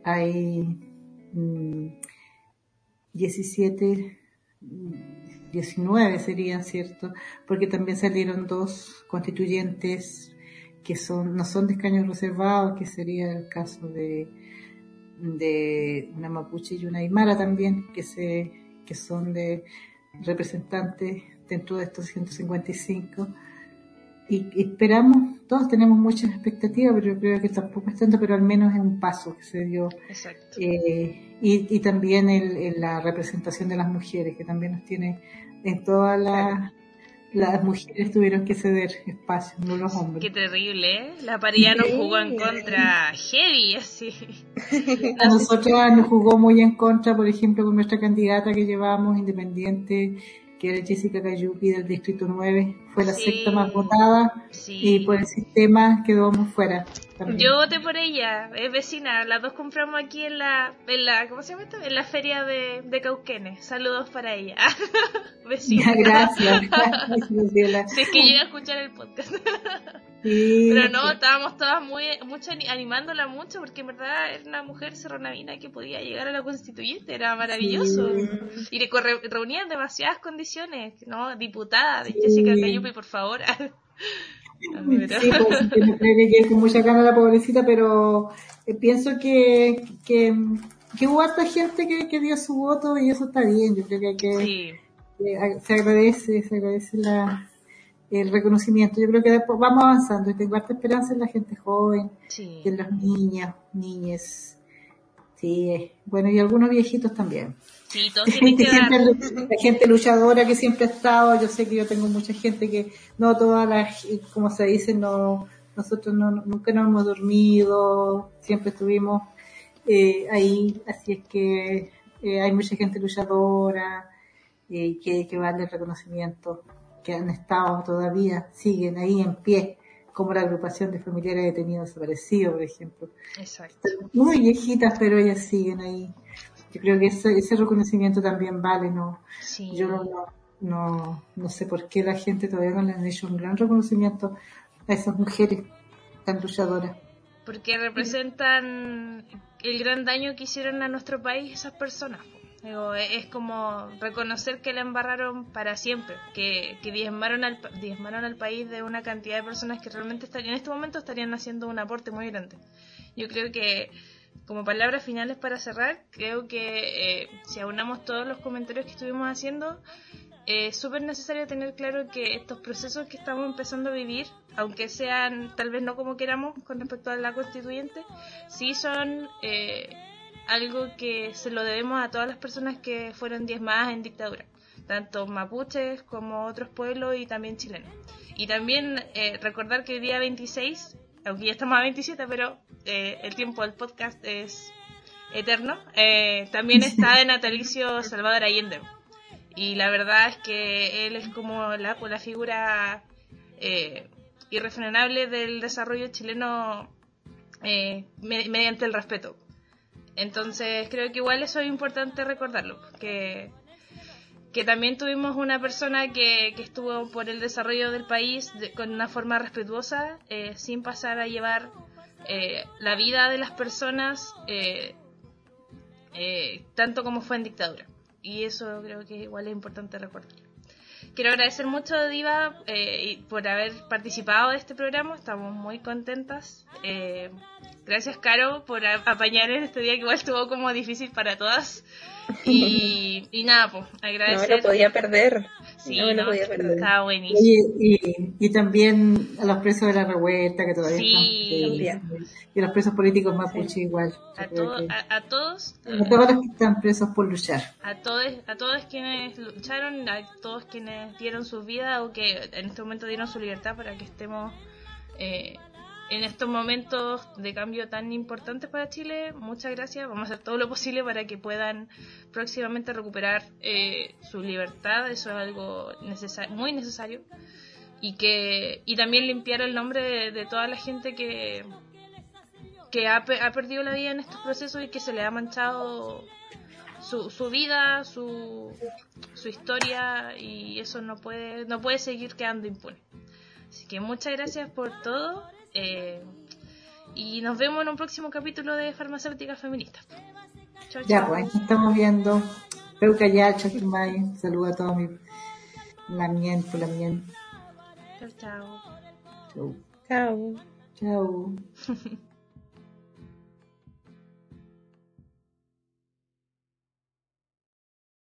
hay 17, mm, 19 mm, serían, ¿cierto? Porque también salieron dos constituyentes que son, no son de escaños reservados, que sería el caso de, de una mapuche y una aymara también, que se, que son de representantes dentro de estos 155 y esperamos, todos tenemos muchas expectativas, pero yo creo que tampoco es tanto, pero al menos es un paso que se dio. Eh, y, y, también el, la representación de las mujeres, que también nos tiene en todas las... Las mujeres tuvieron que ceder espacio, no los hombres. Qué terrible, ¿eh? La paridad nos jugó en contra heavy, así. A nosotros nos jugó muy en contra, por ejemplo, con nuestra candidata que llevábamos, independiente, que era Jessica Cayupi del Distrito 9, fue la sexta más votada y por el sistema quedamos fuera. Yo voté por ella, es vecina, las dos compramos aquí en la, en la ¿cómo se llama esto? En la feria de, de Cauquenes. Saludos para ella. vecina. Gracias. si es que llega a escuchar el podcast. Pero no, estábamos todas muy, mucho animándola mucho porque en verdad era una mujer serronavina que podía llegar a la constituyente, era maravilloso. Y le reunían demasiadas condiciones, ¿no? Diputada de Jessica Cayupi, por favor. Sí, pues, que es mucha gana la pobrecita, pero eh, pienso que, que, que, hubo harta gente que, que, dio su voto y eso está bien. Yo creo que, que se agradece, se agradece la, el reconocimiento. Yo creo que después vamos avanzando y tengo harta esperanza en la gente joven, en las niñas, niñas. Sí, bueno, y algunos viejitos también. Sí, todos tienen que La gente luchadora que siempre ha estado, yo sé que yo tengo mucha gente que, no todas las, como se dice, no, nosotros no, nunca nos hemos dormido, siempre estuvimos eh, ahí, así es que eh, hay mucha gente luchadora eh, que que darle reconocimiento, que han estado todavía, siguen ahí en pie, como la agrupación de familiares detenidos desaparecidos, por ejemplo. Exacto. Muy viejitas, pero ellas siguen ahí yo creo que ese, ese reconocimiento también vale, ¿no? Yo no, no, no sé por qué la gente todavía no le han hecho un gran reconocimiento a esas mujeres tan luchadoras. Porque representan el gran daño que hicieron a nuestro país esas personas. Es como reconocer que la embarraron para siempre, que, que diezmaron, al, diezmaron al país de una cantidad de personas que realmente estarían, en este momento estarían haciendo un aporte muy grande. Yo creo que como palabras finales para cerrar, creo que eh, si aunamos todos los comentarios que estuvimos haciendo, eh, es súper necesario tener claro que estos procesos que estamos empezando a vivir, aunque sean tal vez no como queramos con respecto a la constituyente, sí son eh, algo que se lo debemos a todas las personas que fueron diezmadas en dictadura, tanto mapuches como otros pueblos y también chilenos. Y también recordar que el día 26 aunque ya estamos a 27, pero eh, el tiempo del podcast es eterno, eh, también está de natalicio Salvador Allende. Y la verdad es que él es como la, la figura eh, irrefrenable del desarrollo chileno mediante el respeto. Entonces creo que igual eso es importante recordarlo, que que también tuvimos una persona que, que estuvo por el desarrollo del país de- con una forma respetuosa, eh, sin pasar a llevar eh, la vida de las personas eh, eh, tanto como fue en dictadura. Y eso creo que igual es importante recordar. Quiero agradecer mucho a Diva eh, por haber participado de este programa, estamos muy contentas. Gracias Caro por a- apañar en este día que igual estuvo como difícil para todas. Y, y nada, pues No me agradecer. lo podía perder. Sí, no me lo no, podía perder. estaba buenísimo. Oye, y, y también a los presos de la revuelta que todavía Sí. están presos, y a los presos políticos mapuche igual. Yo A, to- que- a, a todos, a todos los que están presos por luchar. a todos, a todos quienes lucharon, a todos quienes dieron su vida o que en este momento dieron su libertad para que estemos eh, en estos momentos de cambio tan importantes para Chile. Muchas gracias. Vamos a hacer todo lo posible para que puedan próximamente recuperar eh, su libertad. Eso es algo muy necesario. Y que y también limpiar el nombre de, de toda la gente que que ha, ha perdido la vida en estos procesos y que se le ha manchado su, su vida, su, su historia y eso no puede no puede seguir quedando impune. Así que muchas gracias por todo eh, y nos vemos en un próximo capítulo de Farmacéuticas Feministas. Chao, Ya, chao. pues aquí estamos viendo. Peuca ya, Chakimay, saluda a todos mis lamien, lamien. Chao, chao. Chau. Chao. Chau.